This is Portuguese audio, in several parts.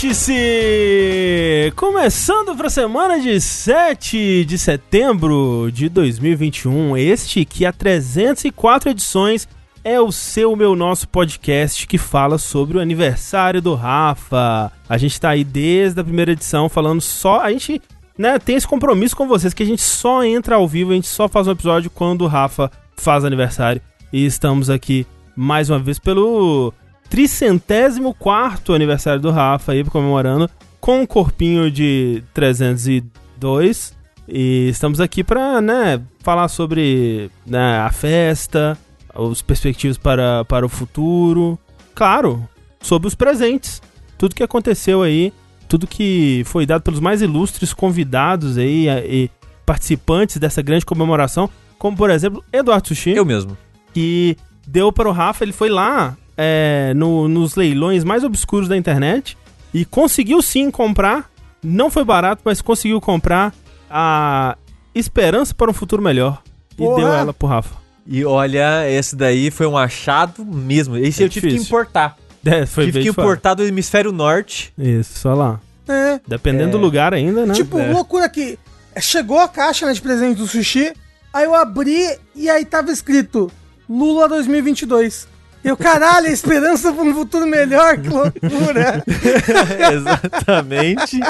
Vértice! Começando para a semana de 7 de setembro de 2021. Este que há 304 edições é o seu, meu, nosso podcast que fala sobre o aniversário do Rafa. A gente tá aí desde a primeira edição falando só. A gente né, tem esse compromisso com vocês que a gente só entra ao vivo, a gente só faz um episódio quando o Rafa faz aniversário. E estamos aqui mais uma vez pelo tricentésimo quarto aniversário do Rafa aí comemorando com um corpinho de 302 e estamos aqui para né, falar sobre né, a festa, os perspectivas para, para o futuro, claro, sobre os presentes, tudo que aconteceu aí, tudo que foi dado pelos mais ilustres convidados aí e participantes dessa grande comemoração, como por exemplo Eduardo Sushi. Eu mesmo. Que deu para o Rafa, ele foi lá é, no, nos leilões mais obscuros da internet e conseguiu sim comprar. Não foi barato, mas conseguiu comprar a Esperança para um Futuro Melhor. Porra. E deu ela pro Rafa. E olha, esse daí foi um achado mesmo. Esse é eu tive que importar. É, foi tive que importar do hemisfério norte. Isso, só lá. É. Dependendo é. do lugar ainda, né? Tipo, é. loucura que chegou a caixa né, de presente do sushi, aí eu abri e aí tava escrito Lula 2022. Eu, caralho, a esperança para um futuro melhor, que loucura! Exatamente.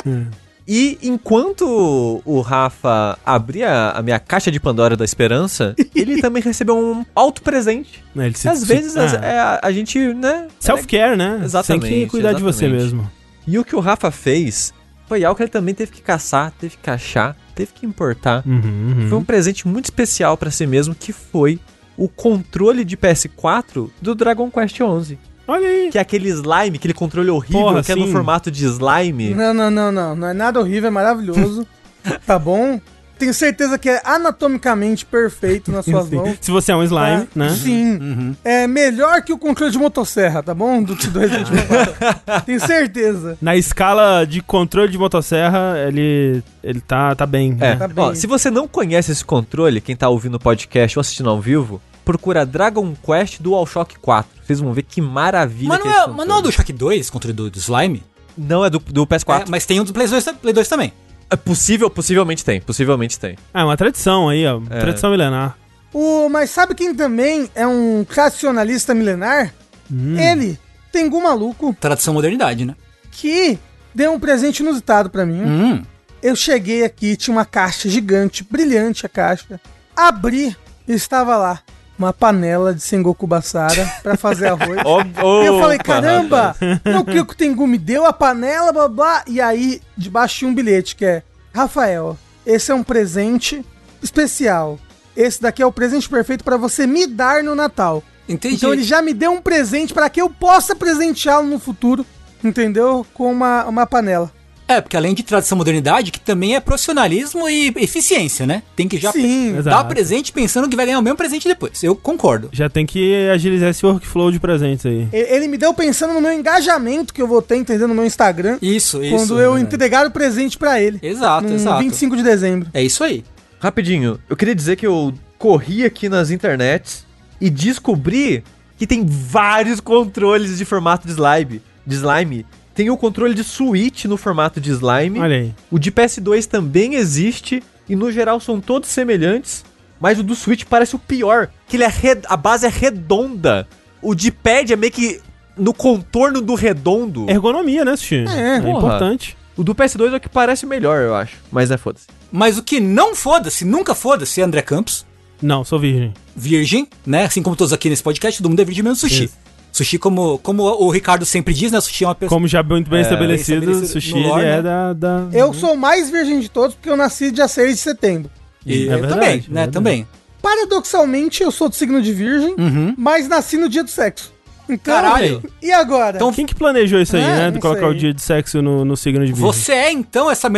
E enquanto o Rafa abria a minha caixa de Pandora da Esperança, ele também recebeu um alto presente. É, ele se, Às se, vezes ah. a, é, a, a, gente, né? Self-care, né? Exatamente. Tem que cuidar exatamente. de você mesmo. E o que o Rafa fez foi algo que ele também teve que caçar, teve que achar, teve que importar. Uhum, uhum. Foi um presente muito especial para si mesmo, que foi o controle de PS4 do Dragon Quest XI. Olha aí. Que é aquele slime, aquele controle horrível Porra, que sim. é no formato de slime. Não, não, não, não. Não é nada horrível, é maravilhoso. tá bom? Tenho certeza que é anatomicamente perfeito nas suas mãos. Se você é um slime, é, né? Sim. Uhum. É melhor que o controle de motosserra, tá bom? Do, do Resident Evil Tenho certeza. Na escala de controle de motosserra, ele, ele tá, tá bem. É. Né? Tá bem. Ó, se você não conhece esse controle, quem tá ouvindo o podcast ou assistindo ao vivo, procura Dragon Quest DualShock 4. Vocês vão ver que maravilha mas não, é, é mas não é do Shock 2, controle do, do Slime? Não, é do, do PS4. É, mas tem um do Play 2, Play 2 também. É possível, possivelmente tem, possivelmente tem. Ah, é uma tradição aí, ó. É. Tradição milenar. O, mas sabe quem também é um racionalista milenar? Hum. Ele, Tengu Maluco. Tradição modernidade, né? Que deu um presente inusitado para mim. Hum. Eu cheguei aqui, tinha uma caixa gigante, brilhante a caixa. Abri e estava lá uma panela de Sengoku Basara pra fazer arroz. oh, oh, eu falei, caramba, o Tengu me deu a panela, blá blá. E aí, debaixo tinha um bilhete que é: Rafael, esse é um presente especial. Esse daqui é o presente perfeito para você me dar no Natal. Entendi. Então ele já me deu um presente para que eu possa presenteá-lo no futuro, entendeu? Com uma, uma panela. É, porque além de tradição modernidade, que também é profissionalismo e eficiência, né? Tem que já Sim, dar presente pensando que vai ganhar o mesmo presente depois. Eu concordo. Já tem que agilizar esse workflow de presentes aí. Ele me deu pensando no meu engajamento que eu vou ter, entendendo, no meu Instagram. Isso, isso. Quando eu é entregar o presente para ele. Exato, no exato. 25 de dezembro. É isso aí. Rapidinho, eu queria dizer que eu corri aqui nas internets e descobri que tem vários controles de formato de slime. De slime tem o controle de Switch no formato de slime. Olha aí. O de PS2 também existe e no geral são todos semelhantes, mas o do Switch parece o pior, que ele é red... a base é redonda. O de pad é meio que no contorno do redondo. Ergonomia, né, Sushi? É, é importante. O do PS2 é o que parece melhor, eu acho. Mas é foda-se. Mas o que não foda-se, nunca foda-se, é André Campos. Não, sou virgem. Virgem, né? Assim como todos aqui nesse podcast, todo mundo é virgem menos sushi. Isso. Sushi, como, como o Ricardo sempre diz, né? Sushi é uma pessoa. Como já muito bem é, estabelecido, bem estabelecido sushi lore, ele é né? da, da, Eu sou o mais virgem de todos porque eu nasci dia 6 de setembro. E é eu verdade, também, né? É também. Paradoxalmente, eu sou do signo de virgem, uhum. mas nasci no dia do sexo. Então, Caralho. E agora? Então, quem que planejou isso aí, é, né? De colocar o dia de sexo no, no signo de virgem? Você é, então, essa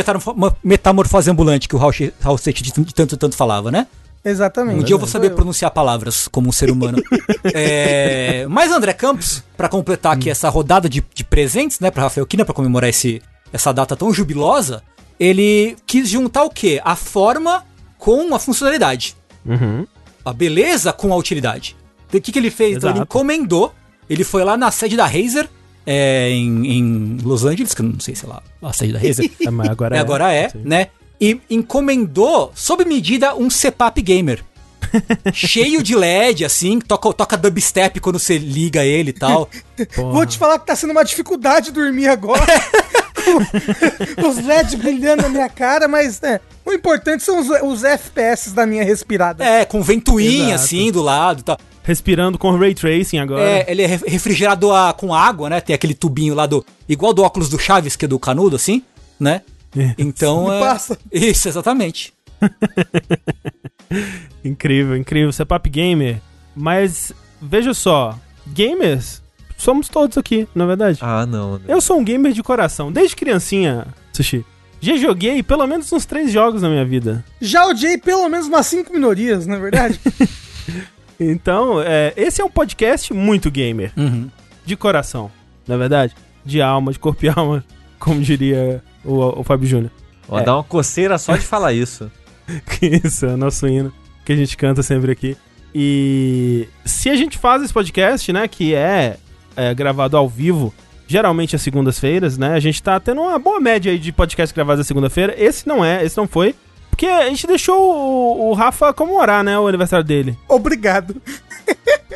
metamorfose ambulante que o Raul, Raul Seixas de tanto tanto falava, né? Exatamente. Um dia eu vou saber pronunciar palavras como um ser humano. é, mas André Campos, para completar aqui hum. essa rodada de, de presentes, né, para Rafael Kina, para comemorar esse, essa data tão jubilosa, ele quis juntar o quê? A forma com a funcionalidade. Uhum. A beleza com a utilidade. Então, o que, que ele fez? Então, ele encomendou, ele foi lá na sede da Razer, é, em, em Los Angeles, que eu não sei, sei lá, a saída da Razer. É, mas agora É, é. agora é, Sim. né? E encomendou, sob medida, um CPAP gamer. Cheio de LED, assim, toca, toca dubstep quando você liga ele e tal. Porra. Vou te falar que tá sendo uma dificuldade dormir agora. os LEDs brilhando na minha cara, mas é, o importante são os, os FPS da minha respirada. É, com ventoinha, Exato. assim, do lado e tal. Respirando com ray tracing agora. É, ele é re- refrigerado a- com água, né? Tem aquele tubinho lá do. Igual do óculos do Chaves, que é do canudo, assim, né? Então. Me é- passa. Isso, exatamente. Incrível, incrível. Você é papo gamer. Mas, veja só. Gamers somos todos aqui, na verdade. Ah, não. André. Eu sou um gamer de coração. Desde criancinha, Sushi. Já joguei pelo menos uns três jogos na minha vida. Já odiei pelo menos umas cinco minorias, não é verdade? Então, é, esse é um podcast muito gamer. Uhum. De coração, na verdade. De alma, de corpo e alma, como diria o, o Fábio Júnior. Ó, É. Dá uma coceira só de falar isso. Que Isso, é o nosso hino que a gente canta sempre aqui. E se a gente faz esse podcast, né, que é, é, gravado ao vivo, geralmente às segundas-feiras, né, a gente tá tendo uma boa média aí de podcast gravados à segunda-feira. Esse não é, esse não foi, porque a gente deixou o, o Rafa comemorar, né, o aniversário dele. Obrigado.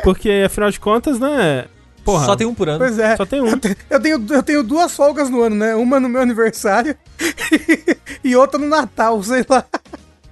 Porque, afinal de contas, né, porra, Só tem um por ano. Pois é. só tem um. Eu tenho, eu tenho duas folgas no ano, né? Uma no meu aniversário e outra no Natal, sei lá.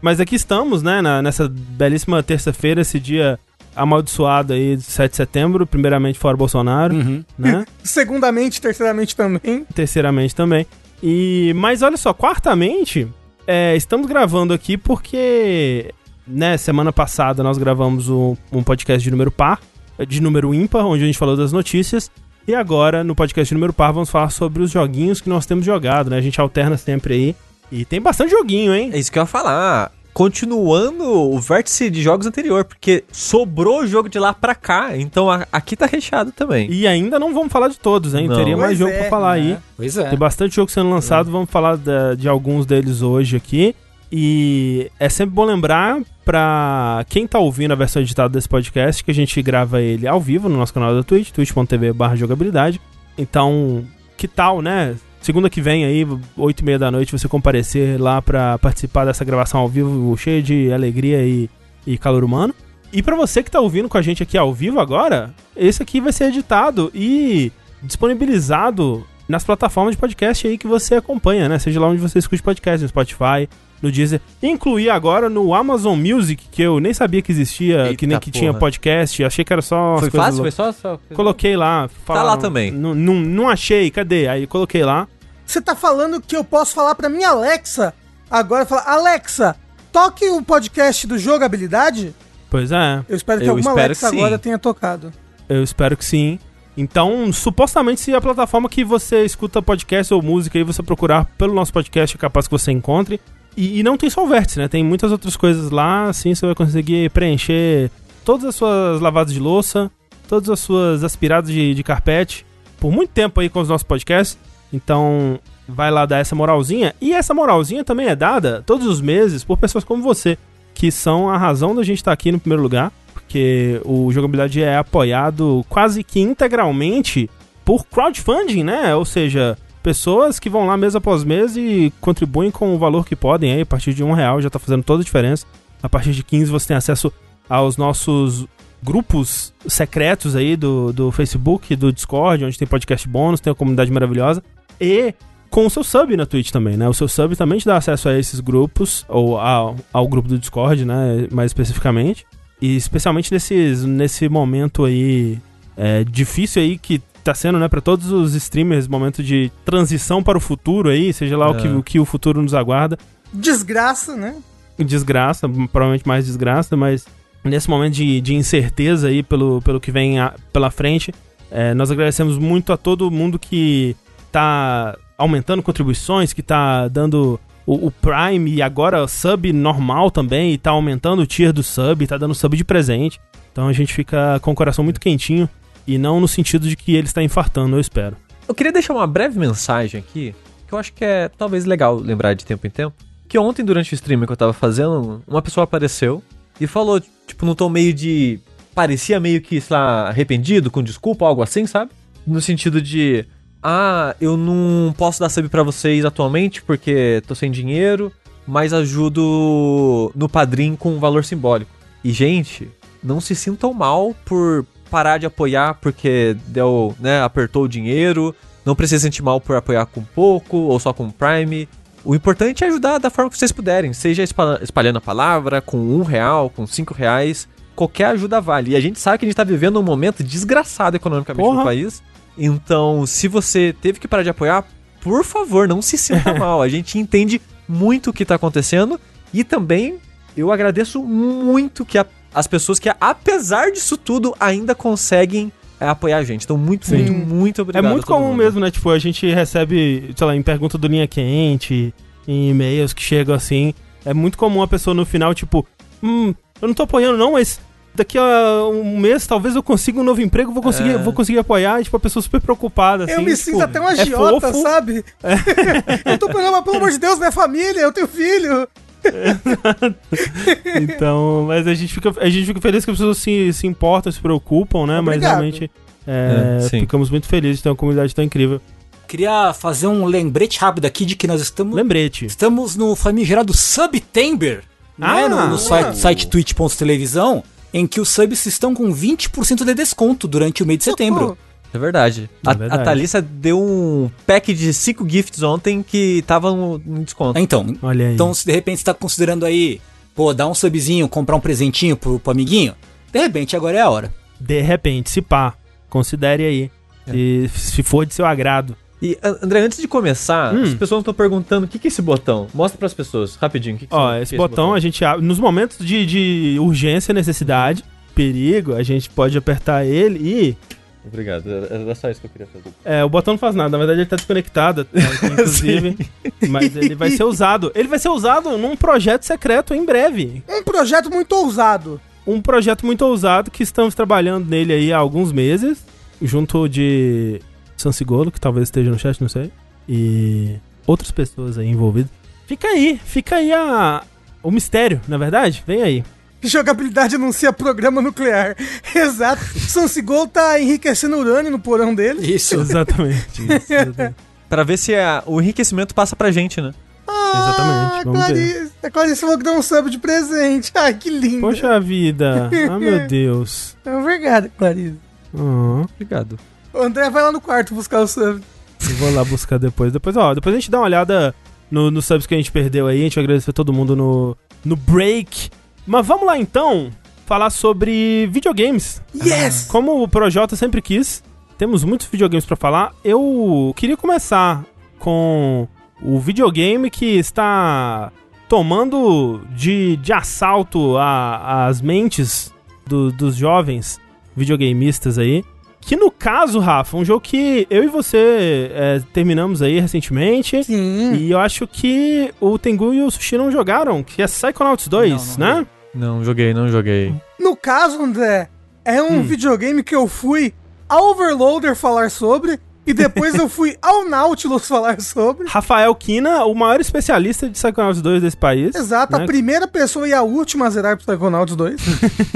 Mas aqui estamos, né, na- nessa belíssima terça-feira, esse dia amaldiçoado aí, de 7 de setembro, primeiramente fora Bolsonaro, Uhum. né? Segundamente, terceiramente também. terceiramente também. E mas olha só, quartamente, é, estamos gravando aqui porque, né, semana passada nós gravamos um, um podcast de número par, de número ímpar, onde a gente falou das notícias. E agora, no podcast de número par, vamos falar sobre os joguinhos que nós temos jogado, né? A gente alterna sempre aí. E tem bastante joguinho, hein? É isso que eu ia falar. Continuando o vértice de jogos anterior, porque sobrou jogo de lá pra cá, então a- aqui tá recheado também. E ainda não vamos falar de todos, hein? Não. Teria mais Pois jogo é, pra falar aí. É, Pois é. Tem bastante jogo sendo lançado, vamos falar da- de alguns deles hoje aqui. E é sempre bom lembrar pra quem tá ouvindo a versão editada desse podcast que a gente grava ele ao vivo no nosso canal da Twitch, twitch.tv jogabilidade. Então, que tal, né? Segunda que vem aí, 8 e meia da noite, você comparecer lá pra participar dessa gravação ao vivo, cheia de alegria e, e calor humano. E pra você que tá ouvindo com a gente aqui ao vivo agora, esse aqui vai ser editado e disponibilizado nas plataformas de podcast aí que você acompanha, né? Seja lá onde você escute podcast, no Spotify, no Deezer. Incluir agora no Amazon Music, que eu nem sabia que existia, Eita que nem que porra. tinha podcast, achei que era só Foi fácil? Foi loucas. só? só... Coloquei lá. falaram- lá também. Não, não, não achei, cadê? Aí coloquei lá. Você tá falando que eu posso falar pra minha Alexa agora, falar, Alexa, toque o podcast do Jogabilidade? Pois é, Eu espero que Eu alguma espero Alexa que agora tenha tocado. eu espero que sim. Então, supostamente, se a plataforma que você escuta podcast ou música aí você procurar pelo nosso podcast, é capaz que você encontre. E, e não tem só o vértice, né? Tem muitas outras coisas lá, assim você vai conseguir preencher todas as suas lavadas de louça, todas as suas aspiradas de, de carpete, por muito tempo aí com os nossos podcasts. Então, vai lá dar essa moralzinha. E essa moralzinha também é dada todos os meses por pessoas como você, que são a razão da gente estar aqui no primeiro lugar, porque o Jogabilidade é apoiado quase que integralmente por crowdfunding, né? Ou seja, pessoas que vão lá mês após mês e contribuem com o valor que podem aí, a partir de um real já tá fazendo toda a diferença. A partir de 15 você tem acesso aos nossos grupos secretos aí do, do Facebook, do Discord, onde tem podcast bônus, tem a comunidade maravilhosa. E com o seu sub na Twitch também, né? O seu sub também te dá acesso a esses grupos, ou ao, ao grupo do Discord, né? Mais especificamente. E especialmente nesses, nesse momento aí é, difícil aí que tá sendo, né, para todos os streamers, momento de transição para o futuro aí, seja lá o, que, É. o que o futuro nos aguarda. Desgraça, né? Desgraça, provavelmente mais desgraça, mas nesse momento de, de incerteza aí pelo, pelo que vem a- pela frente, é, nós agradecemos muito a todo mundo que tá aumentando contribuições, que tá dando o, o Prime e agora o sub normal também, e tá aumentando o tier do sub, tá dando sub de presente. Então a gente fica com o coração muito quentinho, e não no sentido de que ele está infartando, eu espero. Eu queria deixar uma breve mensagem aqui, que eu acho que é talvez legal lembrar de tempo em tempo. Que ontem, durante o stream que eu tava fazendo, uma pessoa apareceu e falou, tipo, num tom meio de. Parecia meio que, sei lá, arrependido, com desculpa, algo assim, sabe? No sentido de. ah, eu não posso dar sub pra vocês atualmente porque tô sem dinheiro, mas ajudo no padrim com um valor simbólico. E, gente, não se sintam mal por parar de apoiar porque deu, né, apertou o dinheiro. Não precisa sentir mal por apoiar com pouco ou só com Prime. O importante é ajudar da forma que vocês puderem, seja espalhando a palavra, com um real, com cinco reais. Qualquer ajuda vale. E a gente sabe que a gente tá vivendo um momento desgraçado economicamente Porra. no país. Então, se você teve que parar de apoiar, por favor, não se sinta mal. A gente entende muito o que tá acontecendo. E também eu agradeço muito que a, as pessoas que, apesar disso tudo, ainda conseguem é, apoiar a gente. Então, muito, Sim. muito, muito obrigado. É muito comum mundo. mesmo, né? Tipo, a gente recebe, sei lá, em pergunta do Linha Quente, em e-mails que chegam assim. É muito comum a pessoa no final, tipo, hum, eu não tô apoiando não, mas daqui a um mês talvez eu consiga um novo emprego, vou conseguir, é. vou conseguir apoiar. E, tipo, a pessoa super preocupada, assim. Eu me tipo, sinto até um é agiota, é sabe? É. eu tô apoiando, mas pelo amor de Deus, minha família, eu tenho filho. então, mas a gente fica, a gente fica feliz que as pessoas se, se importam, se preocupam, né? Obrigado. Mas realmente é, é, ficamos muito felizes de ter uma comunidade tão incrível. Queria fazer um lembrete rápido aqui de que nós estamos. Lembrete. Estamos no famigerado Subtember, ah, né? No, no site, site twitch.televisão, em que os subs estão com 20% de desconto durante o mês de setembro. É verdade. É a, verdade. a Thalissa deu um pack de 5 gifts ontem que tava no, no desconto. Então, Olha aí. então se de repente você tá considerando aí, pô, dar um subzinho, comprar um presentinho pro, pro amiguinho, de repente agora é a hora. De repente, se pá, considere aí. É. Se, se for de seu agrado. E, André, antes de começar, hum. as pessoas estão perguntando o que, que é esse botão. Mostra para as pessoas, rapidinho. Que que Ó, esse, que botão, esse botão a gente abre. Nos momentos de, de urgência, necessidade, perigo, a gente pode apertar ele e Obrigado, era só isso que eu queria fazer. É, o botão não faz nada, na verdade ele tá desconectado, né, inclusive. mas ele vai ser usado. Ele vai ser usado num projeto secreto em breve. Um projeto muito ousado. Um projeto muito ousado que estamos trabalhando nele aí há alguns meses, junto de Sansigolo, que talvez esteja no chat, não sei, e outras pessoas aí envolvidas. Fica aí, fica aí a, o mistério, na é verdade? Vem aí. Jogabilidade anuncia programa nuclear. Exato. Sansigol tá enriquecendo urânio no porão dele. Isso. Exatamente. Isso, pra ver se a, o enriquecimento passa pra gente, né? Ah, Exatamente. Vamos Clarice, ver. A Clarice falou que deu um sub de presente. Ai, que lindo. Poxa vida. Ah, meu Deus. Obrigado, Clarice. Oh, obrigado. O André vai lá no quarto buscar o sub. Eu vou lá buscar depois. Depois, ó, depois a gente dá uma olhada nos no subs que a gente perdeu aí. A gente vai agradecer a todo mundo no, no break. Mas vamos lá então falar sobre videogames. Yes! Como o Projota sempre quis, temos muitos videogames para falar. Eu queria começar com o videogame que está tomando de, de assalto a, as mentes do, dos jovens videogameistas aí. Que no caso, Rafa, um jogo que eu e você é, terminamos aí recentemente. Sim. E eu acho que o Tengu e o Sushi não jogaram, que é Psychonauts 2, não, não né? Não joguei, não joguei. No caso, André, é um hum. videogame que eu fui ao Overloader falar sobre e depois eu fui ao Nautilus falar sobre. Rafael Kina, o maior especialista de Psychonauts 2 desse país. Exato, né? a primeira pessoa e a última a zerar Psychonauts 2.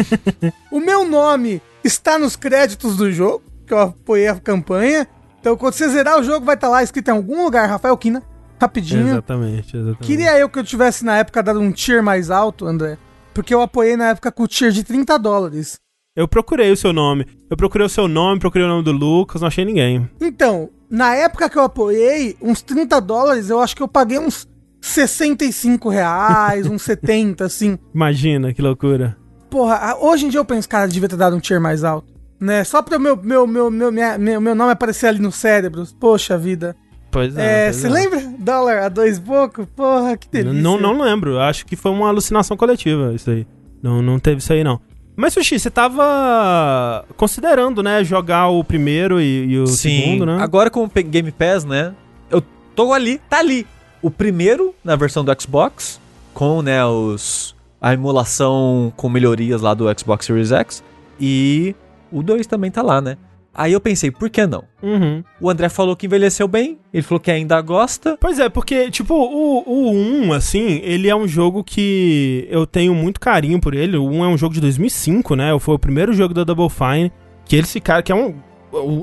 o meu nome está nos créditos do jogo, que eu apoiei a campanha. Então, quando você zerar o jogo, vai estar tá lá escrito em algum lugar, Rafael Kina, rapidinho. Exatamente, exatamente. Queria eu que eu tivesse na época dado um tier mais alto, André. Porque eu apoiei na época com o tier de 30 dólares. Eu procurei o seu nome. Eu procurei o seu nome, procurei o nome do Lucas, não achei ninguém. Então, na época que eu apoiei, uns 30 dólares, eu acho que eu paguei uns 65 reais, uns 70, assim. Imagina, que loucura. Porra, hoje em dia eu penso, cara, devia ter dado um tier mais alto. Né? Só pra o meu, meu, meu, meu, meu, meu nome aparecer ali no cérebro. Poxa vida. Pois é. Você é. lembra? Dólar a dois pouco? Porra, que delícia. Não, não lembro. Acho que foi uma alucinação coletiva isso aí. Não, não teve isso aí, não. Mas, Sushi, você tava considerando, né, jogar o primeiro e, e o Sim. segundo, né? Agora com o Game Pass, né, eu tô ali, tá ali. O primeiro, na versão do Xbox, com, né, os... A emulação com melhorias lá do Xbox Series X. E o 2 também tá lá, né? Aí eu pensei, por que não? Uhum. O André falou que envelheceu bem, ele falou que ainda gosta. Pois é, porque, tipo, o, o 1, assim, ele é um jogo que eu tenho muito carinho por ele. O 1 é um jogo de 2005, né? Foi o primeiro jogo da Double Fine. Que eles ficaram, que é um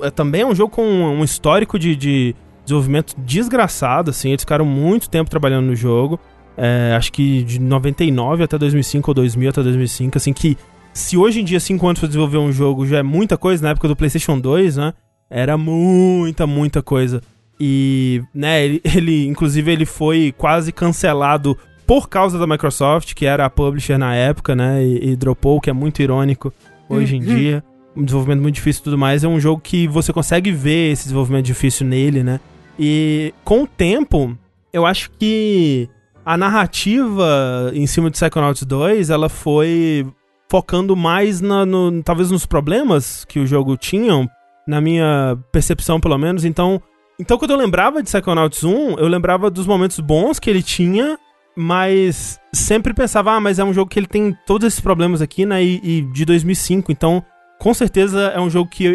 é, também é um jogo com um histórico de, de desenvolvimento desgraçado, assim. Eles ficaram muito tempo trabalhando no jogo. É, acho que de 99 até 2005 ou 2000 até 2005, assim, que se hoje em dia 5 anos pra desenvolver um jogo já é muita coisa, na época do PlayStation 2, né? Era muita, muita coisa. E, né, ele, ele inclusive ele foi quase cancelado por causa da Microsoft, que era a publisher na época, né? E, e dropou, que é muito irônico hoje em uhum. dia. Um desenvolvimento muito difícil e tudo mais. É um jogo que você consegue ver esse desenvolvimento difícil nele, né? E com o tempo, eu acho que a narrativa em cima de Psychonauts 2, ela foi focando mais na, no, talvez nos problemas que o jogo tinha, na minha percepção pelo menos. Então, então quando eu lembrava de Psychonauts 1, eu lembrava dos momentos bons que ele tinha, mas sempre pensava, ah, mas é um jogo que ele tem todos esses problemas aqui, né, e, e de 2005, então com certeza é um jogo que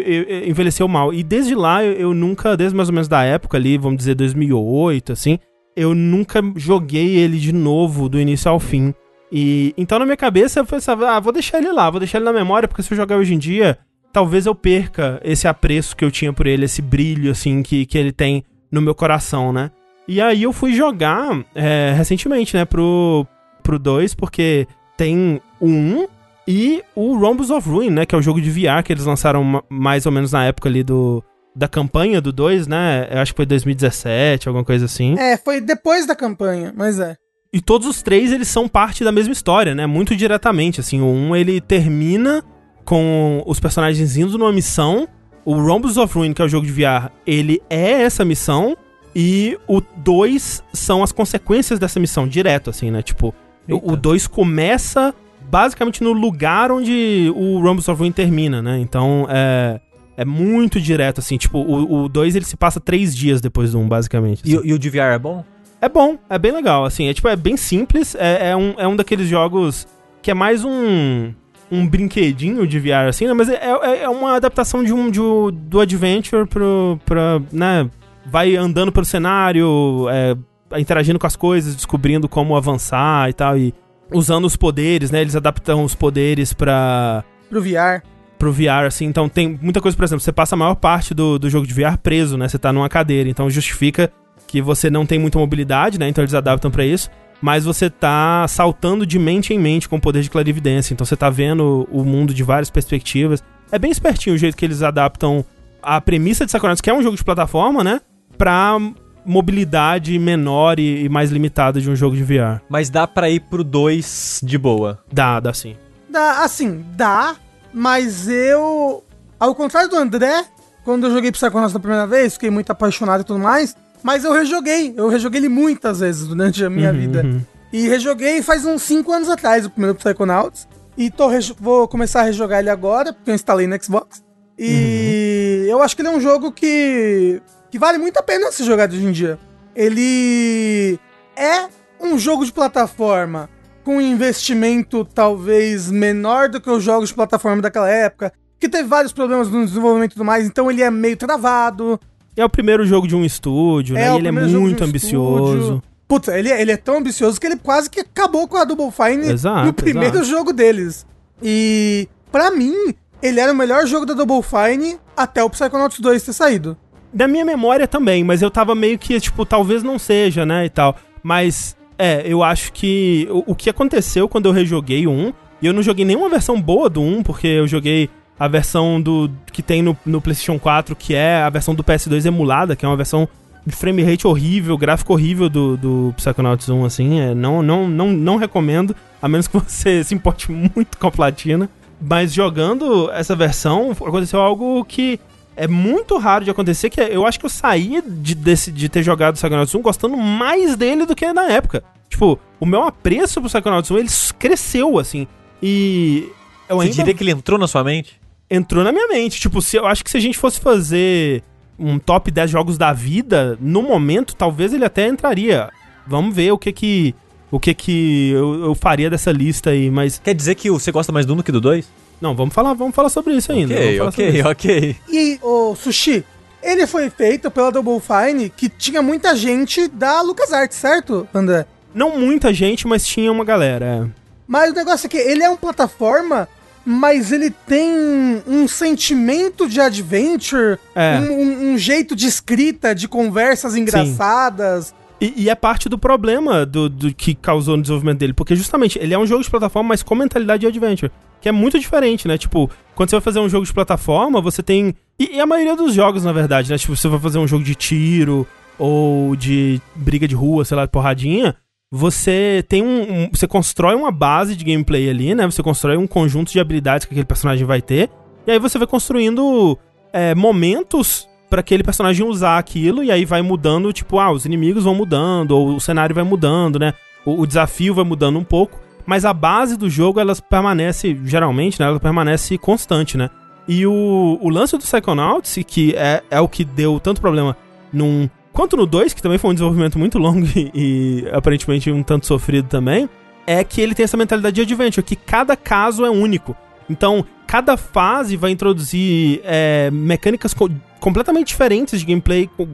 envelheceu mal. E desde lá, eu, eu, nunca, desde mais ou menos da época ali, vamos dizer 2008, assim, eu nunca joguei ele de novo, do início ao fim. E então na minha cabeça eu pensava, ah, vou deixar ele lá, vou deixar ele na memória, porque se eu jogar hoje em dia, talvez eu perca esse apreço que eu tinha por ele, esse brilho, assim, que, que ele tem no meu coração, né? E aí eu fui jogar é, recentemente, né, pro, pro 2, porque tem o 1 e o Rhombus of Ruin, né, que é o jogo de VR que eles lançaram mais ou menos na época ali do, da campanha do 2, né? Eu acho que foi 2017, alguma coisa assim. É, foi depois da campanha, mas é. E todos os três, eles são parte da mesma história, né? Muito diretamente, assim. O um, ele termina com os personagens indo numa missão. O Rhombus of Ruin, que é o jogo de VR, ele é essa missão. E o 2 são as consequências dessa missão, direto, assim, né? Tipo, Eita. o 2 começa basicamente no lugar onde o Rhombus of Ruin termina, né? Então, é... É muito direto, assim. Tipo, o 2 ele se passa três dias depois do 1, um, basicamente. Assim. E, e, o de VR é bom? É bom, é bem legal, assim. É tipo, é bem simples. É, é, um, é um daqueles jogos que é mais um. Um brinquedinho de VR, assim, né? Mas é, é, é uma adaptação de um, de, do Adventure pro. Pra, né? Vai andando pelo cenário, é, interagindo com as coisas, descobrindo como avançar e tal. E usando os poderes, né? Eles adaptam os poderes pra. Pro VR pro VR, assim. Então tem muita coisa, por exemplo, você passa a maior parte do, do jogo de VR preso, né? Você tá numa cadeira. Então justifica que você não tem muita mobilidade, né? Então eles adaptam para isso. Mas você tá saltando de mente em mente com o poder de clarividência. Então você tá vendo o mundo de várias perspectivas. É bem espertinho o jeito que eles adaptam a premissa de Psychonauts, que é um jogo de plataforma, né? Pra mobilidade menor e, mais limitada de um jogo de VR. Mas dá para ir pro 2 de boa? Dá, dá sim. Dá, assim, dá, mas eu, ao contrário do André, quando eu joguei Psychonauts da primeira vez, fiquei muito apaixonado e tudo mais, mas eu rejoguei, eu rejoguei ele muitas vezes durante a minha uhum, vida. Uhum. E rejoguei faz uns 5 anos atrás o primeiro Psychonauts. E tô vou começar a rejogar ele agora, porque eu instalei no Xbox. E uhum. eu acho que ele é um jogo que, que vale muito a pena se jogar hoje em dia. Ele é um jogo de plataforma com investimento talvez menor do que os jogos de plataforma daquela época, que teve vários problemas no desenvolvimento e tudo mais, então ele é meio travado. É o primeiro jogo de um estúdio, né? É, ele é muito um ambicioso. Estúdio. Putz, ele, é, ele é tão ambicioso que ele quase que acabou com a Double Fine exato, no primeiro exato. jogo deles. E, para mim, ele era o melhor jogo da Double Fine até o Psychonauts 2 ter saído. Da minha memória também, mas eu tava meio que, tipo, talvez não seja, né, e tal. Mas é, eu acho que o, o que aconteceu quando eu rejoguei o 1, e eu não joguei nenhuma versão boa do 1, porque eu joguei a versão do que tem no, no PlayStation 4, que é a versão do PS2 emulada, que é uma versão de frame rate horrível, gráfico horrível do, do Psychonauts 1, assim, é, não, não, não, não recomendo, a menos que você se importe muito com a platina. Mas jogando essa versão, aconteceu algo que é muito raro de acontecer, que eu acho que eu saí de, desse, de ter jogado Psychonauts 1 gostando mais dele do que na época. Tipo, o meu apreço pro Psychonauts 1, ele cresceu, assim. E... Eu Você ainda... diria que ele entrou na sua mente? Entrou na minha mente. Tipo, se, eu acho que se a gente fosse fazer um top 10 jogos da vida, no momento, talvez ele até entraria. Vamos ver o que que... O que que eu, eu faria dessa lista aí, mas... Quer dizer que você gosta mais do 1 do que do 2? Não, vamos falar, vamos falar sobre isso ainda. Ok, ok, ok. E o Sushi, ele foi feito pela Double Fine, que tinha muita gente da LucasArts, certo, André? Não muita gente, mas tinha uma galera. É. Mas o negócio é que ele é uma plataforma mas ele tem um sentimento de adventure, é. um, um, jeito de escrita, de conversas engraçadas. E, e, é parte do problema do, do que causou no desenvolvimento dele, porque justamente ele é um jogo de plataforma, mas com mentalidade de adventure, que é muito diferente, né? Tipo, quando você vai fazer um jogo de plataforma, você tem. E, e a maioria dos jogos, na verdade, né? Tipo, você vai fazer um jogo de tiro ou de briga de rua, sei lá, de porradinha você tem um, um, Você constrói uma base de gameplay ali, né? Você constrói um conjunto de habilidades que aquele personagem vai ter. E aí você vai construindo é, momentos para aquele personagem usar aquilo. E aí vai mudando, tipo, ah, os inimigos vão mudando, ou o cenário vai mudando, né? O, o desafio vai mudando um pouco. Mas a base do jogo, ela permanece, geralmente, né? Ela permanece constante, né? E o, o lance do Psychonauts, que é, é o que deu tanto problema num Quanto no 2, que também foi um desenvolvimento muito longo e, e, aparentemente um tanto sofrido também, é que ele tem essa mentalidade de adventure, que cada caso é único. Então, cada fase vai introduzir é, mecânicas co completamente diferentes de gameplay, com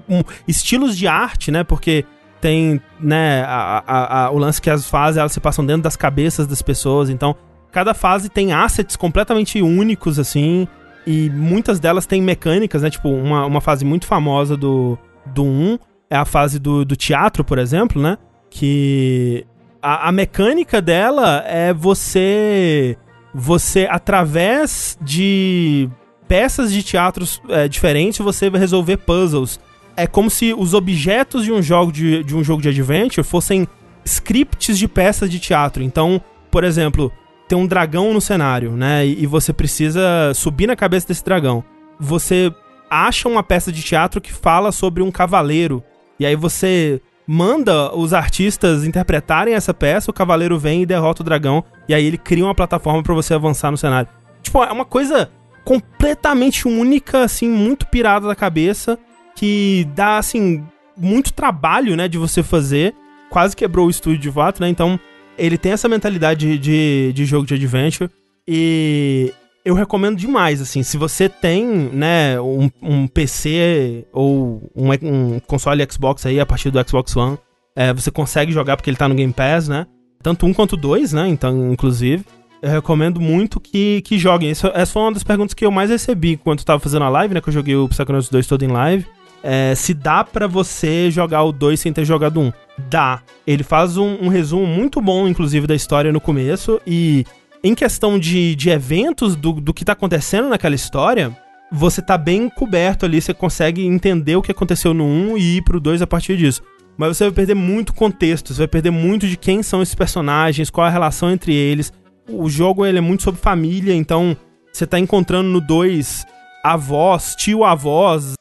estilos de arte, né? Porque tem, né, a, a, a, o lance que as fases elas se passam dentro das cabeças das pessoas, então cada fase tem assets completamente únicos, assim, e muitas delas têm mecânicas, né? Tipo, uma, uma fase muito famosa do, do 1 é a fase do, do teatro, por exemplo, né? Que a, a mecânica dela é você. Você, através de peças de teatros é, diferentes, você vai resolver puzzles. É como se os objetos de um jogo de, de um jogo de adventure fossem scripts de peças de teatro. Então, por exemplo, tem um dragão no cenário, né? E, e você precisa subir na cabeça desse dragão. Você acha uma peça de teatro que fala sobre um cavaleiro. E aí você manda os artistas interpretarem essa peça, o cavaleiro vem e derrota o dragão, e aí ele cria uma plataforma para você avançar no cenário. Tipo, é uma coisa completamente única, assim, muito pirada da cabeça, que dá, assim, muito trabalho, né, de você fazer. Quase quebrou o estúdio de fato, né? Então, ele tem essa mentalidade de, de jogo de adventure. E eu recomendo demais, assim, se você tem, né, um, um PC ou um, um, console Xbox aí a partir do Xbox One, é, você consegue jogar porque ele tá no Game Pass, né? Tanto um quanto dois, né? Então, inclusive, eu recomendo muito que, que joguem. Essa, essa foi uma das perguntas que eu mais recebi enquanto tava fazendo a live, né? Que eu joguei o Psychonauts 2 todo em live. É, se dá para você jogar o 2 sem ter jogado um. Dá. Ele faz um, um resumo muito bom, inclusive, da história no começo e em questão de, de eventos, do, do que tá acontecendo naquela história, você tá bem coberto ali, você consegue entender o que aconteceu no 1 e ir pro 2 a partir disso. Mas você vai perder muito contexto, você vai perder muito de quem são esses personagens, qual a relação entre eles. O jogo ele é muito sobre família, então você tá encontrando no 2 avós, tio-avós,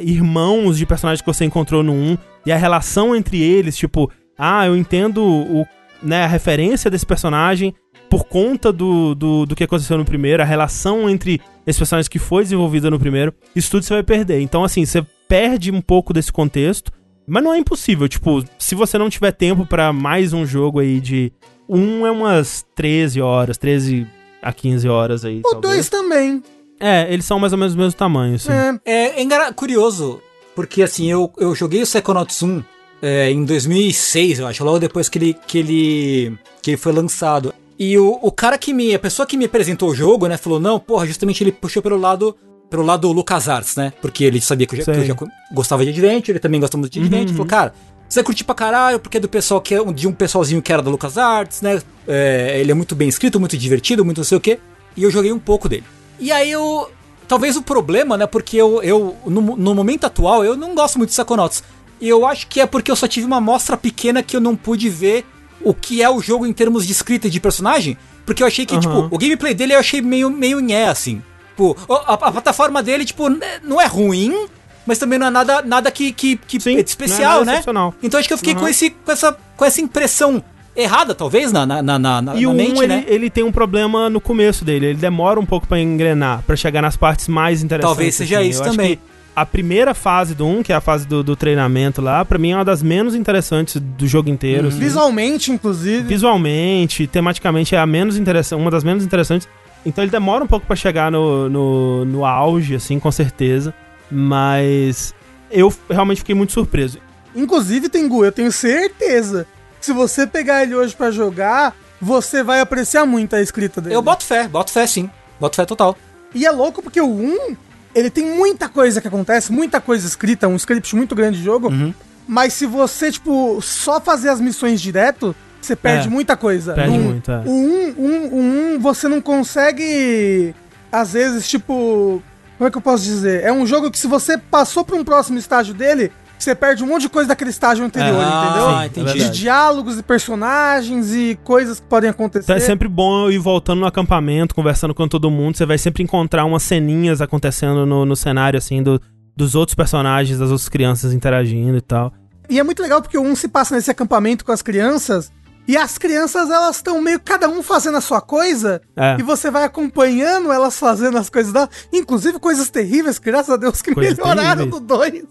irmãos de personagens que você encontrou no 1, e a relação entre eles, tipo, ah, eu entendo o, né, a referência desse personagem, por conta do, do, do que aconteceu no primeiro, a relação entre esses personagens que foi desenvolvida no primeiro, isso tudo você vai perder. Então, assim, você perde um pouco desse contexto, mas não é impossível. Tipo, se você não tiver tempo para mais um jogo aí de. Um é umas 13 horas, 13 a 15 horas aí. O dois também. É, eles são mais ou menos do mesmo tamanho, assim. É, é, é curioso, porque assim, eu, eu joguei o Psychonauts 1 é, em 2006, eu acho, logo depois que ele, que ele, que ele foi lançado. E o, o cara que me. A pessoa que me apresentou o jogo, né, falou: não, porra, justamente ele puxou pelo lado. Pelo lado LucasArts, né? Porque ele sabia que eu, já, que eu já gostava de Adventure, ele também gosta muito de Adventure. Uhum. Falou, cara, você vai curtir pra caralho, porque é do pessoal que é de um pessoalzinho que era da LucasArts, né? É, ele é muito bem escrito, muito divertido, muito não sei o quê. E eu joguei um pouco dele. E aí eu. Talvez o problema, né? Porque eu, eu no, no momento atual, eu não gosto muito de Psychonauts. E eu acho que é porque eu só tive uma amostra pequena que eu não pude ver o que é o jogo em termos de escrita de personagem, porque eu achei que, uhum. tipo, o gameplay dele eu achei meio, meio nhé, assim. Tipo, a, a, plataforma dele, tipo, não é ruim, mas também não é nada, nada que, que, que Sim, é especial, é né? Então acho que eu fiquei uhum. com, esse, com, essa, com essa impressão errada, talvez, na, na, na, na, e na um, mente, ele, né? ele tem um problema no começo dele, ele demora um pouco para engrenar, para chegar nas partes mais interessantes. Talvez seja assim. isso eu também a primeira fase do 1, que é a fase do, do treinamento lá, para mim é uma das menos interessantes do jogo inteiro. Uhum. Assim. Visualmente, inclusive. Visualmente, tematicamente é a menos interessante, uma das menos interessantes. Então ele demora um pouco para chegar no, no, no auge, assim, com certeza. Mas eu realmente fiquei muito surpreso. Inclusive, Tengu, eu tenho certeza. Se você pegar ele hoje para jogar, você vai apreciar muito a escrita dele. Eu boto fé, boto fé sim. Boto fé total. E é louco porque o 1, ele tem muita coisa que acontece, muita coisa escrita, um script muito grande de jogo. Uhum. Mas se você, tipo, só fazer as missões direto, você perde É, muita coisa. perde No- muito, é. O 1, um, um, um, você não consegue, às vezes, tipo... Como é que eu posso dizer? É um jogo que se você passou pra um próximo estágio dele, você perde um monte de coisa daquele estágio anterior, Ah, entendeu? entendi. de diálogos e personagens e coisas que podem acontecer. Então é sempre bom eu ir voltando no acampamento, conversando com todo mundo. Você vai sempre encontrar umas ceninhas acontecendo no, no cenário, assim, do, dos outros personagens, das outras crianças interagindo e tal. E é muito legal porque um se passa nesse acampamento com as crianças. E as crianças, elas estão meio cada um fazendo a sua coisa. É. E você vai acompanhando elas fazendo as coisas da. Inclusive coisas terríveis, graças a Deus que Coisas melhoraram terríveis. do 2.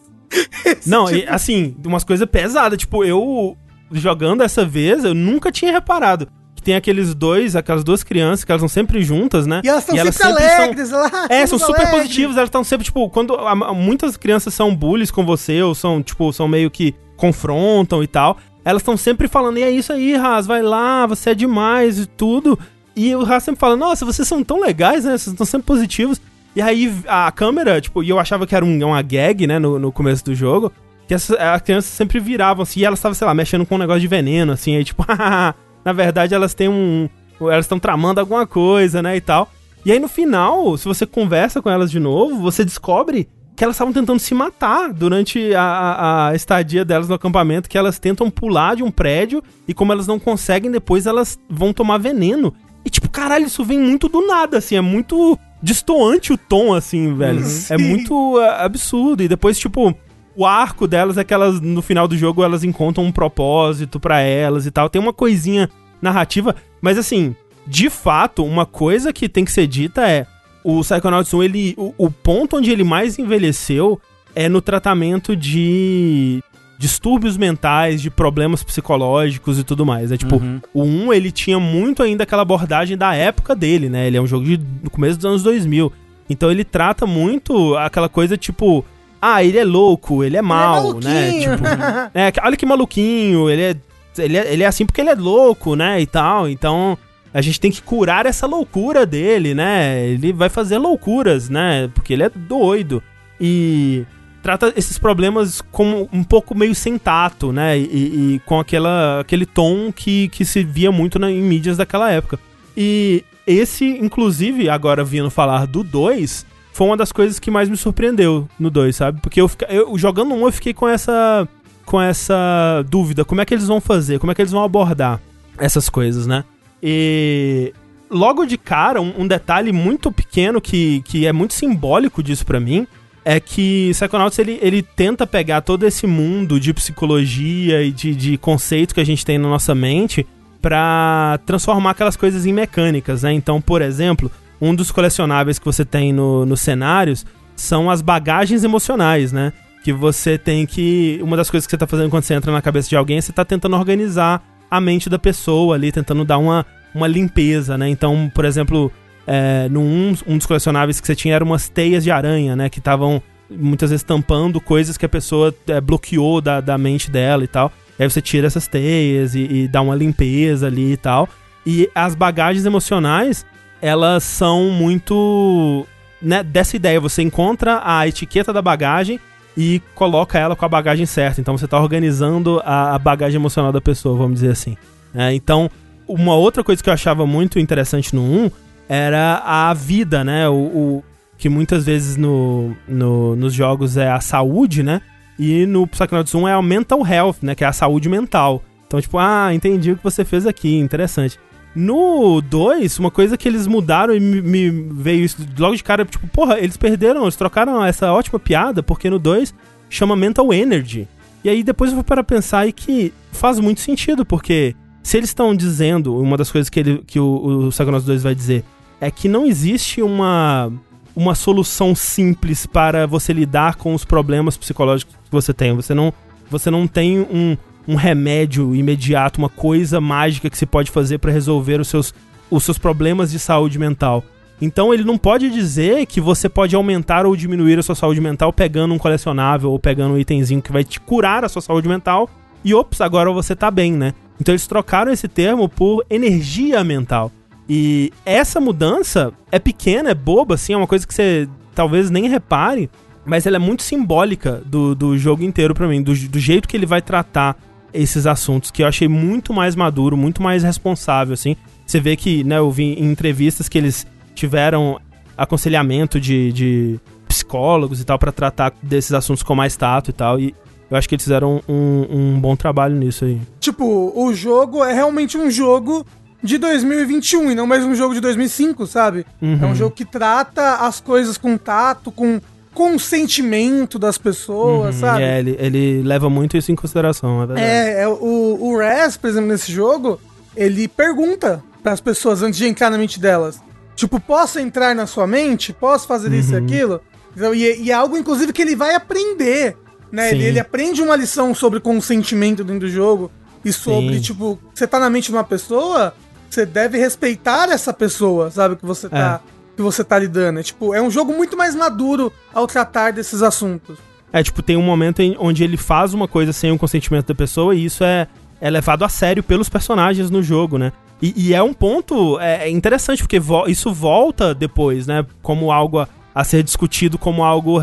Não, tipo- e assim, umas coisas pesadas. Tipo, eu jogando essa vez, eu nunca tinha reparado. Que tem aqueles dois, aquelas duas crianças que elas estão sempre juntas, né? E elas estão sempre são- alegres. Lá, É, são super alegres. positivos, elas estão sempre, tipo, quando a- muitas crianças são bullies com você, ou são, tipo, são meio que confrontam e tal, elas estão sempre falando, e é isso aí, Raz, vai lá, você é demais e tudo. E o Raz sempre fala, nossa, vocês são tão legais, né? Vocês estão sempre positivos. E aí a câmera, tipo, e eu achava que era um, uma gag, né, no, no começo do jogo, que as, as crianças sempre viravam assim, e elas estavam, sei lá, mexendo com um negócio de veneno, assim, aí tipo, na verdade elas têm um. Elas estão tramando alguma coisa, né, e tal. E aí no final, se você conversa com elas de novo, você descobre que elas estavam tentando se matar durante a, a- a estadia delas no acampamento, que elas tentam pular de um prédio e como elas não conseguem, depois elas vão tomar veneno. E tipo, caralho, isso vem muito do nada, assim, é muito distoante o tom, assim, velho. É Sim. muito ah, absurdo. E depois, tipo, o arco delas é que elas, no final do jogo, elas encontram um propósito pra elas e tal. Tem uma coisinha narrativa, mas assim, de fato, uma coisa que tem que ser dita é o Psychonauts 1, ele, o, o ponto onde ele mais envelheceu é no tratamento de distúrbios mentais, de problemas psicológicos e tudo mais. É tipo, Uhum. o 1 ele tinha muito ainda aquela abordagem da época dele, né? Ele é um jogo de, do começo dos anos 2000. Então ele trata muito aquela coisa tipo, ah, ele é louco, ele é mal, né? maluquinho. Tipo, é, olha que maluquinho, ele é, ele é ele é assim porque ele é louco, né? E tal. Então a gente tem que curar essa loucura dele, né? Ele vai fazer loucuras, né? Porque ele é doido. E trata esses problemas como um pouco meio sem tato, né? E, e com aquela, aquele tom que, que se via muito na, em mídias daquela época. E esse, inclusive, agora vindo falar do 2, foi uma das coisas que mais me surpreendeu no 2, sabe? Porque eu, fica- eu jogando um, eu fiquei com essa com essa dúvida, como é que eles vão fazer, como é que eles vão abordar essas coisas, né? E logo de cara, um, um detalhe muito pequeno que, que é muito simbólico disso pra mim é que Psychonauts ele, ele tenta pegar todo esse mundo de psicologia e de, de conceitos que a gente tem na nossa mente pra transformar aquelas coisas em mecânicas, né? Então, por exemplo, um dos colecionáveis que você tem no, nos cenários são as bagagens emocionais, né? Que você tem que. Uma das coisas que você tá fazendo quando você entra na cabeça de alguém é você tá tentando organizar a mente da pessoa ali, tentando dar uma, uma limpeza, né? Então, por exemplo, é, um dos colecionáveis que você tinha eram umas teias de aranha, né? Que estavam muitas vezes tampando coisas que a pessoa é, bloqueou da, da mente dela e tal. E aí você tira essas teias e, e dá uma limpeza ali e tal. E as bagagens emocionais, elas são muito né, dessa ideia. Você encontra a etiqueta da bagagem e coloca ela com a bagagem certa. Então você está organizando a, a bagagem emocional da pessoa, vamos dizer assim. É, então, uma outra coisa que eu achava muito interessante no 1 era a vida, né? O, o- que muitas vezes no, no- nos jogos é a saúde, né? E no Psychonauts 1 é a mental health, né? Que é a saúde mental. Então, tipo, ah, entendi o que você fez aqui, interessante. No 2, uma coisa que eles mudaram e me, me veio isso logo de cara, tipo, porra, eles perderam, eles trocaram essa ótima piada, porque no 2 chama Mental Energy. E aí depois eu vou para pensar e que faz muito sentido, porque se eles estão dizendo, uma das coisas que, ele, que o, o Psychonauts 2 vai dizer, é que não existe uma, uma solução simples para você lidar com os problemas psicológicos que você tem. Você não, você não tem um, um remédio imediato, uma coisa mágica que se pode fazer para resolver os seus, os seus problemas de saúde mental. Então ele não pode dizer que você pode aumentar ou diminuir a sua saúde mental pegando um colecionável ou pegando um itemzinho que vai te curar a sua saúde mental e ops, agora você tá bem, né? Então eles trocaram esse termo por energia mental. E essa mudança é pequena, é boba, assim, é uma coisa que você talvez nem repare, mas ela é muito simbólica do, do jogo inteiro para mim, do, do jeito que ele vai tratar esses assuntos, que eu achei muito mais maduro, muito mais responsável, assim. Você vê que, né, eu vi em entrevistas que eles tiveram aconselhamento de, de psicólogos e tal para tratar desses assuntos com mais tato e tal, e eu acho que eles fizeram um, um bom trabalho nisso aí. Tipo, o jogo é realmente um jogo de 2021 e não mais um jogo de 2005, sabe? Uhum. É um jogo que trata as coisas com tato, com consentimento das pessoas, uhum, sabe? É, ele, ele leva muito isso em consideração, é verdade. É, é o, o Res, por exemplo, nesse jogo, ele pergunta para as pessoas antes de entrar na mente delas. Tipo, posso entrar na sua mente? Posso fazer uhum. isso e aquilo? Então, e, e, é algo, inclusive, que ele vai aprender, né? Ele, ele, aprende uma lição sobre consentimento dentro do jogo e sobre, Sim. tipo, você tá na mente de uma pessoa, você deve respeitar essa pessoa, sabe? Que você tá... É que você tá lidando. É, tipo, é um jogo muito mais maduro ao tratar desses assuntos. É, tipo, tem um momento em, onde ele faz uma coisa sem o consentimento da pessoa e isso é, é levado a sério pelos personagens no jogo, né? E, e é um ponto é, é interessante, porque vo isso volta depois, né? Como algo a, a ser discutido como algo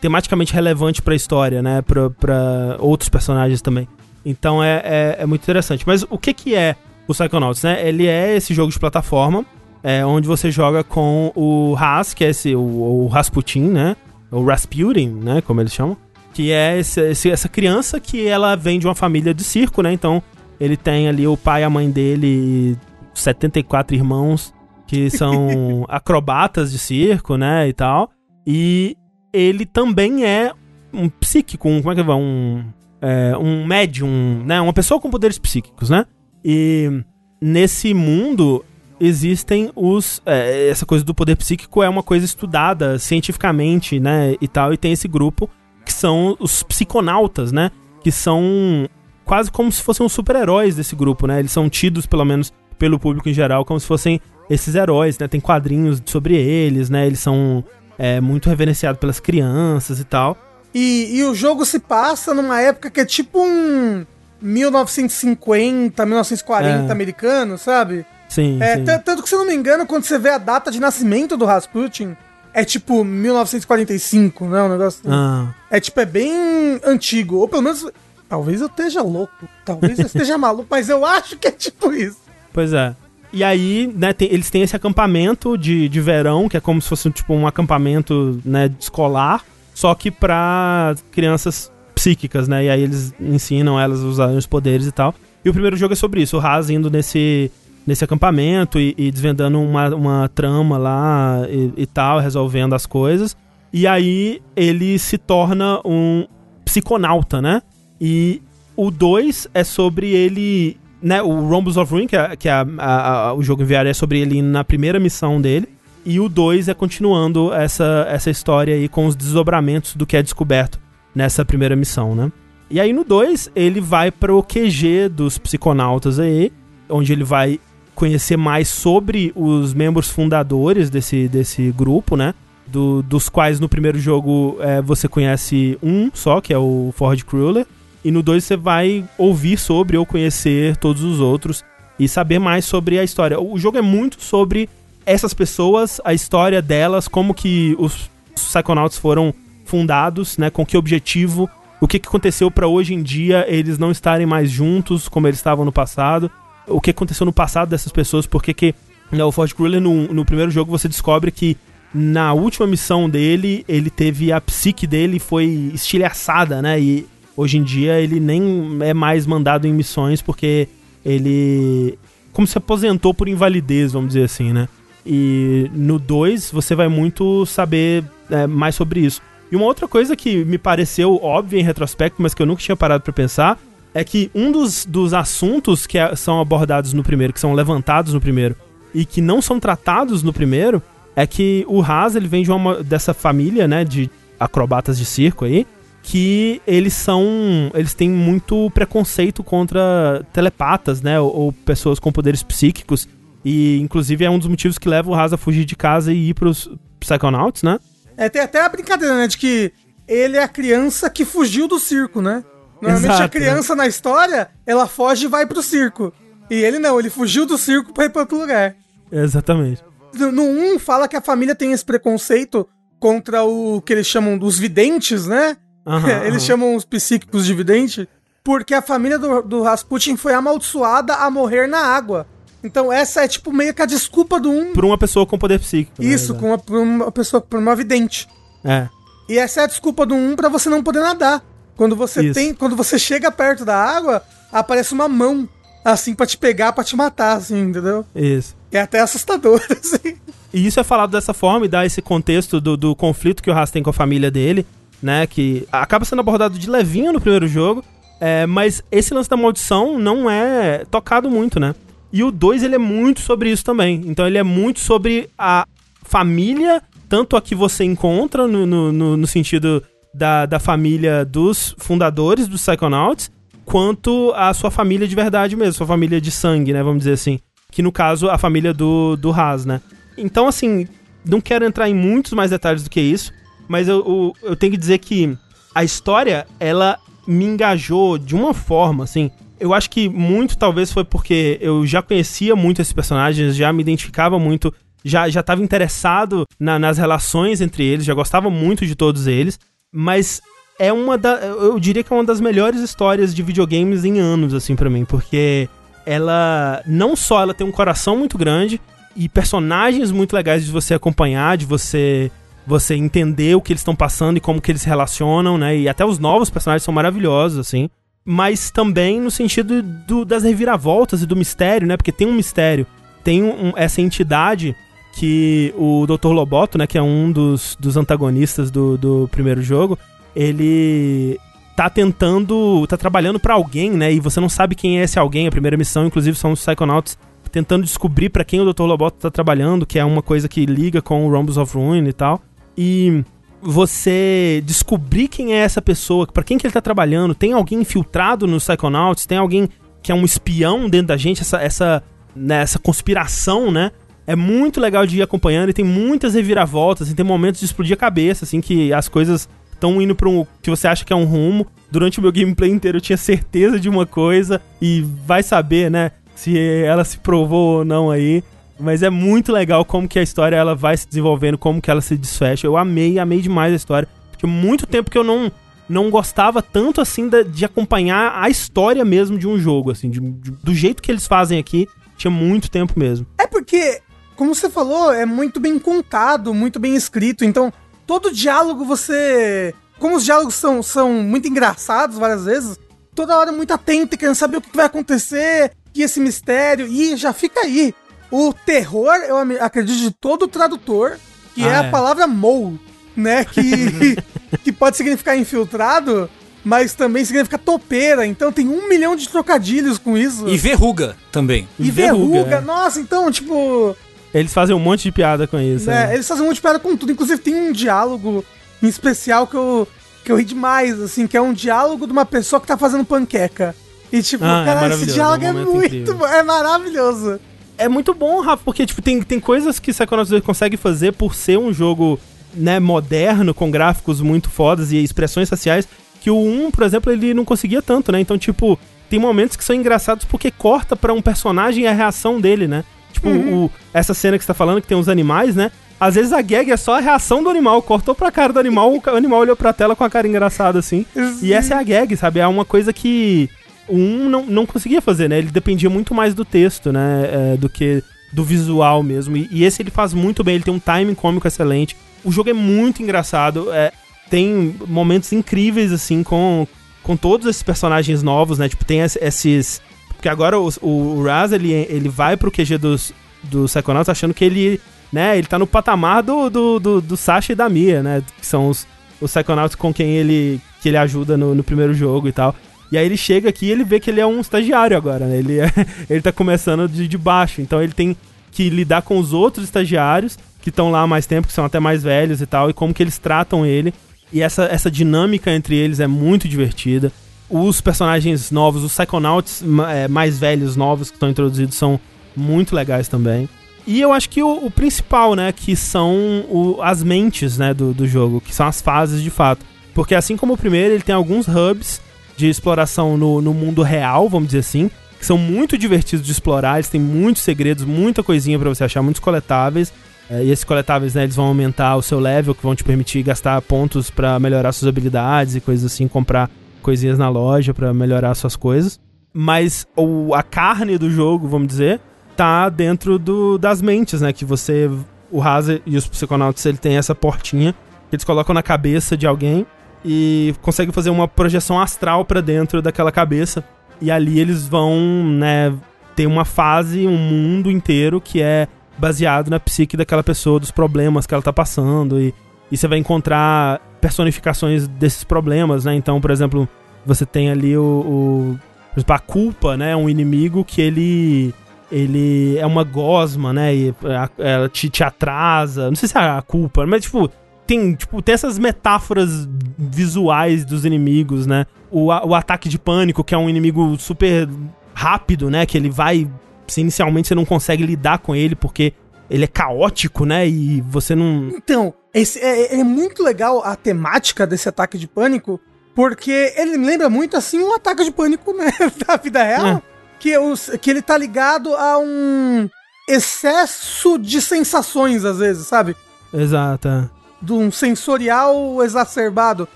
tematicamente relevante para a história, né? Pra, pra outros personagens também. Então é, é, é, muito interessante. Mas o que, que é o Psychonauts, né? Ele é esse jogo de plataforma é, onde você joga com o Ras, que é esse, o, o Rasputin, né? O Rasputin, né? Como eles chamam. Que é esse, esse, essa criança que ela vem de uma família de circo, né? Então ele tem ali o pai, a mãe dele e 74 irmãos que são acrobatas de circo, né? E tal. E ele também é um psíquico, um, como é que vai? Um, é, um médium, né? Uma pessoa com poderes psíquicos, né? E nesse mundo existem os. É, essa coisa do poder psíquico é uma coisa estudada cientificamente, né? E tal, e tem esse grupo que são os psiconautas, né? Que são quase como se fossem os super-heróis desse grupo, né? Eles são tidos, pelo menos pelo público em geral, como se fossem esses heróis, né? Tem quadrinhos sobre eles, né? Eles são é, muito reverenciados pelas crianças e tal. E, e o jogo se passa numa época que é tipo um 1950, 1940 é. americano, sabe? Sim, é, sim. Tanto que, se eu não me engano, quando você vê a data de nascimento do Rasputin, é tipo 1945, né? Um negócio. Assim. Ah. É tipo, é bem antigo. Ou pelo menos. Talvez eu esteja louco. Talvez eu esteja maluco, mas eu acho que é tipo isso. Pois é. E aí, né, tem, eles têm esse acampamento de, de verão, que é como se fosse tipo um acampamento né, escolar, só que pra crianças psíquicas, né? E aí eles ensinam elas a usarem os poderes e tal. E o primeiro jogo é sobre isso, o Raz indo nesse nesse acampamento e, e desvendando uma, uma trama lá e, e, tal, resolvendo as coisas. E aí ele se torna um psiconauta, né? E o 2 é sobre ele. Né, o Rhombus of Ruin, que, é, que é a, a, a, o jogo enviaria é sobre ele na primeira missão dele. E o 2 é continuando essa, essa história aí com os desdobramentos do que é descoberto nessa primeira missão, né? E aí no 2 ele vai pro QG dos psiconautas aí, onde ele vai conhecer mais sobre os membros fundadores desse, desse grupo, né? Do, dos quais no primeiro jogo é, você conhece um só, que é o Ford Cruller. E no 2 você vai ouvir sobre ou conhecer todos os outros e saber mais sobre a história. O jogo é muito sobre essas pessoas, a história delas, como que os Psychonauts foram fundados, né? Com que objetivo, o que, que aconteceu para hoje em dia eles não estarem mais juntos como eles estavam no passado o que aconteceu no passado dessas pessoas, porque que né, o Ford Cruller no, no primeiro jogo você descobre que na última missão dele, ele teve a psique dele foi estilhaçada, né? E hoje em dia ele nem é mais mandado em missões porque ele como se aposentou por invalidez, vamos dizer assim, né? E no 2 você vai muito saber é, mais sobre isso. E uma outra coisa que me pareceu óbvia em retrospecto, mas que eu nunca tinha parado para pensar, é que um dos, dos assuntos que são abordados no primeiro, que são levantados no primeiro, e que não são tratados no primeiro, é que o Haas, ele vem de uma dessa família, né, de acrobatas de circo aí, que eles são, eles têm muito preconceito contra telepatas, né, ou, ou pessoas com poderes psíquicos, e inclusive é um dos motivos que leva o Haas a fugir de casa e ir pros Psychonauts, né? É, tem até a brincadeira, né, de que ele é a criança que fugiu do circo, né? Normalmente Exato, a criança na história, ela foge e vai pro circo. E ele não, ele fugiu do circo pra ir pra outro lugar. Exatamente. No no 1 fala que a família tem esse preconceito contra o que eles chamam dos videntes, né? Aham, eles aham. chamam os psíquicos de vidente, porque a família do, do Rasputin foi amaldiçoada a morrer na água. Então essa é tipo meio que a desculpa do 1. Por uma pessoa com poder psíquico. né? Isso, com uma, por uma pessoa, por uma vidente. É. E essa é a desculpa do 1 pra você não poder nadar. Quando você Isso. tem, quando você chega perto da água, aparece uma mão assim pra te pegar, pra te matar, assim, entendeu? Isso. É até assustador, assim. E isso é falado dessa forma e dá esse contexto do, do conflito que o Haas tem com a família dele, né? Que acaba sendo abordado de levinho no primeiro jogo, é, mas esse lance da maldição não é tocado muito, né? E o 2 ele é muito sobre isso também. Então ele é muito sobre a família, tanto a que você encontra no, no, no- sentido da, da família dos fundadores dos Psychonauts, quanto a sua família de verdade mesmo, sua família de sangue, né? Vamos dizer assim. Que no caso, a família do, do Haas, né? Então, assim, não quero entrar em muitos mais detalhes do que isso, mas eu, eu, eu tenho que dizer que a história, ela me engajou de uma forma, assim. Eu acho que muito talvez foi porque eu já conhecia muito esses personagens, já me identificava muito, já, já tava interessado na- nas relações entre eles, já gostava muito de todos eles, mas é uma da. Eu diria que é uma das melhores histórias de videogames em anos, assim, pra mim, porque ela não só ela tem um coração muito grande e personagens muito legais de você acompanhar, de você você entender o que eles estão passando e como que eles se relacionam, né? E até os novos personagens são maravilhosos, assim. Mas também no sentido do- das reviravoltas e do mistério, né? Porque tem um mistério. Tem um- essa entidade que o Dr. Loboto, né? Que é um dos, dos antagonistas do, do primeiro jogo, ele tá tentando, tá trabalhando pra alguém, né? E você não sabe quem é esse alguém. A primeira missão, inclusive, são os Psychonauts tentando descobrir pra quem o Dr. Loboto tá trabalhando, que é uma coisa que liga com o Rhombus of Ruin e tal. E você descobrir quem é essa pessoa, pra quem que ele tá trabalhando, tem alguém infiltrado nos Psychonauts, tem alguém que é um espião dentro da gente, essa, essa, né, essa conspiração, né? É muito legal de ir acompanhando e tem muitas reviravoltas, e tem momentos de explodir a cabeça, assim, que as coisas estão indo pra um que você acha que é um rumo. Durante o meu gameplay inteiro eu tinha certeza de uma coisa e vai saber, né, se ela se provou ou não aí. Mas é muito legal como que a história ela vai se desenvolvendo, como que ela se desfecha. Eu amei, amei demais a história. Tinha muito tempo que eu não não gostava tanto assim da- de acompanhar a história mesmo de um jogo, assim, de- de- do jeito que eles fazem aqui. Tinha muito tempo mesmo. É porque, como você falou, é muito bem contado, muito bem escrito. Então, todo diálogo você. Como os diálogos são, são muito engraçados várias vezes, toda hora muito atento querendo saber o que vai acontecer, e esse mistério, e já fica aí. O terror, eu acredito, de todo tradutor, que Ah, é a é. palavra mou, né? Que, que pode significar infiltrado, mas também significa topeira. Então tem um milhão de trocadilhos com isso. E verruga também. E verruga, verruga. é. Nossa, então, tipo. Eles fazem um monte de piada com isso. né, né? Eles fazem muito piada com tudo. Inclusive, tem um diálogo em especial que eu, que eu ri demais, assim, que é um diálogo de uma pessoa que tá fazendo panqueca. E, tipo, Ah, é cara, esse maravilhoso, diálogo é um é, muito. incrível. É maravilhoso. É muito bom, Rafa, porque tipo, tem, tem coisas que Psychonauts 2 consegue fazer por ser um jogo né, moderno, com gráficos muito fodas e expressões faciais, que o 1, por exemplo, ele não conseguia tanto, né? Então, tipo, tem momentos que são engraçados porque corta pra um personagem a reação dele, né? Tipo, o, essa cena que você tá falando, que tem os animais, né? Às vezes a gag é só a reação do animal. Cortou pra cara do animal, o animal olhou pra tela com a cara engraçada, assim. E essa é a gag, sabe? É uma coisa que o 1 não, não conseguia fazer, né? Ele dependia muito mais do texto, né? É, do que do visual mesmo. E, e esse ele faz muito bem, ele tem um timing cômico excelente. O jogo é muito engraçado, é, tem momentos incríveis, assim, com, com todos esses personagens novos, né? Tipo, tem esse- esses... Porque agora o, o Raz, ele, ele vai pro QG dos, dos Psychonauts achando que ele, né? Ele tá no patamar do, do, do, do Sasha e da Mia, né? Que são os, os Psychonauts com quem ele, que ele ajuda no, no primeiro jogo e tal. E aí ele chega aqui e ele vê que ele é um estagiário agora, né? Ele, é, ele tá começando de, de baixo. Então ele tem que lidar com os outros estagiários que estão lá há mais tempo, que são até mais velhos e tal, e como que eles tratam ele. E essa, essa dinâmica entre eles é muito divertida. Os personagens novos, os Psychonauts é, mais velhos, novos que estão introduzidos, são muito legais também. E eu acho que o, o principal, né, que são o- as mentes, né, do, do jogo, que são as fases de fato. Porque assim como o primeiro, ele tem alguns hubs de exploração no, no mundo real, vamos dizer assim, que são muito divertidos de explorar, eles têm muitos segredos, muita coisinha para você achar, muitos coletáveis. É, e esses coletáveis, né, eles vão aumentar o seu level, que vão te permitir gastar pontos para melhorar suas habilidades e coisas assim, comprar coisinhas na loja para melhorar suas coisas. Mas o, a carne do jogo, vamos dizer, tá dentro do, das mentes, né? Que você, o Hazer e os psiconautas, ele tem essa portinha que eles colocam na cabeça de alguém e conseguem fazer uma projeção astral para dentro daquela cabeça. E ali eles vão, né, ter uma fase, um mundo inteiro que é baseado na psique daquela pessoa, dos problemas que ela tá passando e, e você vai encontrar personificações desses problemas, né? Então, por exemplo, você tem ali o, o a culpa, né, um inimigo que ele ele é uma gosma, né, e ela te, te atrasa, não sei se é a culpa, mas tipo, tem, tipo, tem essas metáforas visuais dos inimigos, né? O, o ataque de pânico, que é um inimigo super rápido, né? Que ele vai. Se inicialmente você não consegue lidar com ele porque ele é caótico, né? E você não. Então, esse, é, é muito legal a temática desse ataque de pânico, porque ele me lembra muito assim um ataque de pânico, né? da vida real. É. Que, os, que ele tá ligado a um excesso de sensações, às vezes, sabe? Exato. De um sensorial exacerbado.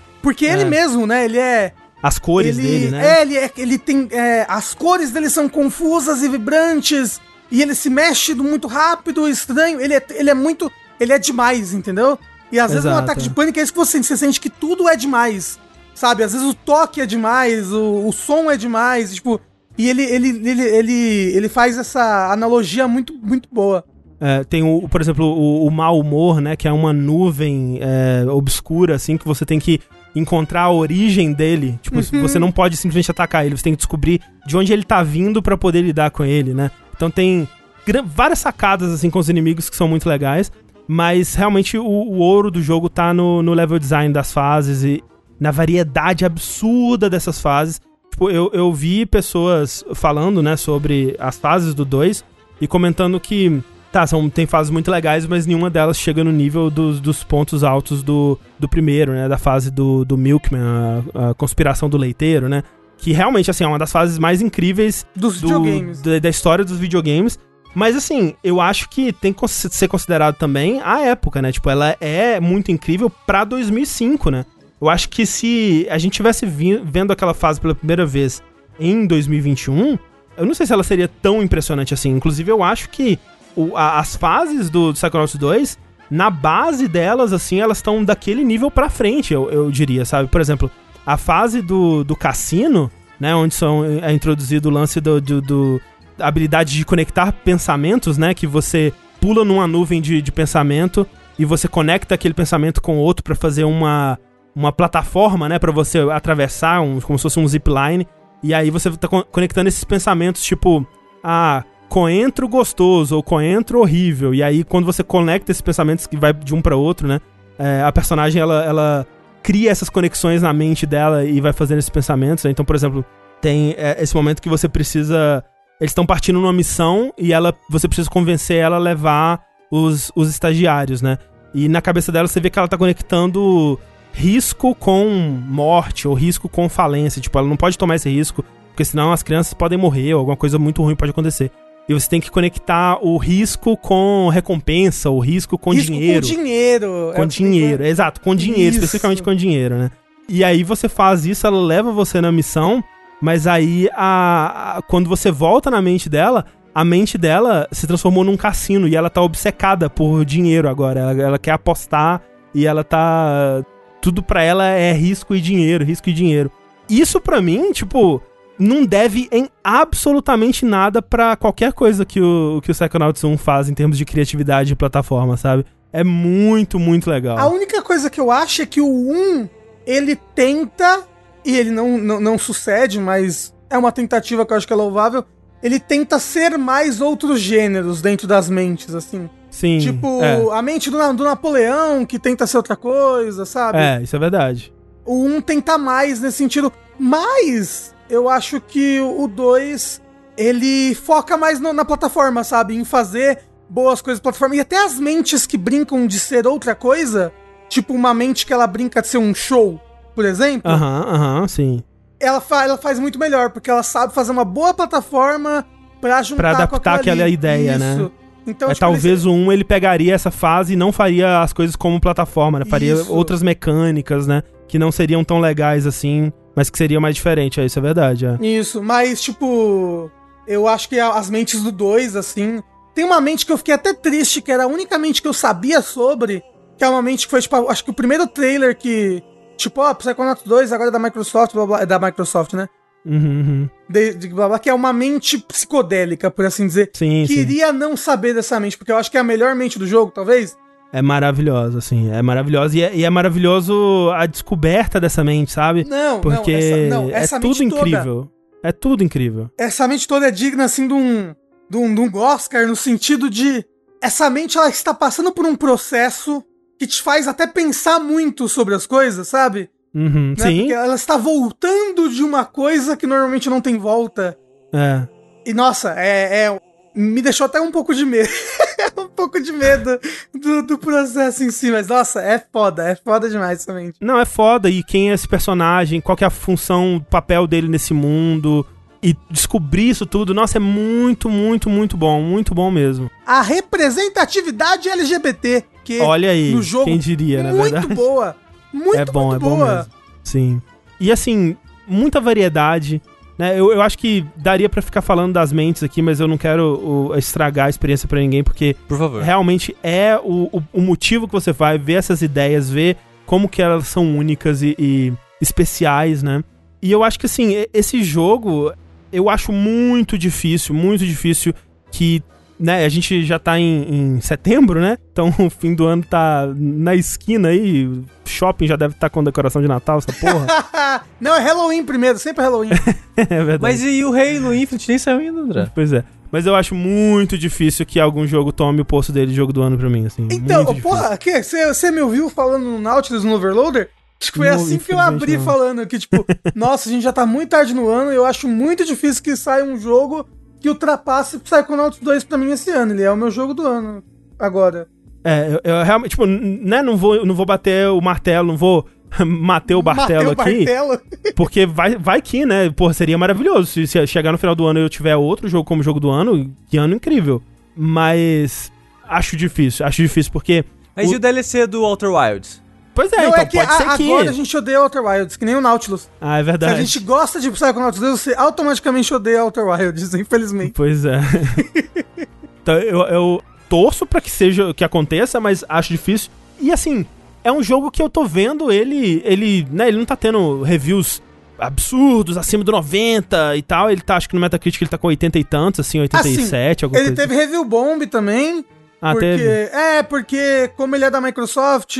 Porque é. ele mesmo, né? Ele é. As cores ele, dele, né? É, ele, é, ele tem. É, as cores dele são confusas e vibrantes. E ele se mexe muito rápido, estranho. Ele é, ele é muito. Ele é demais, entendeu? E às Exato. vezes no ataque de pânico é isso que você, você sente que tudo é demais. Sabe? Às vezes o toque é demais, o, o som é demais. Tipo. E ele, ele, ele, ele, ele faz essa analogia muito, muito boa. É, tem, o, por exemplo, o, o mau humor, né? Que é uma nuvem é, obscura, assim, que você tem que encontrar a origem dele. Tipo, uhum. você não pode simplesmente atacar ele, você tem que descobrir de onde ele tá vindo para poder lidar com ele, né? Então tem várias sacadas, assim, com os inimigos que são muito legais. Mas realmente o, o ouro do jogo tá no, no level design das fases e na variedade absurda dessas fases. Tipo, eu, eu vi pessoas falando, né, sobre as fases do 2 e comentando que Tá, são, tem fases muito legais, mas nenhuma delas chega no nível dos, dos pontos altos do, do primeiro, né? Da fase do, do Milkman, a, a conspiração do leiteiro, né? Que realmente, assim, é uma das fases mais incríveis dos do, videogames. Da, da história dos videogames. Mas assim, eu acho que tem que ser considerado também a época, né? Tipo, ela é muito incrível pra 2005, né? Eu acho que se a gente tivesse vendo aquela fase pela primeira vez em 2021, eu não sei se ela seria tão impressionante assim. Inclusive, eu acho que o, a, as fases do, do Psychonauts 2, na base delas, assim, elas estão daquele nível pra frente, eu, eu diria, sabe? Por exemplo, a fase do, do cassino, né? Onde são, é introduzido o lance do, do, do habilidade de conectar pensamentos, né? Que você pula numa nuvem de, de pensamento e você conecta aquele pensamento com outro para fazer uma, uma plataforma, né? para você atravessar, um, como se fosse um zipline. E aí você tá conectando esses pensamentos, tipo, ah, coentro gostoso ou coentro horrível. E aí, quando você conecta esses pensamentos que vai de um para outro, né? É, a personagem ela, ela cria essas conexões na mente dela e vai fazendo esses pensamentos. Né? Então, por exemplo, tem é, esse momento que você precisa. Eles estão partindo numa missão e ela, você precisa convencer ela a levar os, os estagiários, né? E na cabeça dela você vê que ela tá conectando risco com morte ou risco com falência. Tipo, ela não pode tomar esse risco, porque senão as crianças podem morrer ou alguma coisa muito ruim pode acontecer. E você tem que conectar o risco com recompensa, o risco com risco dinheiro. Com dinheiro. Com é dinheiro, exato, com dinheiro, isso. especificamente com dinheiro, né? E aí você faz isso, ela leva você na missão, mas aí a, a, quando você volta na mente dela, a mente dela se transformou num cassino e ela tá obcecada por dinheiro agora. Ela, ela quer apostar e ela tá. Tudo pra ela é risco e dinheiro, risco e dinheiro. Isso pra mim, tipo, não deve em absolutamente nada para qualquer coisa que o, que o Psychonauts 1 faz em termos de criatividade e plataforma, sabe? É muito, muito legal. A única coisa que eu acho é que o 1, ele tenta, e ele não, não, não sucede, mas é uma tentativa que eu acho que é louvável, ele tenta ser mais outros gêneros dentro das mentes, assim. Sim. Tipo, é. a mente do, do Napoleão, que tenta ser outra coisa, sabe? É, isso é verdade. O 1 tenta mais nesse sentido, mas eu acho que o 2 ele foca mais no, na plataforma, sabe? Em fazer boas coisas na plataforma. E até as mentes que brincam de ser outra coisa, tipo uma mente que ela brinca de ser um show, por exemplo. Aham, aham, sim. ela, fa ela faz muito melhor, porque ela sabe fazer uma boa plataforma pra juntar Pra adaptar aquela ali. ideia, né? Então, é, tipo, talvez eles- o 1 ele pegaria essa fase e não faria as coisas como plataforma, né? Faria Isso. outras mecânicas, né? Que não seriam tão legais assim, mas que seria mais diferente. É, isso é verdade, é. Isso, mas, tipo, eu acho que as mentes do 2, assim. Tem uma mente que eu fiquei até triste, que era a única mente que eu sabia sobre. Que é uma mente que foi, tipo, acho que o primeiro trailer que. Tipo, ó, Psychonauts 2 agora é da Microsoft, blá blá, é da Microsoft, né? Uhum, uhum. De, de blá blá, que é uma mente psicodélica, por assim dizer. Sim, sim. Queria não saber dessa mente, porque eu acho que é a melhor mente do jogo, talvez. É maravilhosa, assim. É maravilhosa. E é, e é maravilhoso a descoberta dessa mente, sabe? Não, Porque não, essa, não, essa é tudo mente toda- incrível. É tudo incrível. essa mente toda é digna, assim, de um, de um, de um Oscar, no sentido de. Essa mente, ela está passando por um processo que te faz até pensar muito sobre as coisas, sabe? Uhum, Né? sim. Porque ela está voltando de uma coisa que normalmente não tem volta. É. E, nossa, é. é- me deixou até um pouco de medo. um pouco de medo do, do processo em si. Mas, nossa, é foda. É foda demais mente. Não, é foda. E quem é esse personagem? Qual que é a função, o papel dele nesse mundo? E descobrir isso tudo, nossa, é muito, muito, muito bom. Muito bom mesmo. A representatividade LGBT. Que Olha aí, no jogo, quem diria, na muito verdade? boa. Muito, é bom, muito é bom boa. mesmo. Sim. E assim, muita variedade. Né? Eu, eu acho que daria pra ficar falando das mentes aqui, mas eu não quero o, estragar a experiência pra ninguém, porque Por favor. realmente é o, o, o motivo que você vai ver essas ideias, ver como que elas são únicas e, e especiais, né? E eu acho que assim, esse jogo eu acho muito difícil, muito difícil que, né, a gente já tá em, em setembro, né? Então o fim do ano tá na esquina aí, shopping já deve estar com decoração de Natal, essa porra. Não, é Halloween primeiro, sempre é Halloween. é verdade. Mas e o Halo Infinite nem saiu ainda, André? Pois é. Mas eu acho muito difícil que algum jogo tome o posto dele de jogo do ano pra mim, assim. Então, porra, que, você, você me ouviu falando no Nautilus no Overloader? Acho que foi Não, assim que eu abri não. falando que, tipo, nossa, a gente já tá muito tarde no ano e eu acho muito difícil que saia um jogo que ultrapasse Psychonauts 2 pra mim esse ano. Ele é o meu jogo do ano agora. É, eu, eu realmente, tipo, né, não vou, não vou bater o martelo, não vou matar o martelo aqui, martelo. porque vai, vai que, né, porra, seria maravilhoso se, se chegar no final do ano e eu tiver outro jogo como jogo do ano, que ano incrível. Mas acho difícil, acho difícil, porque, Mas O- e o DLC do Outer Wilds? Pois é, Não, então é que pode a- ser que... agora a gente odeia Outer Wilds, que nem o Nautilus. Ah, é Se verdade. a gente gosta de Psychonauts 2, você automaticamente odeia Outer Wilds, infelizmente. Pois é. então eu, eu torço pra que seja que aconteça, mas acho difícil. E assim, é um jogo que eu tô vendo ele, ele, né, ele não tá tendo reviews absurdos, acima do 90 e tal. Ele tá, acho que no Metacritic ele tá com 80 e tantos, assim, 87, alguma Ele coisa. teve review bomb também. Ah, porque, teve. É, porque como ele é da Microsoft,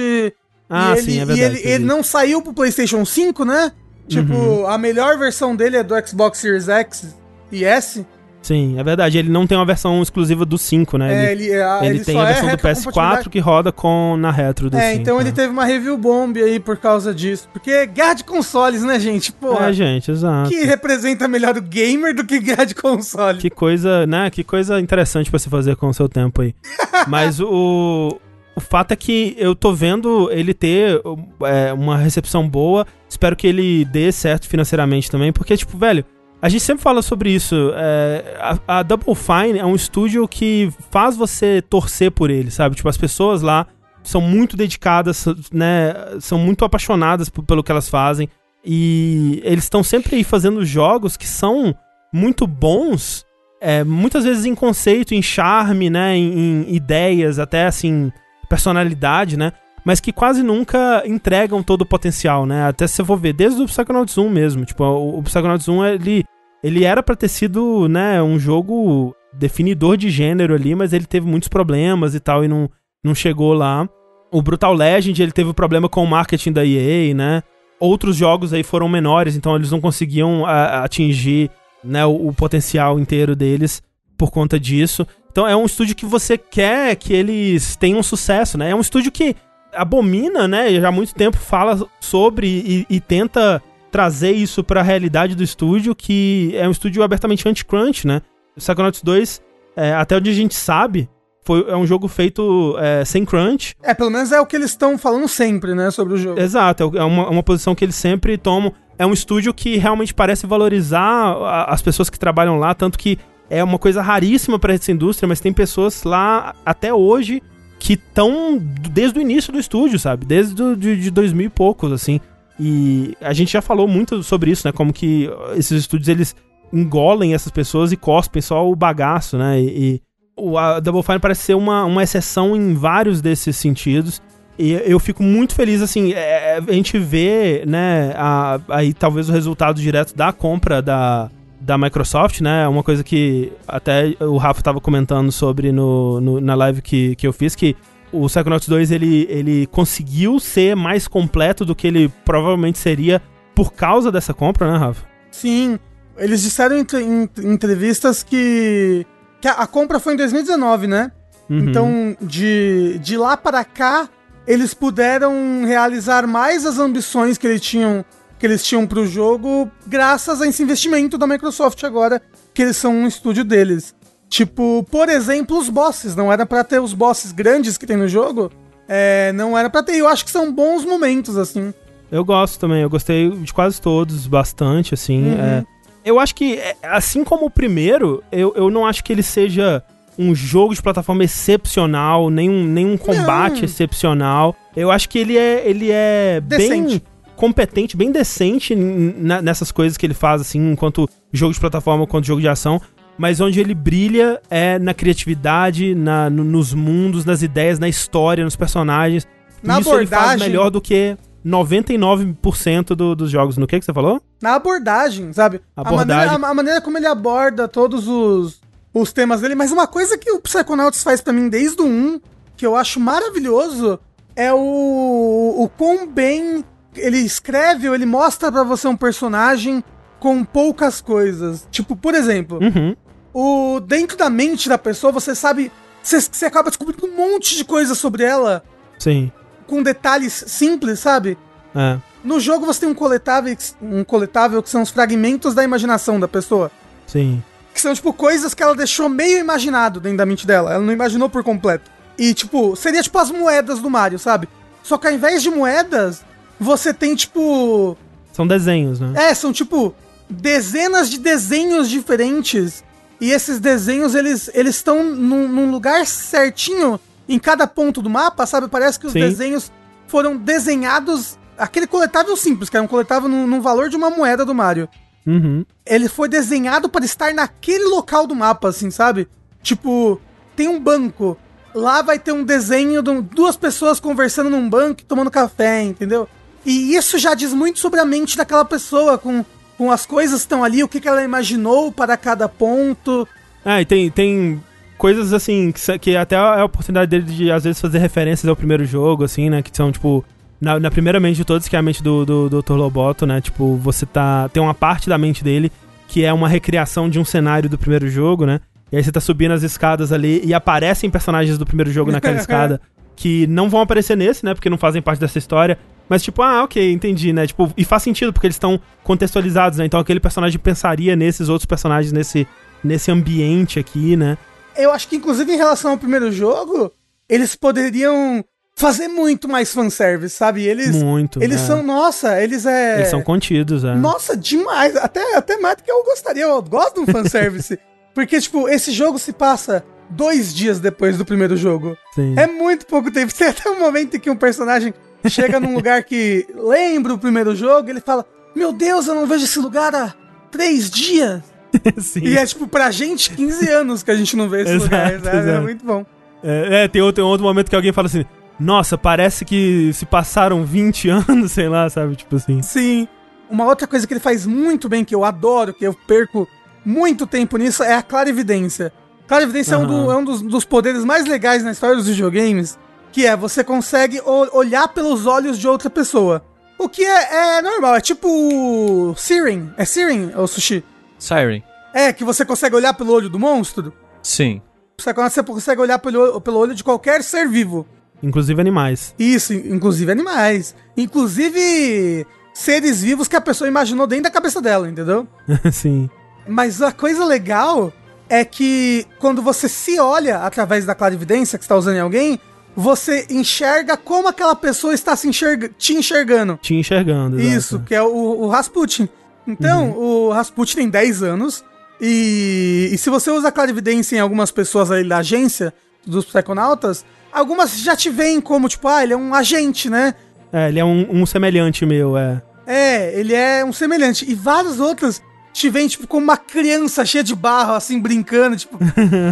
Ah, e ele, sim, é e verdade. ele, teve ele isso. não saiu pro PlayStation 5, né? Tipo, Uhum. a melhor versão dele é do Xbox Series X e S. Sim, é verdade. Ele não tem uma versão exclusiva do 5, né? é, ele ele, a, ele ele tem a versão é do PS4 que roda com na retro do 5. É, então ele né? teve uma review bomb aí por causa disso. Porque guerra de consoles, né, gente? Pô, É, gente, exato. que representa melhor o gamer do que guerra de console. Que coisa, né? Que coisa interessante pra se fazer com o seu tempo aí. Mas o, o fato é que eu tô vendo ele ter é, uma recepção boa. Espero que ele dê certo financeiramente também, porque, tipo, velho, a gente sempre fala sobre isso. é, a, a Double Fine é um estúdio que faz você torcer por ele, sabe? Tipo, as pessoas lá são muito dedicadas, né? São muito apaixonadas pelo que elas fazem. E eles estão sempre aí fazendo jogos que são muito bons, é, muitas vezes em conceito, em charme, né? Em, em ideias, até assim, personalidade, né? Mas que quase nunca entregam todo o potencial, né? Até se você for ver, desde o Psychonauts 1 mesmo. Tipo, o, o Psychonauts 1, ele, ele era pra ter sido, né, um jogo definidor de gênero ali, mas ele teve muitos problemas e tal, e não, não chegou lá. O Brutal Legend, ele teve problema com o marketing da EA, né? Outros jogos aí foram menores, então eles não conseguiam a- atingir né, o, o potencial inteiro deles por conta disso. Então é um estúdio que você quer que eles tenham sucesso, né? É um estúdio que abomina, né? Já há muito tempo fala sobre e, e tenta trazer isso pra realidade do estúdio, que é um estúdio abertamente anti-crunch, né? O Psychonauts 2, é, até onde a gente sabe, foi, é um jogo feito é, sem crunch. É, pelo menos é o que eles estão falando sempre, né, sobre o jogo. Exato, é uma, uma posição que eles sempre tomam. É um estúdio que realmente parece valorizar a, as pessoas que trabalham lá, tanto que é uma coisa raríssima para essa indústria, mas tem pessoas lá até hoje que estão desde o início do estúdio, sabe? Desde do, de, de 2000 e poucos, assim. E a gente já falou muito sobre isso, né? Como que esses estúdios, eles engolem essas pessoas e cospem só o bagaço, né? E, e o a Double Fine parece ser uma, uma exceção em vários desses sentidos. E eu fico muito feliz, assim, é, a gente vê, né, a, aí talvez o resultado direto da compra da, da Microsoft, né? Uma coisa que até o Rafa estava comentando sobre no, no, na live que, que eu fiz, que o Psychonauts 2 ele, ele conseguiu ser mais completo do que ele provavelmente seria por causa dessa compra, né, Rafa? Sim. Eles disseram em, em, em entrevistas que, que a, a, compra foi em 2019, né? Uhum. Então, de, de lá para cá, eles puderam realizar mais as ambições que eles tinham que eles tinham pro jogo, graças a esse investimento da Microsoft agora, que eles são um estúdio deles. Tipo, por exemplo, os bosses. Não era para ter os bosses grandes que tem no jogo. É, não era para ter. Eu acho que são bons momentos, assim. Eu gosto também. Eu gostei de quase todos, bastante, assim. Uhum. É, eu acho que, é, assim como o primeiro, eu, eu não acho que ele seja um jogo de plataforma excepcional, nem um, nem um combate não. excepcional. Eu acho que ele é, ele é Decente. bem competente, bem decente nessas coisas que ele faz, assim, enquanto jogo de plataforma, quanto jogo de ação. Mas onde ele brilha é na criatividade, na, no, nos mundos, nas ideias, na história, nos personagens. Na Isso abordagem... ele faz melhor do que 99% do, dos jogos. No que, que você falou? Na abordagem, sabe? Abordagem. A, maneira, a, a maneira como ele aborda todos os, os temas dele. Mas uma coisa que o Psychonauts faz para mim desde o 1, que eu acho maravilhoso, é o, o quão bem ele escreve ou ele mostra para você um personagem com poucas coisas. Tipo, por exemplo, uhum. o dentro da mente da pessoa, você sabe. Você, você acaba descobrindo um monte de coisa sobre ela. Sim. Com detalhes simples, sabe? É. No jogo você tem um coletável, um coletável que são os fragmentos da imaginação da pessoa. Sim. Que são, tipo, coisas que ela deixou meio imaginado dentro da mente dela. Ela não imaginou por completo. E, tipo, seria tipo as moedas do Mario, sabe? Só que ao invés de moedas, você tem, tipo. São desenhos, né? É, são tipo dezenas de desenhos diferentes. E esses desenhos, eles eles estão num, num, lugar certinho em cada ponto do mapa, sabe? Parece que os Sim. desenhos foram desenhados. Aquele coletável simples, que era um coletável no, no valor de uma moeda do Mario. Uhum. Ele foi desenhado para estar naquele local do mapa, assim, sabe? Tipo, tem um banco. Lá vai ter um desenho de duas pessoas conversando num banco tomando café, entendeu? E isso já diz muito sobre a mente daquela pessoa, com, com as coisas que estão ali, o que, que ela imaginou para cada ponto. Ah, e tem, tem coisas assim, que, que até é a oportunidade dele de às vezes fazer referências ao primeiro jogo, assim, né? Que são, tipo, na, na, primeira mente de todos, que é a mente do, do, do Dr. Loboto, né? Tipo, você tá. Tem uma parte da mente dele que é uma recriação de um cenário do primeiro jogo, né? E aí você tá subindo as escadas ali e aparecem personagens do primeiro jogo naquela escada que não vão aparecer nesse, né? Porque não fazem parte dessa história. Mas, tipo, ah, ok, entendi, né? Tipo, e faz sentido, porque eles estão contextualizados, né? Então aquele personagem pensaria nesses outros personagens, nesse, nesse ambiente aqui, né? Eu acho que, inclusive, em relação ao primeiro jogo, eles poderiam fazer muito mais fanservice, sabe? Eles. Muito. Eles é. são, nossa, eles é. Eles são contidos, é. Nossa, demais. Até, até mais do que eu gostaria. Eu gosto de um fanservice. porque, tipo, esse jogo se passa dois dias depois do primeiro jogo. Sim. É muito pouco tempo. Tem até um momento em que um personagem chega num lugar que lembra o primeiro jogo, ele fala: Meu Deus, eu não vejo esse lugar há três dias. Sim. E é tipo, pra gente, 15 anos que a gente não vê esse exato, lugar. Exato. É muito bom. É, é, tem, outro, tem outro momento que alguém fala assim: Nossa, parece que se passaram 20 anos, sei lá, sabe? Tipo assim. Sim. Uma outra coisa que ele faz muito bem, que eu adoro, que eu perco muito tempo nisso, é a clarividência. Clarividência uhum. é um, do, é um dos, dos, poderes mais legais na história dos videogames que é você consegue olhar pelos olhos de outra pessoa. O que é, é normal, é tipo Siren. É Siren, ou Sushi? Siren. É, que você consegue olhar pelo olho do monstro? Sim. Você consegue olhar pelo, pelo olho de qualquer ser vivo. Inclusive animais. Isso, inclusive animais. Inclusive seres vivos que a pessoa imaginou dentro da cabeça dela, entendeu? Sim. Mas a coisa legal é que quando você se olha através da clarividência que está usando em alguém, você enxerga como aquela pessoa está se enxerga, te enxergando. Te enxergando. Isso, exato. que é o, o Rasputin. Então, uhum. o Rasputin tem 10 anos. E, e se você usa a clarividência em algumas pessoas ali da agência dos psiconautas, algumas já te veem como, tipo, ah, ele é um agente, né? É, ele é um, um semelhante meu, é. É, ele é um semelhante. E várias outras te veem, tipo, como uma criança cheia de barro, assim, brincando, tipo,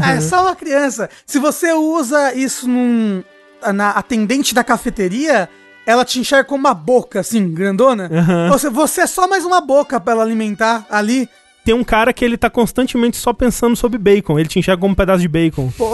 ah, é só uma criança. Se você usa isso num, na atendente da cafeteria, ela te enxerga como uma boca, assim, grandona. Uhum. Você, você é só mais uma boca para ela alimentar ali tem um cara que ele tá constantemente só pensando sobre bacon. Ele te enxerga como um pedaço de bacon. Pô,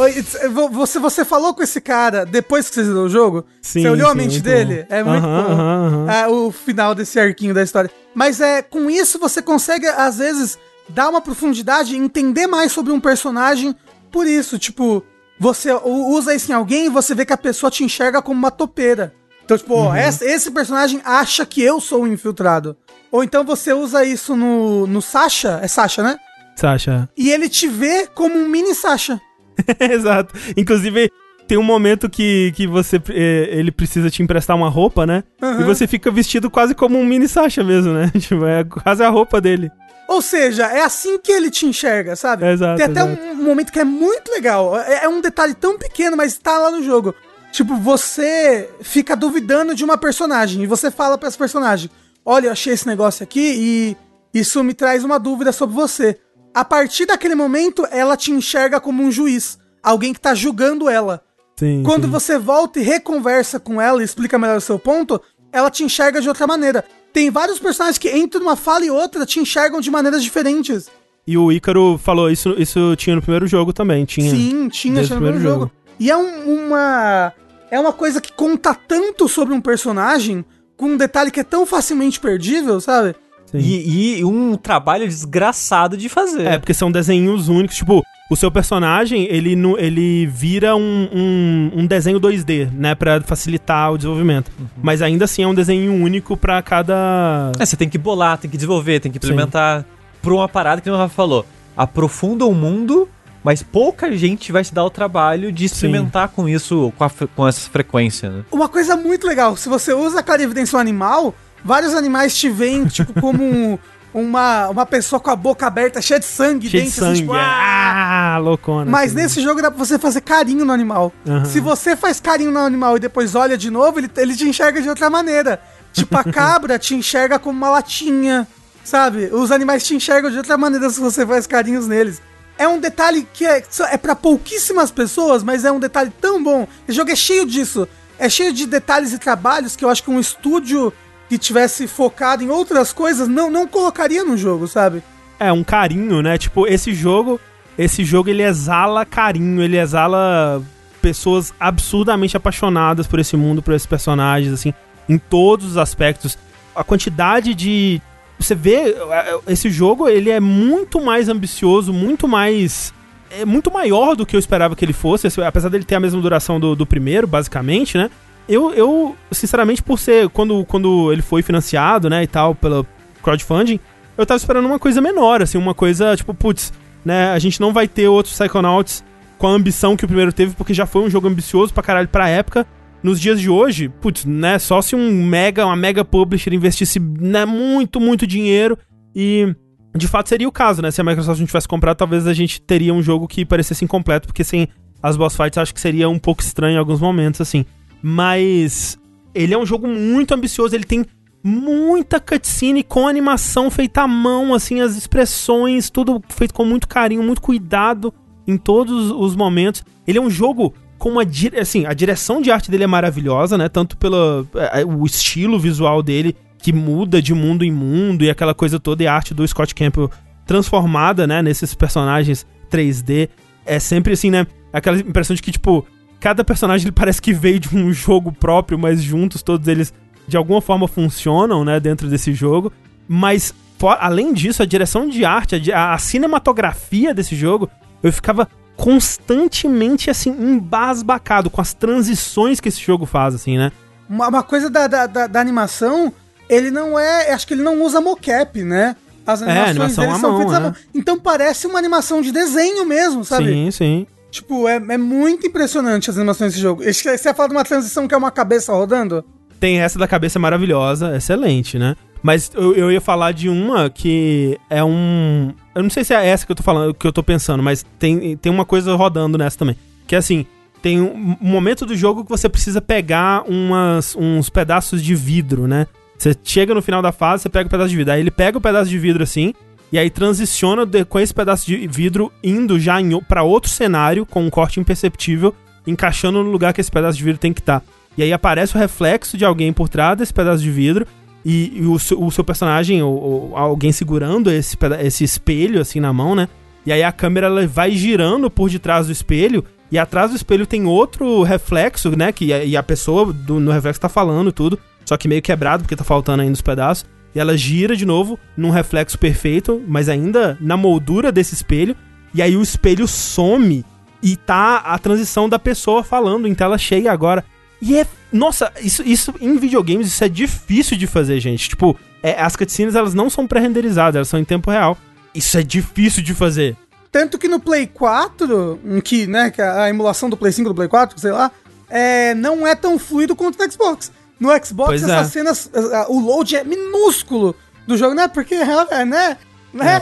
você, você falou com esse cara depois que você zerou o jogo? Sim, você olhou sim, a mente dele? Bom. É muito uh -huh, bom. Uh -huh, uh -huh. É, o final desse arquinho da história. Mas é com isso você consegue, às vezes, dar uma profundidade, entender mais sobre um personagem. Por isso, tipo, você usa isso em alguém e você vê que a pessoa te enxerga como uma topeira. Então, tipo, uhum. esse, esse personagem acha que eu sou um infiltrado. Ou então você usa isso no, no Sasha, é Sasha, né? Sasha. E ele te vê como um mini Sasha. Exato. Inclusive, tem um momento que, que você é, ele precisa te emprestar uma roupa, né? Uhum. E você fica vestido quase como um mini Sasha mesmo, né? Tipo, é quase a roupa dele. Ou seja, é assim que ele te enxerga, sabe? Exato, tem até exato. um momento que é muito legal. É, é um detalhe tão pequeno, mas tá lá no jogo. Tipo, você fica duvidando de uma personagem e você fala pra essa personagem: olha, eu achei esse negócio aqui e isso me traz uma dúvida sobre você. A partir daquele momento, ela te enxerga como um juiz, alguém que tá julgando ela. Sim, Quando sim. você volta e reconversa com ela e explica melhor o seu ponto, ela te enxerga de outra maneira. Tem vários personagens que entre uma fala e outra te enxergam de maneiras diferentes. E o Ícaro falou isso, isso tinha no primeiro jogo também, tinha. Sim, tinha, tinha no primeiro jogo. jogo. E é um, uma é uma coisa que conta tanto sobre um personagem com um detalhe que é tão facilmente perdível, sabe? E, e, um trabalho desgraçado de fazer. É, porque são desenhos únicos. Tipo, o seu personagem, ele, ele vira um, um, um desenho 2D, né? Pra facilitar o desenvolvimento. Uhum. Mas ainda assim é um desenho único para cada. É, você tem que bolar, tem que desenvolver, tem que implementar. Sim. Por uma parada que o Rafa falou. Aprofunda o mundo mas pouca gente vai se dar o trabalho de experimentar Sim. com isso, com, a, com essa frequência, né? Uma coisa muito legal, se você usa a clarividência no animal, vários animais te veem, tipo, como um, uma, uma pessoa com a boca aberta, cheia de sangue cheia dentro. De assim, sangue. Assim, tipo, ah, ah loucona. Mas nesse jogo dá pra você fazer carinho no animal. Uhum. Se você faz carinho no animal e depois olha de novo, ele, ele te enxerga de outra maneira. Tipo, a cabra te enxerga como uma latinha, sabe? Os animais te enxergam de outra maneira se você faz carinhos neles é um detalhe que é, é para pouquíssimas pessoas, mas é um detalhe tão bom. O jogo é cheio disso. É cheio de detalhes e trabalhos que eu acho que um estúdio que tivesse focado em outras coisas não, não colocaria no jogo, sabe? É, um carinho, né? Tipo, esse jogo, esse jogo ele exala carinho, ele exala pessoas absurdamente apaixonadas por esse mundo, por esses personagens, assim, em todos os aspectos. A quantidade de você vê, é, esse jogo ele é muito mais ambicioso, muito mais. É muito maior do que eu esperava que ele fosse, apesar dele ter a mesma duração do, do primeiro, basicamente, né? Eu, eu, sinceramente, por ser. Quando, quando ele foi financiado, né, e tal, pelo crowdfunding, eu tava esperando uma coisa menor, assim, uma coisa, tipo, putz, né, a gente não vai ter outros Psychonauts com a ambição que o primeiro teve, porque já foi um jogo ambicioso pra caralho pra época nos dias de hoje, putz, né, só se um mega, uma mega publisher investisse né, muito, muito dinheiro e de fato seria o caso, né? Se a Microsoft não tivesse comprado, talvez a gente teria um jogo que parecesse incompleto, porque sem as boss fights acho que seria um pouco estranho em alguns momentos, assim. Mas ele é um jogo muito ambicioso, ele tem muita cutscene com animação feita à mão, assim, as expressões, tudo feito com muito carinho, muito cuidado em todos os momentos. Ele é um jogo com uma assim, a direção de arte dele é maravilhosa, né? Tanto pelo é, é, o estilo visual dele que muda de mundo em mundo e aquela coisa toda e a arte do Scott Campbell transformada, né, nesses personagens 3D. É sempre assim, né? Aquela impressão de que tipo cada personagem ele parece que veio de um jogo próprio, mas juntos todos eles de alguma forma funcionam, né, dentro desse jogo. Mas além disso, a direção de arte, a, a cinematografia desse jogo, eu ficava constantemente, assim, embasbacado com as transições que esse jogo faz, assim, né? Uma, uma coisa da, da, da, da, animação, ele não é. Acho que ele não usa mocap, né? As animações animação deles são mão, feitas é. à mão. Então parece uma animação de desenho mesmo, sabe? Sim, sim. Tipo, é, é muito impressionante as animações desse jogo. Você ia falar de uma transição que é uma cabeça rodando? Tem essa da cabeça maravilhosa, excelente, né? Mas eu, eu ia falar de uma que é um. Eu não sei se é essa que eu tô falando, que eu tô pensando, mas tem, tem uma coisa rodando nessa também. Que é assim, tem um momento do jogo que você precisa pegar umas, uns pedaços de vidro, né? Você chega no final da fase, você pega o pedaço de vidro. Aí ele pega o pedaço de vidro assim, e aí transiciona de, com esse pedaço de vidro indo já para outro cenário com um corte imperceptível, encaixando no lugar que esse pedaço de vidro tem que estar. Tá. E aí aparece o reflexo de alguém por trás desse pedaço de vidro e, e o, seu, o, seu personagem, ou, ou, alguém segurando esse, esse espelho assim na mão, né? E aí a câmera ela vai girando por detrás do espelho e atrás do espelho tem outro reflexo, né? Que, e a pessoa do, no reflexo tá falando tudo, só que meio quebrado porque tá faltando ainda os pedaços. E ela gira de novo num reflexo perfeito, mas ainda na moldura desse espelho. E aí o espelho some e tá a transição da pessoa falando em tela cheia agora. E é. Nossa, isso, isso em videogames isso é difícil de fazer, gente. Tipo, é, as cutscenes elas não são pré-renderizadas, elas são em tempo real. Isso é difícil de fazer. Tanto que no Play 4, que, né, que a emulação do Play 5 do Play 4, sei lá, é, não é tão fluido quanto no Xbox. No Xbox, pois essas é. cenas, o load é minúsculo do jogo, né? Porque, é, né? né?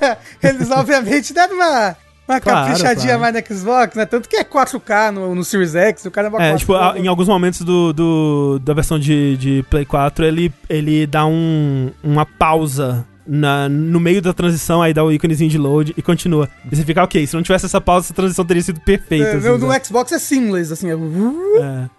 É, Eles, obviamente, deram uma, uma claro, caprichadinha claro. mais no Xbox, né? Tanto que é 4K no, no Series X, o cara é, é tipo, em alguns momentos do, do, da versão de, de Play 4, ele, ele dá um, uma pausa na, no meio da transição, aí dá o íconezinho de load e continua. E você fica, ok, se não tivesse essa pausa, essa transição teria sido perfeita. É, assim, no né? Xbox é seamless, assim, é,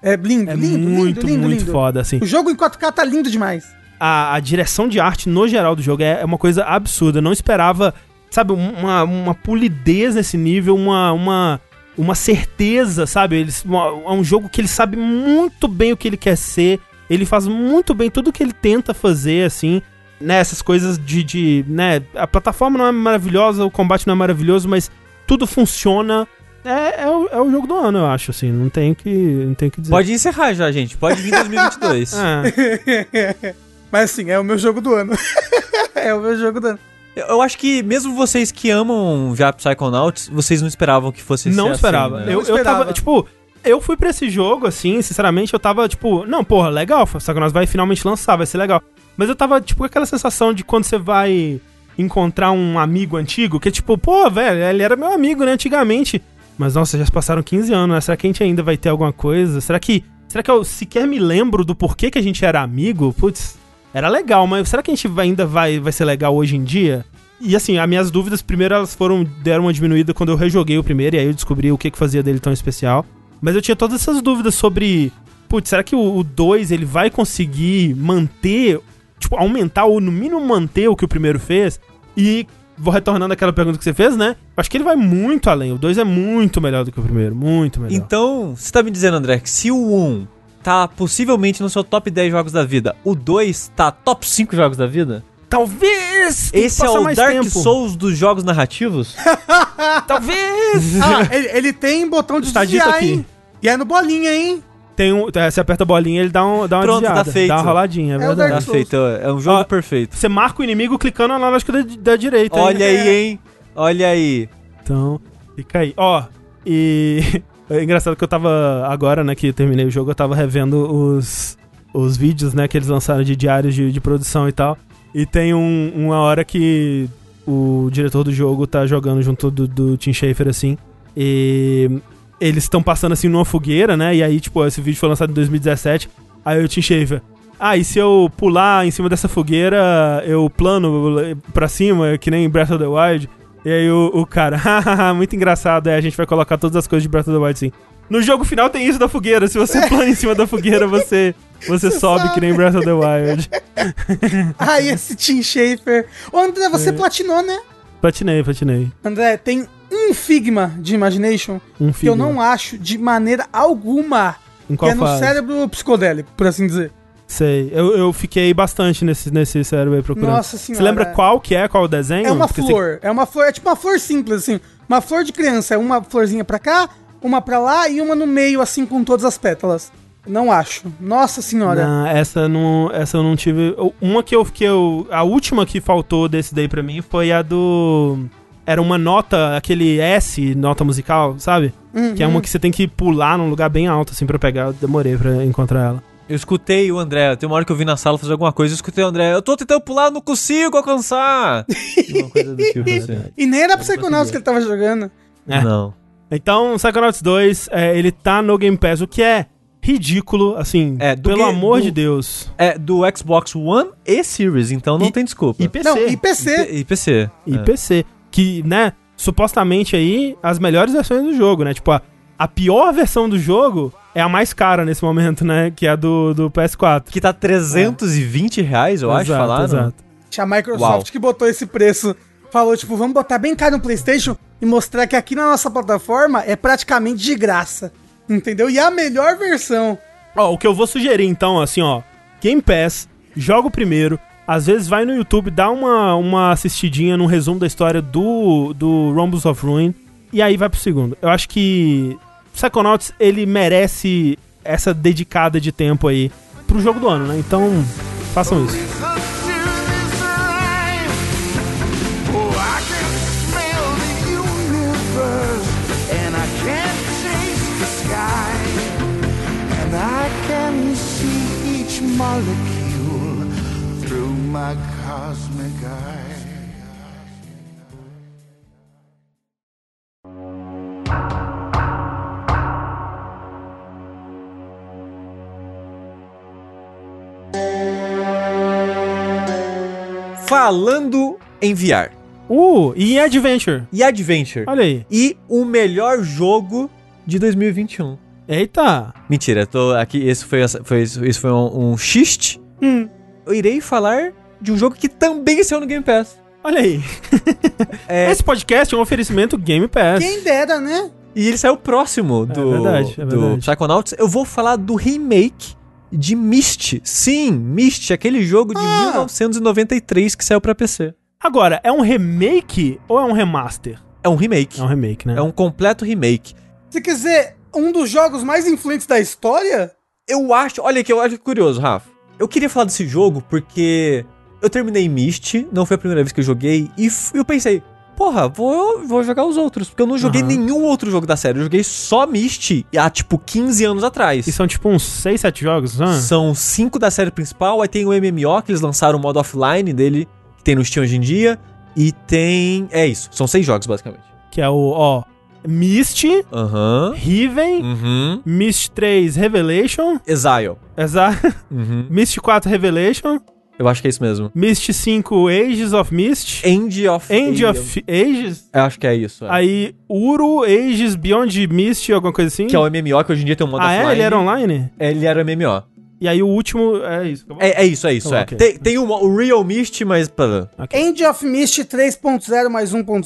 é, é lindo, é lindo, muito, lindo, lindo, muito lindo. foda, assim. O jogo em 4K tá lindo demais. A, a direção de arte no geral do jogo é, é uma coisa absurda. Eu não esperava, sabe, uma, uma polidez nesse nível, uma, uma, uma certeza, sabe? Eles, é um jogo que ele sabe muito bem o que ele quer ser. Ele faz muito bem tudo que ele tenta fazer, assim né, essas coisas de, de, né, a plataforma não é maravilhosa, o combate não é maravilhoso, mas tudo funciona. É, é, o, é o jogo do ano, eu acho, assim, não tem que, não tem que dizer. Pode encerrar já, gente, pode vir 2022. é. mas assim, é o meu jogo do ano. é o meu jogo do ano. Eu acho que mesmo vocês que amam já Psychonauts, vocês não esperavam que fosse Não esperava. Assim, né? eu, eu tava, tipo, eu fui pra esse jogo, assim, sinceramente, eu tava, tipo, não, porra, legal, Psychonauts vai finalmente lançar, vai ser legal. Mas eu tava, tipo, com aquela sensação de quando você vai encontrar um amigo antigo, que é tipo, pô, velho, ele era meu amigo, né, antigamente. Mas nossa, já se passaram 15 anos, né? Será que a gente ainda vai ter alguma coisa? Será que. Será que eu sequer me lembro do porquê que a gente era amigo? Putz, era legal, mas será que a gente ainda vai, vai ser legal hoje em dia? E assim, as minhas dúvidas, primeiro elas foram, deram uma diminuída quando eu rejoguei o primeiro, e aí eu descobri o que, que fazia dele tão especial. Mas eu tinha todas essas dúvidas sobre. Putz, será que o 2 ele vai conseguir manter tipo, aumentar ou no mínimo manter o que o primeiro fez. E vou retornando àquela pergunta que você fez, né? Acho que ele vai muito além. O 2 é muito melhor do que o primeiro, muito melhor. Então, você tá me dizendo, André, que se o 1 um tá possivelmente no seu top 10 jogos da vida, o 2 tá top 5 jogos da vida? Talvez! Esse é o Dark tempo. Souls dos jogos narrativos? Talvez! Ah, ele, ele, tem botão de Está dito aqui. Hein? E é no bolinha, hein? tem um. É, você aperta a bolinha, ele dá, um, dá uma Pronto, tá desviada, tá feito. Dá uma roladinha, é, é verdade. Tá feito, é um jogo Ó, perfeito. Você marca o inimigo clicando na lógica da, da direita. Olha hein? aí, hein? Olha aí. Então, fica aí. Ó, e. É engraçado que eu tava. Agora, né, que terminei o jogo, eu tava revendo os, os vídeos, né, que eles lançaram de diários de, de produção e tal. E tem um, uma hora que o diretor do jogo tá jogando junto do, do Tim Schafer, assim. E eles estão passando assim numa fogueira, né? E aí, tipo, esse vídeo foi lançado em 2017. Aí o Tim Schafer. Ah, e se eu pular em cima dessa fogueira, eu plano pra cima, que nem Breath of the Wild? E aí o, o cara, hahaha, muito engraçado, é, a gente vai colocar todas as coisas de Breath of the Wild sim. No jogo final tem isso da fogueira, se você plana em cima da fogueira, você, você, você sobe sabe. que nem Breath of the Wild. Ai, esse Tim Schafer. Ô André, você é. platinou, né? Platinei, platinei. André, tem um Figma de Imagination um que eu não acho de maneira alguma em qual que é fase? no cérebro psicodélico, por assim dizer. Sei, eu, eu fiquei bastante nesse, nesse cérebro aí procurando. Nossa senhora. Você lembra qual que é, qual o desenho? É uma Porque flor, você... é uma flor, é tipo uma flor simples, assim. Uma flor de criança, é uma florzinha pra cá, uma pra lá e uma no meio, assim, com todas as pétalas. Não acho. Nossa senhora. Não, essa não, essa eu não tive. Uma que eu, que eu. A última que faltou desse daí pra mim foi a do. Era uma nota, aquele S, nota musical, sabe? Uhum. Que é uma que você tem que pular num lugar bem alto, assim, pra pegar. Eu demorei pra encontrar ela. Eu escutei o André, tem uma hora que eu vi na sala fazer alguma coisa, eu escutei o André, eu tô tentando pular, não consigo alcançar. uma coisa do tipo assim. E nem era Psychonauts que ele tava jogando. É. Não. Então, Psychonauts 2, é, ele tá no Game Pass, o que é ridículo, assim, É, do pelo amor do- de Deus. É do Xbox One e Series, então não E- tem desculpa. E PC. Não, e PC. E, e PC. E é. PC. Que, né, supostamente aí, as melhores versões do jogo, né? Tipo, a, a pior versão do jogo é a mais cara nesse momento, né? Que é a do, do PS4. Que tá 320 reais, eu acho, Exato, falaram. exato. A Microsoft Uau. que botou esse preço falou, tipo, vamos botar bem caro no PlayStation e mostrar que aqui na nossa plataforma é praticamente de graça. Entendeu? E a melhor versão. Ó, o que eu vou sugerir então, assim, ó, Game Pass, joga o primeiro, às vezes vai no YouTube, dá uma, uma assistidinha num resumo da história do, do Rumbles of Ruin, e aí vai pro segundo. Eu acho que Psychonauts, ele merece essa dedicada de tempo aí pro jogo do ano, né? Então, façam isso. Molecule through my cosmic eye. Falando em VR Uh, e Adventure. e Adventure. Olha aí. E o melhor jogo de 2021. Eita. Mentira, tô aqui. Esse foi, foi, isso foi um, um xiste. Hum. Eu irei falar de um jogo que também saiu no Game Pass. Olha aí. É, Esse podcast é um oferecimento Game Pass. Quem dera, né? E ele saiu próximo do, verdade, é do verdade. Psychonauts. Eu vou falar do remake de Myst. Sim, Myst, aquele jogo de Ah. 1993 que saiu pra PC. Agora, é um remake ou é um remaster? É um remake. É um remake, né? É um completo remake. Você quer dizer, um dos jogos mais influentes da história? Eu acho, olha aqui, eu acho curioso, Rafa. Eu queria falar desse jogo porque eu terminei Myst, não foi a primeira vez que eu joguei, e eu pensei, porra, vou, vou jogar os outros, porque eu não joguei Aham. nenhum outro jogo da série, eu joguei só Myst há tipo 15 anos atrás. E são tipo uns 6, 7 jogos, né? São cinco da série principal, aí tem o MMO que eles lançaram o modo offline dele, que tem no Steam hoje em dia, e tem... é isso, são seis jogos basicamente. Que é o, ó, Mist, Aham. Riven, Uhum. Mist 3 Revelation, Exile. exato. Uhum. Mist 4 Revelation, Eu acho que é isso mesmo. Mist 5 Ages of Mist, End of... End of Ages, Eu acho que é isso. é. aí Uru Ages Beyond Mist, alguma coisa assim. Que é o MMO que hoje em dia tem um modo ah, offline. é? Ele era online? Ele era o MMO. E aí o último é isso. É, é isso, é isso, Tá é. ok. Tem, tem o, o Real Mist, mas... pá, End of Mist 3.0 mais 1.0,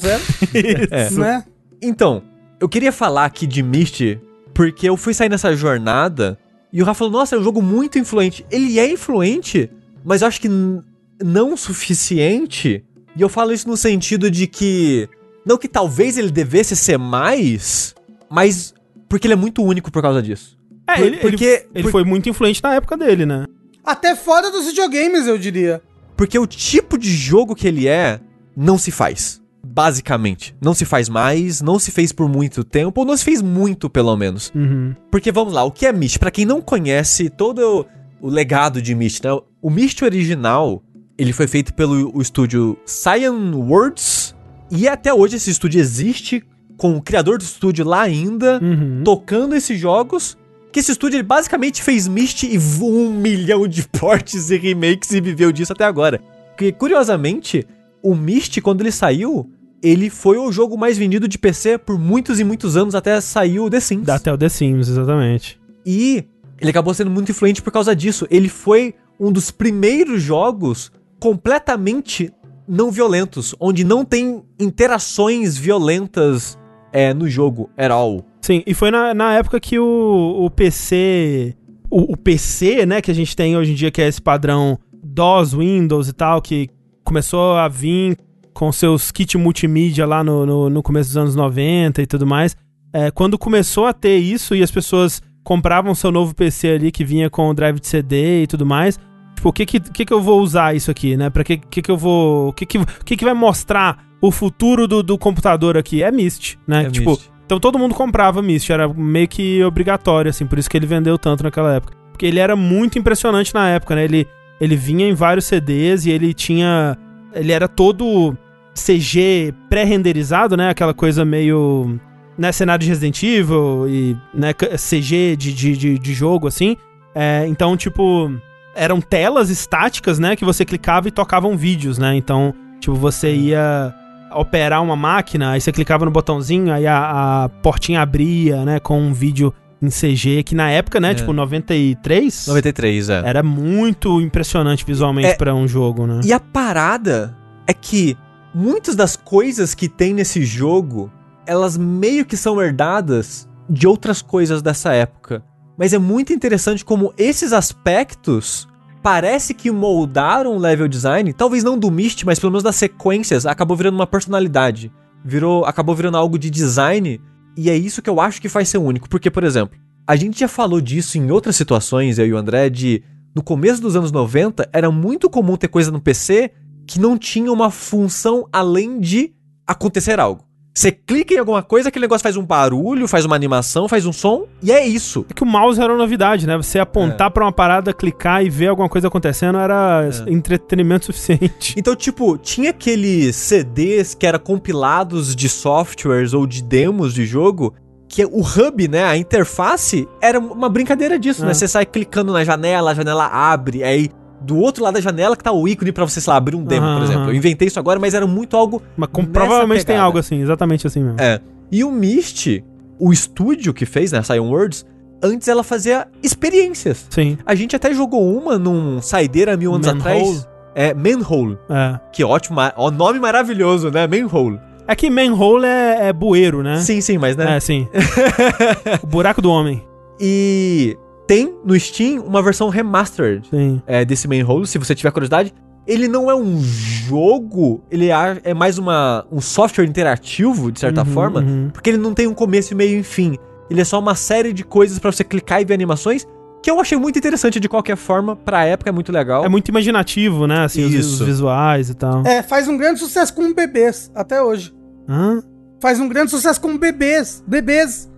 É. né? Então, eu queria falar aqui de Mist, porque eu fui sair nessa jornada e o Rafa falou, nossa, é um jogo muito influente. Ele é influente, mas eu acho que não o suficiente. E eu falo isso no sentido de que... Não que talvez ele devesse ser mais, mas porque ele é muito único por causa disso. É, Por- ele, porque- ele, ele por- foi muito influente na época dele, né? Até fora dos videogames, eu diria. Porque o tipo de jogo que ele é, não se faz. Basicamente. Não se faz mais, não se fez por muito tempo, ou não se fez muito, pelo menos. Uhum. Porque vamos lá, o que é Myst? Pra quem não conhece todo o, legado de Myst, né? O Myst original, ele foi feito pelo o estúdio Cyan Words, e até hoje esse estúdio existe, com o criador do estúdio lá ainda, Uhum. tocando esses jogos. Que esse estúdio ele basicamente fez Myst e um milhão de portes e remakes e viveu disso até agora. Porque, curiosamente, o Myst, quando ele saiu, ele foi o jogo mais vendido de PC por muitos e muitos anos até sair o The Sims. Até o The Sims, exatamente. E ele acabou sendo muito influente por causa disso. Ele foi um dos primeiros jogos completamente não violentos, onde não tem interações violentas é, no jogo at all. Sim, e foi na, na época que o, o PC. O, o PC, né, que a gente tem hoje em dia, que é esse padrão DOS, Windows e tal, que começou a vir com seus kits multimídia lá no, no, no começo dos anos 90 e tudo mais. É, quando começou a ter isso e as pessoas compravam seu novo PC ali que vinha com o drive de CD e tudo mais. Tipo, o que que, que, que eu vou usar isso aqui, né? Pra que que, que eu vou. O que que, que que vai mostrar o futuro do, do computador aqui? É Myst, né? É tipo, então todo mundo comprava Myst, era meio que obrigatório, assim, por isso que ele vendeu tanto naquela época. Porque ele era muito impressionante na época, né? Ele, ele vinha em vários CDs e ele tinha. Ele era todo CG pré-renderizado, né? Aquela coisa meio. Né, cenário de Resident Evil e né, CG de, de, de, jogo, assim. É, então, tipo, eram telas estáticas, né? Que você clicava e tocavam vídeos, né? Então, tipo, você ia operar uma máquina, aí você clicava no botãozinho, aí a, a portinha abria, né? Com um vídeo em CG, que na época, né? É. Tipo, 93, 93, é. era muito impressionante visualmente É, pra um jogo, né? E a parada é que muitas das coisas que tem nesse jogo, elas meio que são herdadas de outras coisas dessa época. Mas é muito interessante como esses aspectos parece que moldaram o level design, talvez não do Myst, mas pelo menos das sequências, acabou virando uma personalidade. Virou, acabou virando algo de design, e é isso que eu acho que faz ser único. Porque, por exemplo, a gente já falou disso em outras situações, eu e o André, de no começo dos anos 90, era muito comum ter coisa no PC que não tinha uma função além de acontecer algo. Você clica em alguma coisa, aquele negócio faz um barulho, faz uma animação, faz um som, e é isso. É que o mouse era uma novidade, né? Você É. apontar pra uma parada, clicar e ver alguma coisa acontecendo era É. entretenimento suficiente. Então, tipo, tinha aqueles CDs que eram compilados de softwares ou de demos de jogo, que o hub, né, a interface, era uma brincadeira disso, É. né? Você sai clicando na janela, a janela abre, aí do outro lado da janela que tá o ícone pra você, sei lá, abrir um demo, por exemplo. Eu inventei isso agora, mas era muito algo Mas com- provavelmente tem pegada. algo assim, exatamente assim mesmo. É. E o Myst, o estúdio que fez, né, Sion Words, antes ela fazia experiências. Sim. A gente até jogou uma num Saideira mil anos atrás. É, Manhole. É. Que ótimo, ó, nome maravilhoso, né? Manhole. É que manhole é, é bueiro, né? Sim, sim, mas né? É, sim. o buraco do homem. E tem no Steam uma versão remastered Sim. é, desse Manhole, se você tiver curiosidade. Ele não é um jogo, ele é é mais uma, um software interativo, de certa Uhum, forma, uhum. porque ele não tem um começo, meio e fim. Ele é só uma série de coisas pra você clicar e ver animações, que eu achei muito interessante de qualquer forma, pra época é muito legal. É muito imaginativo, né? Assim, os, Isso. os visuais e tal. É, faz um grande sucesso com bebês, até hoje. Hã? Faz um grande sucesso com bebês. Bebês.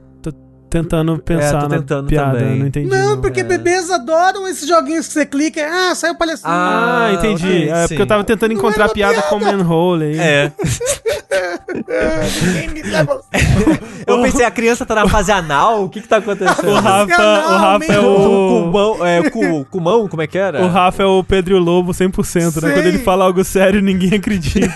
Tentando pensar É, tô na tentando piada, também. não entendi. Não, porque é. bebês adoram esses joguinhos que você clica. Ah, saiu palhacinho. Ah, Ah, entendi. ok, é sim. porque eu tava tentando encontrar era piada com manhole aí. É. Ninguém me leva- Eu pensei, a criança tá na fase anal, o que que tá acontecendo? O Rafa, Canal, o Rafa é o... Cumão, é, cu, cumão, como é que era? O Rafa é o Pedro Lobo 100%, né? Sei. Quando ele fala algo sério, ninguém acredita.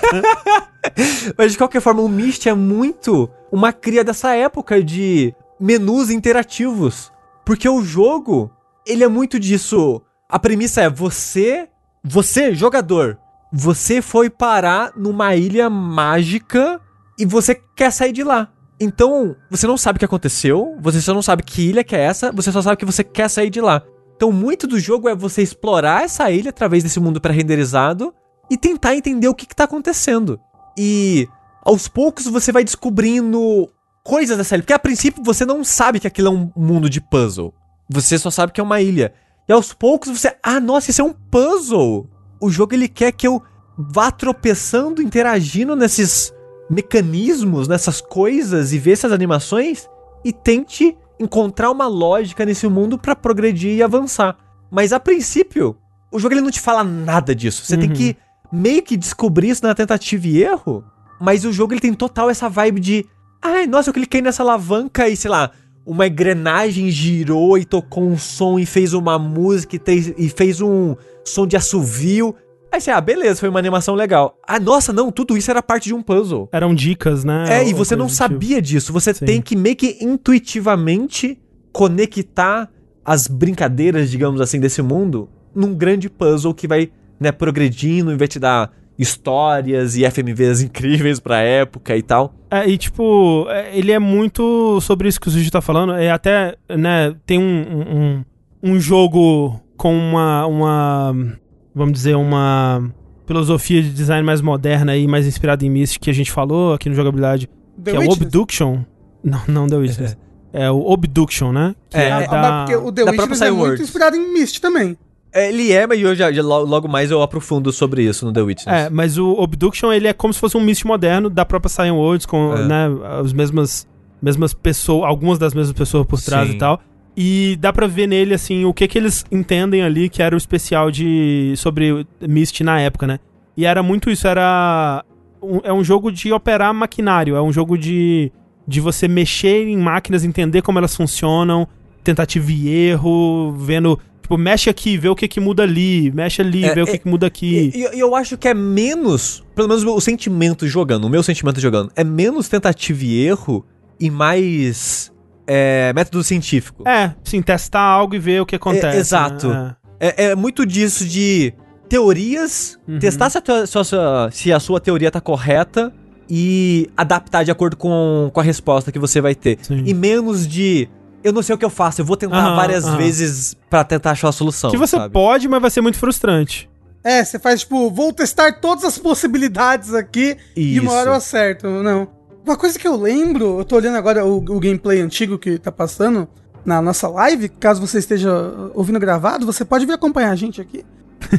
Mas de qualquer forma, o Myst é muito uma cria dessa época de menus interativos. Porque o jogo, ele é muito disso. A premissa é você, você, jogador, você foi parar numa ilha mágica e você quer sair de lá. Então, você não sabe o que aconteceu, você só não sabe que ilha que é essa, você só sabe que você quer sair de lá. Então, muito do jogo é você explorar essa ilha através desse mundo pré-renderizado e tentar entender o que, que tá acontecendo. E aos poucos você vai descobrindo coisas dessa ilha. Porque a princípio você não sabe que aquilo é um mundo de puzzle. Você só sabe que é uma ilha. E aos poucos você. Ah, nossa, isso é um puzzle! O jogo ele quer que eu vá tropeçando, interagindo nesses mecanismos, nessas coisas e ver essas animações e tente encontrar uma lógica nesse mundo pra progredir e avançar. Mas a princípio, o jogo ele não te fala nada disso. Você tem Uhum. que meio que descobrir isso na tentativa e erro. Mas o jogo ele tem total essa vibe de. Ai, nossa, eu cliquei nessa alavanca e, sei lá, uma engrenagem girou e tocou um som e fez uma música e, te- e fez um som de assovio. Aí você, ah, beleza, foi uma animação legal. Ah, nossa, não, tudo isso era parte de um puzzle. Eram dicas, né? É, e você não tipo. sabia disso. Você Sim. tem que meio que intuitivamente conectar as brincadeiras, digamos assim, desse mundo num grande puzzle que vai, né, progredindo e vai te dar histórias e FMVs incríveis pra época e tal. É, e tipo, é, ele é muito sobre isso que o Suji tá falando. É até, né, tem um, um, um- jogo com uma, uma. Vamos dizer, uma filosofia de design mais moderna e mais inspirada em Myst que a gente falou aqui no Jogabilidade, The que é o Witness? Obduction. Não, não The Witness. É o Obduction, né? Que É, Ah, da- porque o The da própria é muito inspirado em Myst também. Ele é, mas eu já, já lo- logo mais eu aprofundo sobre isso no The Witness. É, mas o Obduction, ele é como se fosse um Myst moderno da própria Cyan Worlds, com, É. né, as mesmas, mesmas pessoas, algumas das mesmas pessoas por trás Sim. e tal. E dá pra ver nele, assim, o que que eles entendem ali, que era o especial de sobre Myst na época, né? E era muito isso, era... um- é um jogo de operar maquinário, é um jogo de, de você mexer em máquinas, entender como elas funcionam, tentativa e erro, vendo... Tipo, mexe aqui, vê o que que muda ali, mexe ali, É, vê o que é- que muda aqui. E, e eu acho que é menos, pelo menos o sentimento jogando, o meu sentimento jogando, é menos tentativa e erro e mais é, método científico. É, sim, testar algo e ver o que acontece. exato. né? É, é muito disso de teorias, Uhum. testar se a, se a sua- se a sua teoria tá correta e adaptar de acordo com, com a resposta que você vai ter. Sim. E menos de eu não sei o que eu faço, eu vou tentar Aham, várias aham. vezes pra tentar achar a solução. que você sabe? pode, mas vai ser muito frustrante. É, você faz tipo, vou testar todas as possibilidades aqui e uma Isso. hora eu acerto. Não. Uma coisa que eu lembro, eu tô olhando agora o, o gameplay antigo que tá passando na nossa live, caso você esteja ouvindo gravado, você pode vir acompanhar a gente aqui.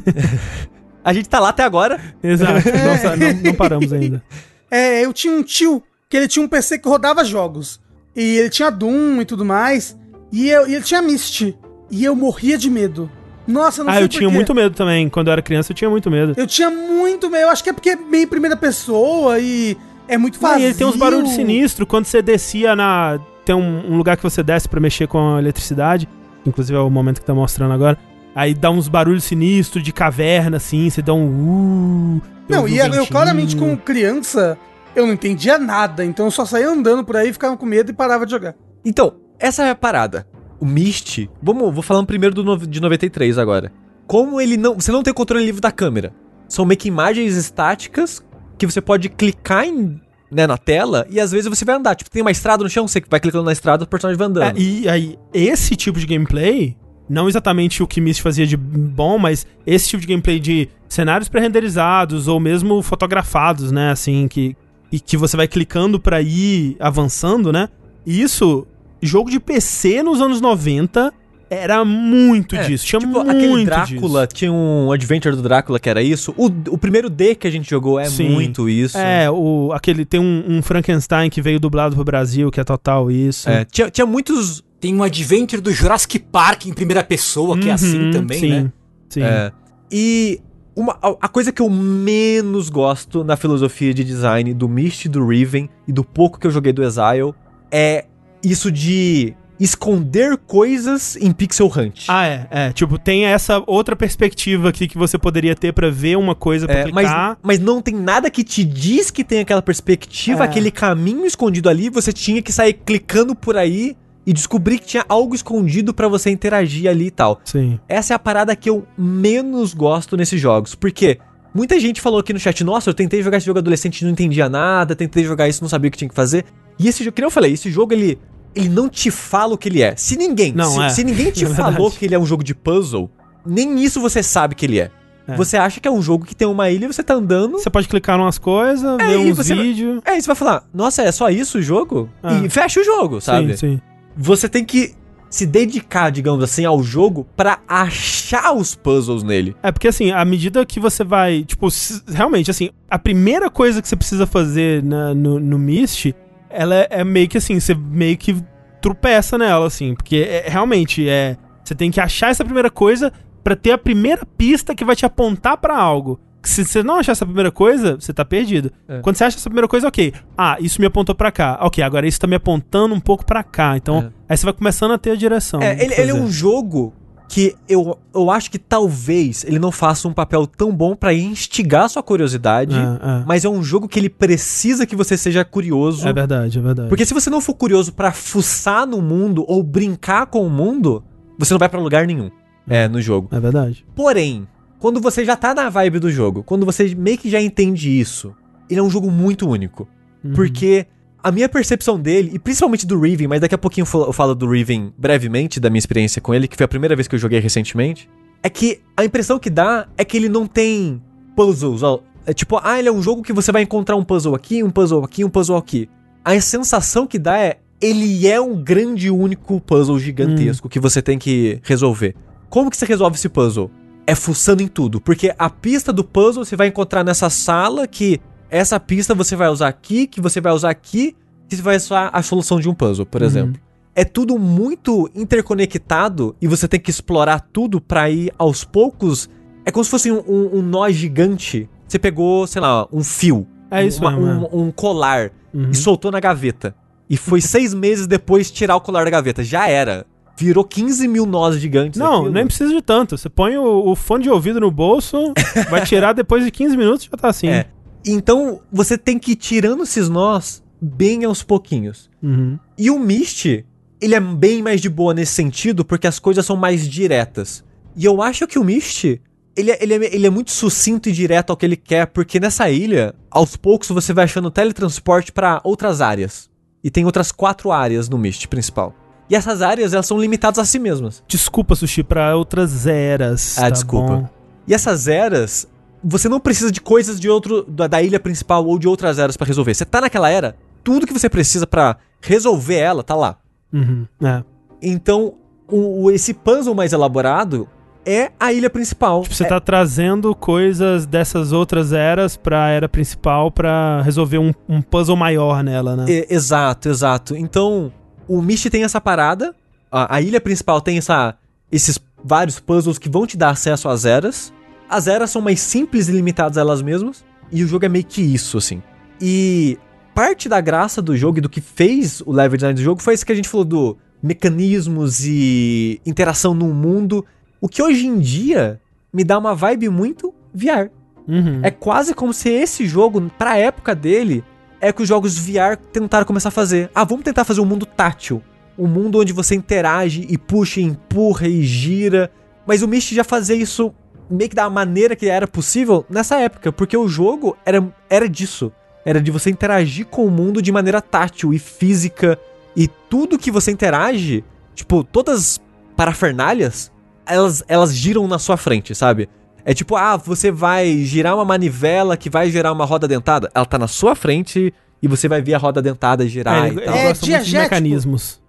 A gente tá lá até agora. Exato. Nossa, não, não paramos ainda. É, eu tinha um tio que ele tinha um PC que rodava jogos. E ele tinha Doom e tudo mais. E, eu, e ele tinha Myst. E eu morria de medo. Nossa, não Ah, sei eu tinha porquê. muito medo também. Quando eu era criança, eu tinha muito medo. Eu tinha muito medo. Eu acho que é porque é meio primeira pessoa e é muito Ah, fácil. e ele tem uns barulhos sinistros. Quando você descia na. Tem um, um lugar que você desce pra mexer com a eletricidade. Inclusive é o momento que tá mostrando agora. Aí dá uns barulhos sinistros de caverna, assim. Você dá um. Uh, Não, e um eu, claramente, como criança, eu não entendia nada. Então eu só saía andando por aí, ficava com medo e parava de jogar. Então, essa é a parada. O Myst, vamos, vou falando primeiro do no- de 93 agora. Como ele não, você não tem controle livre da câmera. São meio que imagens estáticas que você pode clicar em, né, na tela e às vezes você vai andar. Tipo, tem uma estrada no chão, você vai clicando na estrada, o personagem vai andando. É, e aí, esse tipo de gameplay, não exatamente o que Myst fazia de bom, mas esse tipo de gameplay de cenários pré-renderizados ou mesmo fotografados, né, assim, que, e que você vai clicando pra ir avançando, né? E isso, jogo de PC nos anos 90 era muito É, disso, tinha tipo, muito aquele Drácula, disso. tinha um Adventure do Drácula que era isso. O, o primeiro D que a gente jogou é Sim. muito isso. É, o, aquele, tem um, um Frankenstein que veio dublado pro Brasil, que é total isso. É, tinha, tinha muitos. Tem um adventure do Jurassic Park em primeira pessoa, que é assim Uhum, também, sim, né? Sim. É, e uma, a, coisa que eu menos gosto na filosofia de design do Myst, do Riven e do pouco que eu joguei do Exile é isso de esconder coisas em Pixel Hunt. Ah, é, é. Tipo, tem essa outra perspectiva aqui que você poderia ter pra ver uma coisa pra É, mas, clicar. mas não tem nada que te diz que tem aquela perspectiva, É. aquele caminho escondido ali, você tinha que sair clicando por aí e descobrir que tinha algo escondido pra você interagir ali e tal. Sim. Essa é a parada que eu menos gosto nesses jogos. Porque muita gente falou aqui no chat: Nossa, eu tentei jogar esse jogo adolescente e não entendia nada, tentei jogar isso não sabia o que tinha que fazer. E esse jogo, que nem eu falei, esse jogo ele, ele não te fala o que ele é. Se ninguém, Não, se, é. se ninguém te É falou que ele é um jogo de puzzle, nem isso você sabe que ele é. É. Você acha que é um jogo que tem uma ilha e você tá andando. Você pode clicar em umas coisas, É, ver uns vídeos. É, e você vai falar, nossa, é só isso o jogo? Ah. E fecha o jogo, sabe? Sim, sim. Você tem que se dedicar, digamos assim, ao jogo pra achar os puzzles nele. É porque assim, à medida que você vai. Tipo, realmente, assim, a primeira coisa que você precisa fazer na- no, no Myst, ela é, é meio que assim, você meio que tropeça nela, assim. Porque é, realmente é. Você tem que achar essa primeira coisa pra ter a primeira pista que vai te apontar pra algo. Se você não achar essa primeira coisa, você tá perdido. É. Quando você acha essa primeira coisa, ok. Ah, isso me apontou pra cá. Ok, agora isso tá me apontando um pouco pra cá. Então, É. aí você vai começando a ter a direção. É, que ele, ele é um jogo que eu, eu acho que talvez ele não faça um papel tão bom pra instigar sua curiosidade, É, é. mas é um jogo que ele precisa que você seja curioso. É verdade, é verdade. Porque se você não for curioso pra fuçar no mundo ou brincar com o mundo, você não vai pra lugar nenhum. É, no jogo. É verdade. Porém, quando você já tá na vibe do jogo, quando você meio que já entende isso, ele é um jogo muito único. Uhum. Porque a minha percepção dele, e principalmente do Riven, mas daqui a pouquinho eu falo- do Riven brevemente, da minha experiência com ele, que foi a primeira vez que eu joguei recentemente, é que a impressão que dá é que ele não tem puzzles. ó. É tipo, ah, ele é um jogo que você vai encontrar um puzzle aqui, um puzzle aqui, um puzzle aqui. A sensação que dá é, ele é um grande único puzzle gigantesco que você tem que resolver. Como que você resolve esse puzzle? É fuçando em tudo, porque a pista do puzzle você vai encontrar nessa sala que essa pista você vai usar aqui, que você vai usar aqui, que você vai usar a solução de um puzzle, por exemplo. É tudo muito interconectado e você tem que explorar tudo pra ir aos poucos. É como se fosse um, um- um nó gigante. Você pegou, sei lá, um fio, É isso uma- mesmo, um, um colar Uhum. e soltou na gaveta. E foi seis meses depois tirar o colar da gaveta. Já era. Virou 15 mil nós gigantes. Não, aquilo. nem precisa de tanto. Você põe o, o fone de ouvido no bolso, vai tirar depois de 15 minutos já tá assim. É. Então você tem que ir tirando esses nós bem aos pouquinhos. Uhum. E o Mist, ele é bem mais de boa nesse sentido, porque as coisas são mais diretas. E eu acho que o Mist, ele é, ele, é, ele é muito sucinto e direto ao que ele quer, porque nessa ilha, aos poucos você vai achando teletransporte pra outras áreas. E tem outras quatro áreas no Mist principal. E essas áreas, elas são limitadas a si mesmas. Desculpa, Sushi, pra outras eras. Ah, tá desculpa. bom? E essas eras, você não precisa de coisas de outro da, da ilha principal ou de outras eras pra resolver. Você tá naquela era, tudo que você precisa pra resolver ela tá lá. Uhum. É. Então, o, o- esse puzzle mais elaborado é a ilha principal. Tipo, você É- tá trazendo coisas dessas outras eras pra era principal pra resolver um, um puzzle maior nela, né? é- exato, exato. Então, o Mist tem essa parada, a, a ilha principal tem essa, esses vários puzzles que vão te dar acesso às eras. As eras são mais simples e limitadas a elas mesmas, e o jogo é meio que isso, assim. E parte da graça do jogo e do que fez o level design do jogo foi isso que a gente falou do mecanismos e interação no mundo, o que hoje em dia me dá uma vibe muito VR. Uhum. É quase como se esse jogo, pra época dele, é que os jogos VR tentaram começar a fazer. Ah, vamos tentar fazer um mundo tátil. Um mundo onde você interage e puxa, e empurra e gira. Mas o Myst já fazia isso meio que da maneira que era possível nessa época, porque o jogo era, era disso. Era de você interagir com o mundo de maneira tátil e física. E tudo que você interage, tipo, todas as parafernálias, elas, elas giram na sua frente, sabe? É tipo, ah, você vai girar uma manivela que vai gerar uma roda dentada. Ela tá na sua frente e você vai ver a roda dentada girar É, e tal. É gosta muito de mecanismos.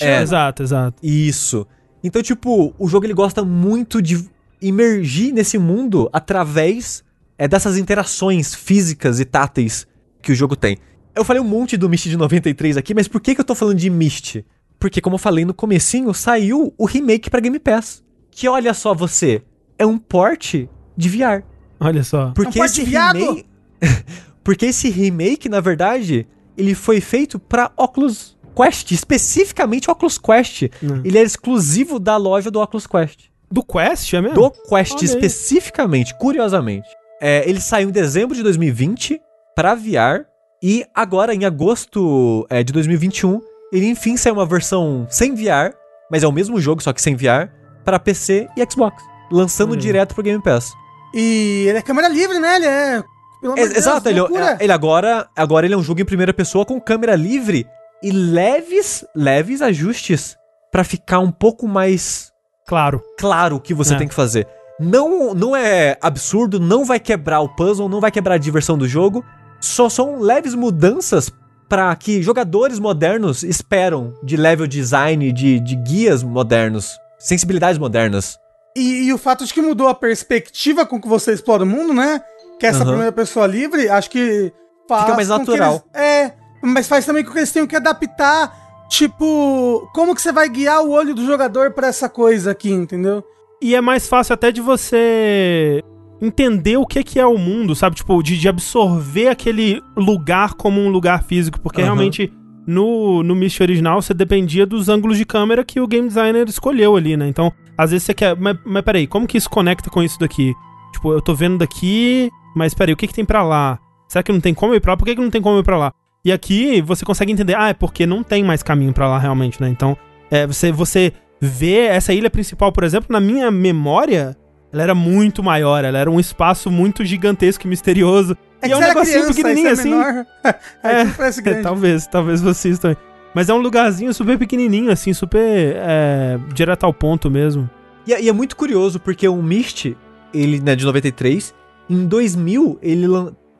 É. É. Exato, exato. Isso. Então, tipo, o jogo ele gosta muito de imergir nesse mundo através é, dessas interações físicas e táteis que o jogo tem. Eu falei um monte do Myst de 93 aqui, mas por que, que eu tô falando de Myst? Porque, como eu falei no comecinho, saiu o remake pra Game Pass. Que olha só você, é um port de VR. Olha só. Porque port esse de viado? remake... Porque esse remake, na verdade, ele foi feito pra Oculus Quest, especificamente Oculus Quest. Hum. Ele é exclusivo da loja do Oculus Quest. Do Quest, é mesmo? Do Quest Olha aí. especificamente, curiosamente. É, ele saiu em dezembro de 2020 pra VR e agora em agosto é, de 2021 ele enfim saiu uma versão sem VR, mas é o mesmo jogo só que sem VR pra PC e Xbox, lançando aí. direto pro Game Pass. E ele é câmera livre, né? Ele é. Pelo É, Deus, exato, ele, loucura. ele agora, agora ele é um jogo em primeira pessoa com câmera livre e leves, leves ajustes pra ficar um pouco mais Claro. claro o que você É. tem que fazer. Não, não é absurdo, não vai quebrar o puzzle, não vai quebrar a diversão do jogo. Só são leves mudanças para que jogadores modernos esperam de level design, de, de guias modernos, sensibilidades modernas. E, e o fato de que mudou a perspectiva com que você explora o mundo, né? Que essa Aham. primeira pessoa livre, acho que faz Fica mais com que natural. eles- é, mas faz também com que eles tenham que adaptar, tipo, como que você vai guiar o olho do jogador pra essa coisa aqui, entendeu? E é mais fácil até de você entender o que, que é o mundo, sabe? Tipo, de, de absorver aquele lugar como um lugar físico. Porque Aham. realmente, no, no Myst original, você dependia dos ângulos de câmera que o game designer escolheu ali, né? Então, às vezes você quer. Mas, mas peraí, como que isso conecta com isso daqui? Tipo, eu tô vendo daqui, mas peraí, o que, que tem pra lá? Será que não tem como ir pra lá? Por que, que não tem como ir pra lá? E aqui você consegue entender, ah, é porque não tem mais caminho pra lá realmente, né? Então, é, você, você vê essa ilha principal, por exemplo, na minha memória, ela era muito maior, ela era um espaço muito gigantesco e misterioso. É e é um negocinho criança, pequenininho assim. é menor. Aí É, parece grande. talvez, talvez vocês também. Mas é um lugarzinho super pequenininho, assim, super é, direto ao ponto mesmo. E, é- e é muito curioso porque o Myst, ele né, de 93, em 2000 ele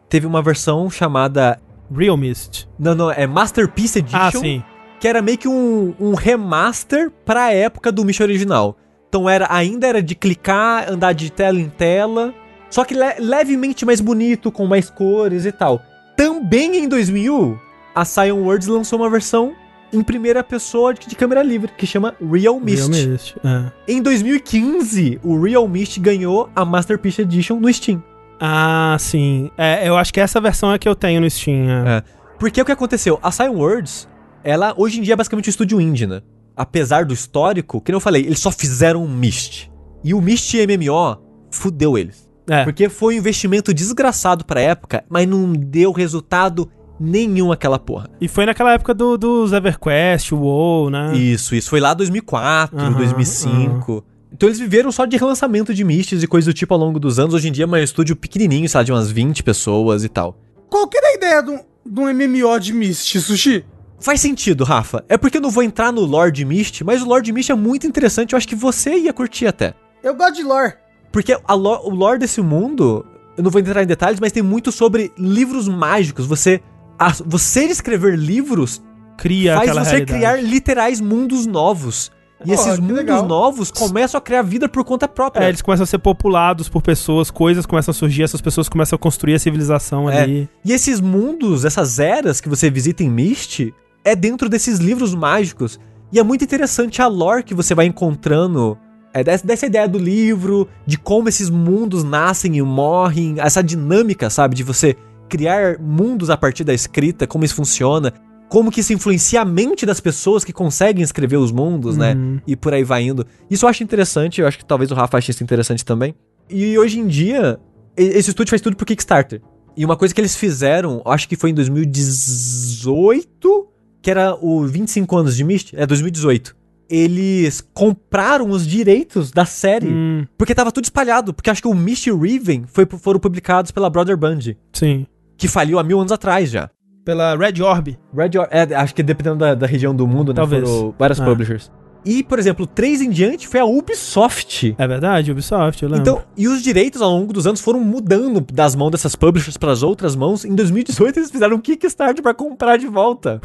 teve uma versão chamada Real Mist. não, não, é Masterpiece Edition. Ah, sim. que era meio que um, um remaster pra época do Myst original. Então era, ainda era de clicar, andar de tela em tela, só que le levemente mais bonito, com mais cores e tal. Também em 2000, a Cyan Words lançou uma versão em primeira pessoa de, de câmera livre, que chama Real Mist. Real Mist, é. Em 2015, o Real Mist ganhou a Masterpiece Edition no Steam. Ah, sim. É, eu acho que essa versão é que eu tenho no Steam. É. É. Porque o que aconteceu? A Cyan Words, ela hoje em dia é basicamente um estúdio indie, né? Apesar do histórico, que eu falei, eles só fizeram um Myst. E o Myst MMO fudeu eles. É. Porque foi um investimento desgraçado pra época, mas não deu resultado nenhum aquela porra. E foi naquela época do, dos EverQuest, o WoW, né? Isso, isso. Foi lá 2004, Aham, 2005. Então eles viveram só de relançamento de Mysts e coisas do tipo ao longo dos anos. Hoje em dia é um estúdio pequenininho, sei lá, de umas 20 pessoas e tal. Qual que era a ideia de um, de um MMO de Myst, Sushi? Faz sentido, Rafa. É porque eu não vou entrar no Lord Mist, mas o Lord Mist é muito interessante. Eu acho que você ia curtir até. Eu gosto de lore. Porque a lo- o lore desse mundo, eu não vou entrar em detalhes, mas tem muito sobre livros mágicos. Você, a- você escrever livros Cria faz aquela você realidade. criar literais mundos novos. E Pô, esses mundos legal. novos começam a criar vida por conta própria. É, eles começam a ser populados por pessoas, coisas começam a surgir, essas pessoas começam a construir a civilização É. ali. E esses mundos, essas eras que você visita em Myst, é dentro desses livros mágicos. E é muito interessante a lore que você vai encontrando. É dessa, dessa ideia do livro, de como esses mundos nascem e morrem, essa dinâmica, sabe? De você criar mundos a partir da escrita, como isso funciona, como que isso influencia a mente das pessoas que conseguem escrever os mundos, né? Uhum. E por aí vai indo. Isso eu acho interessante, eu acho que talvez o Rafa ache isso interessante também. E hoje em dia, esse estúdio faz tudo pro Kickstarter. E uma coisa que eles fizeram, acho que foi em 2018, que era o 25 anos de Myst, é 2018. Eles compraram os direitos da série, Hum, porque tava tudo espalhado, porque acho que o Myst o Riven foi, foram publicados pela Brother Band, sim. que faliu há mil anos atrás já. Pela Red Orb. Red Or- é, acho que dependendo da, da região do mundo, né, Talvez. foram várias Ah. publishers. E, por exemplo, 3 em diante foi a Ubisoft. É verdade, Ubisoft, eu lembro. Então, e os direitos ao longo dos anos foram mudando das mãos dessas publishers para as outras mãos. Em 2018 eles fizeram um Kickstarter para comprar de volta.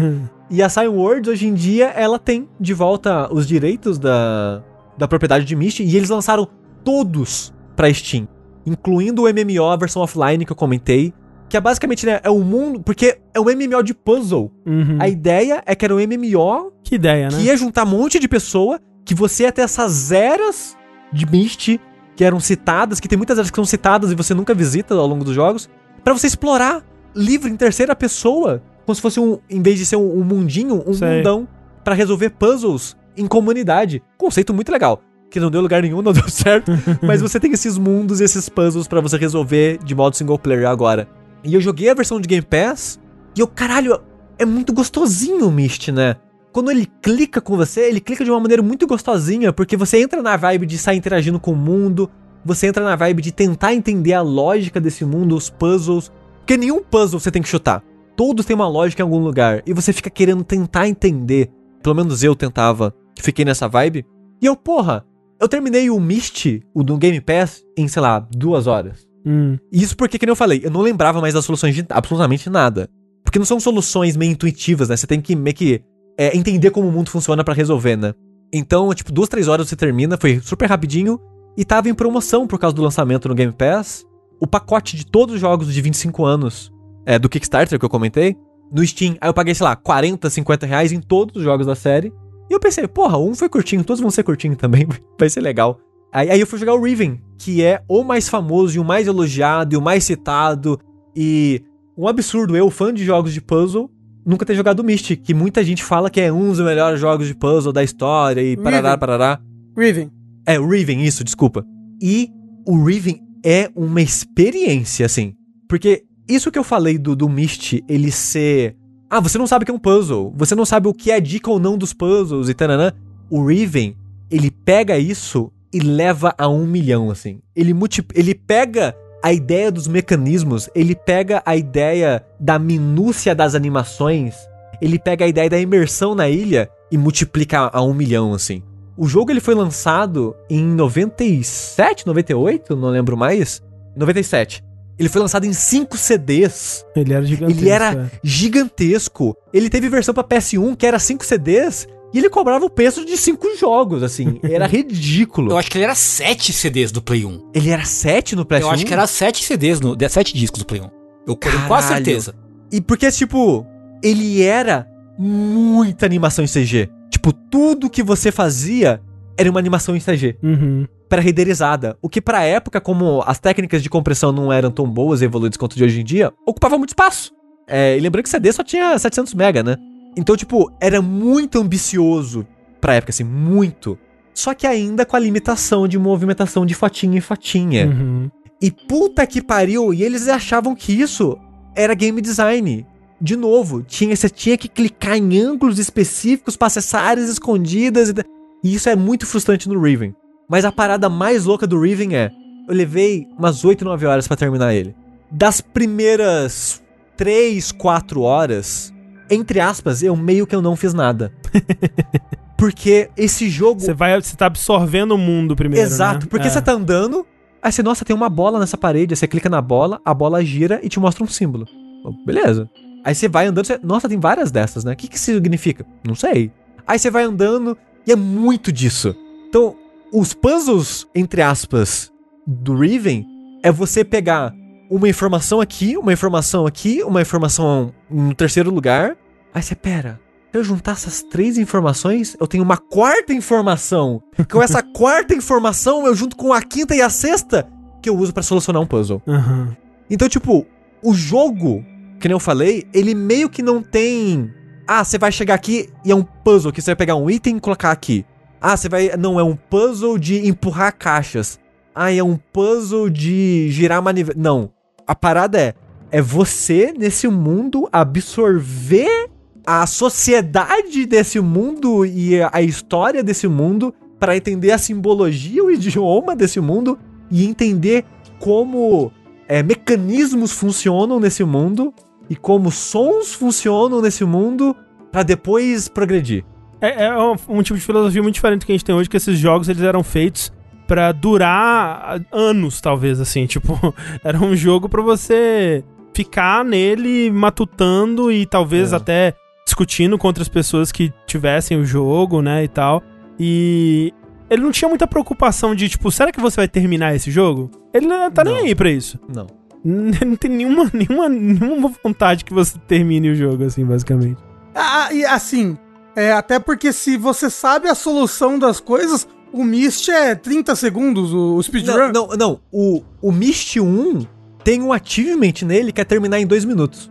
e a Cyan Words hoje em dia ela tem de volta os direitos da, da propriedade de Myst e eles lançaram todos para Steam, incluindo o MMO a versão offline que eu comentei, que é basicamente né, é um mundo, porque é um MMO de puzzle. Uhum. A ideia é que era um MMO Que ideia, né? que ia juntar um monte de pessoa, que você ia ter essas eras de Myst que eram citadas, que tem muitas eras que são citadas e você nunca visita ao longo dos jogos, pra você explorar livre em terceira pessoa, como se fosse um, em vez de ser um, um mundinho, um Sei. mundão, pra resolver puzzles em comunidade. Conceito muito legal. Que não deu lugar nenhum, não deu certo. mas você tem esses mundos e esses puzzles pra você resolver de modo single player agora. E eu joguei a versão de Game Pass e eu, caralho, é muito gostosinho o Myst, né? Quando ele clica com você, ele clica de uma maneira muito gostosinha, porque você entra na vibe de sair interagindo com o mundo, você entra na vibe de tentar entender a lógica desse mundo, os puzzles. Porque nenhum puzzle você tem que chutar. Todos têm uma lógica em algum lugar. E você fica querendo tentar entender. Pelo menos eu tentava, que fiquei nessa vibe. E eu, porra, eu terminei o Myst, o do Game Pass, em, sei lá, duas horas. Hum, Isso porque, como eu falei, eu não lembrava mais das soluções de absolutamente nada. Porque não são soluções meio intuitivas, né? Você tem que meio que é, entender como o mundo funciona pra resolver, né? Então, tipo, duas, três horas você termina, foi super rapidinho. E tava em promoção por causa do lançamento no Game Pass. O pacote de todos os jogos de 25 anos é, do Kickstarter que eu comentei, no Steam. Aí eu paguei, sei lá, 40, 50 reais em todos os jogos da série. E eu pensei, porra, um foi curtinho, todos vão ser curtinho também, vai ser legal. Aí, aí eu fui jogar o Riven, que é o mais famoso e o mais elogiado e o mais citado. E um absurdo, eu, fã de jogos de puzzle, nunca ter jogado o Mystic, que muita gente fala que é um dos melhores jogos de puzzle da história e parará, Riven. parará. Riven. É, o Riven, isso, desculpa. E o Riven é uma experiência, assim. Porque isso que eu falei do, do Myst, ele ser. Ah, você não sabe o que é um puzzle. Você não sabe o que é dica ou não dos puzzles e tananã. O Riven, ele pega isso e leva a um milhão, assim. Ele, multi... ele pega a ideia dos mecanismos, ele pega a ideia da minúcia das animações, ele pega a ideia da imersão na ilha e multiplica a um milhão, assim. O jogo ele foi lançado em 97, 98, não lembro mais. 97. Ele foi lançado em 5 CDs. Ele era gigantesco. Ele era é. gigantesco. Ele teve versão pra PS1 que era 5 CDs e ele cobrava o preço de 5 jogos, assim. Era ridículo. Eu acho que ele era 7 CDs do Play 1. Ele era 7 no PS1? Eu acho que era 7 CDs, no, 7 discos do Play 1. Eu tenho quase certeza. E porque, tipo, ele era muita animação em CG. Tipo, tudo que você fazia era uma animação em CG. Uhum. pré-renderizada. O que pra época, como as técnicas de compressão não eram tão boas e evoluídas quanto de hoje em dia, ocupava muito espaço. É, e lembrando que CD só tinha 700 mega, né? Então, tipo, era muito ambicioso pra época, assim, muito. Só que ainda com a limitação de movimentação de fotinha em fotinha. Uhum. E puta que pariu, e eles achavam que isso era game design. De novo, tinha, você tinha que clicar em ângulos específicos pra acessar áreas escondidas. E, e isso é muito frustrante no Riven. Mas a parada mais louca do Riven é: eu levei umas 8, 9 horas pra terminar ele. Das primeiras 3, 4 horas, entre aspas, eu meio que eu não fiz nada. Porque esse jogo. Você vai, você tá absorvendo o mundo primeiro. Exato, né? porque É. você tá andando, aí você, nossa, tem uma bola nessa parede, aí você clica na bola, a bola gira e te mostra um símbolo. Beleza. Aí você vai andando, você, nossa, tem várias dessas, né? O que que isso significa? Não sei. Aí você vai andando e é muito disso. Então, os puzzles, entre aspas, do Riven é você pegar uma informação aqui, uma informação aqui, uma informação no terceiro lugar. Aí você, pera, se eu juntar essas três informações, eu tenho uma quarta informação. Com essa quarta informação, eu junto com a quinta e a sexta, que eu uso pra solucionar um puzzle. Aham. Então, tipo, o jogo, que nem eu falei, ele meio que não tem. Ah, você vai chegar aqui e é um puzzle que você vai pegar um item e colocar aqui. Ah, você vai. Não, é um puzzle de empurrar caixas. Ah, é um puzzle de girar manivela. Não. A parada é. É você, nesse mundo, absorver a sociedade desse mundo e a história desse mundo para entender a simbologia, o idioma desse mundo e entender como é, mecanismos funcionam nesse mundo e como sons funcionam nesse mundo para depois progredir. É, é um, um tipo de filosofia muito diferente do que a gente tem hoje, que esses jogos eles eram feitos pra durar anos, talvez, assim. Tipo, era um jogo pra você ficar nele matutando e talvez É. até discutindo com outras pessoas que tivessem o jogo, né, e tal. E ele não tinha muita preocupação de, tipo, será que você vai terminar esse jogo? Ele não tá nem Não. aí pra isso. Não. Ele não tem nenhuma, nenhuma, nenhuma vontade que você termine o jogo, assim, basicamente. Ah, e assim, é, até porque se você sabe a solução das coisas, o Mist é 30 segundos, o, speedrun. Não, não, não. O, o Myst 1 tem um achievement nele que é terminar em dois minutos.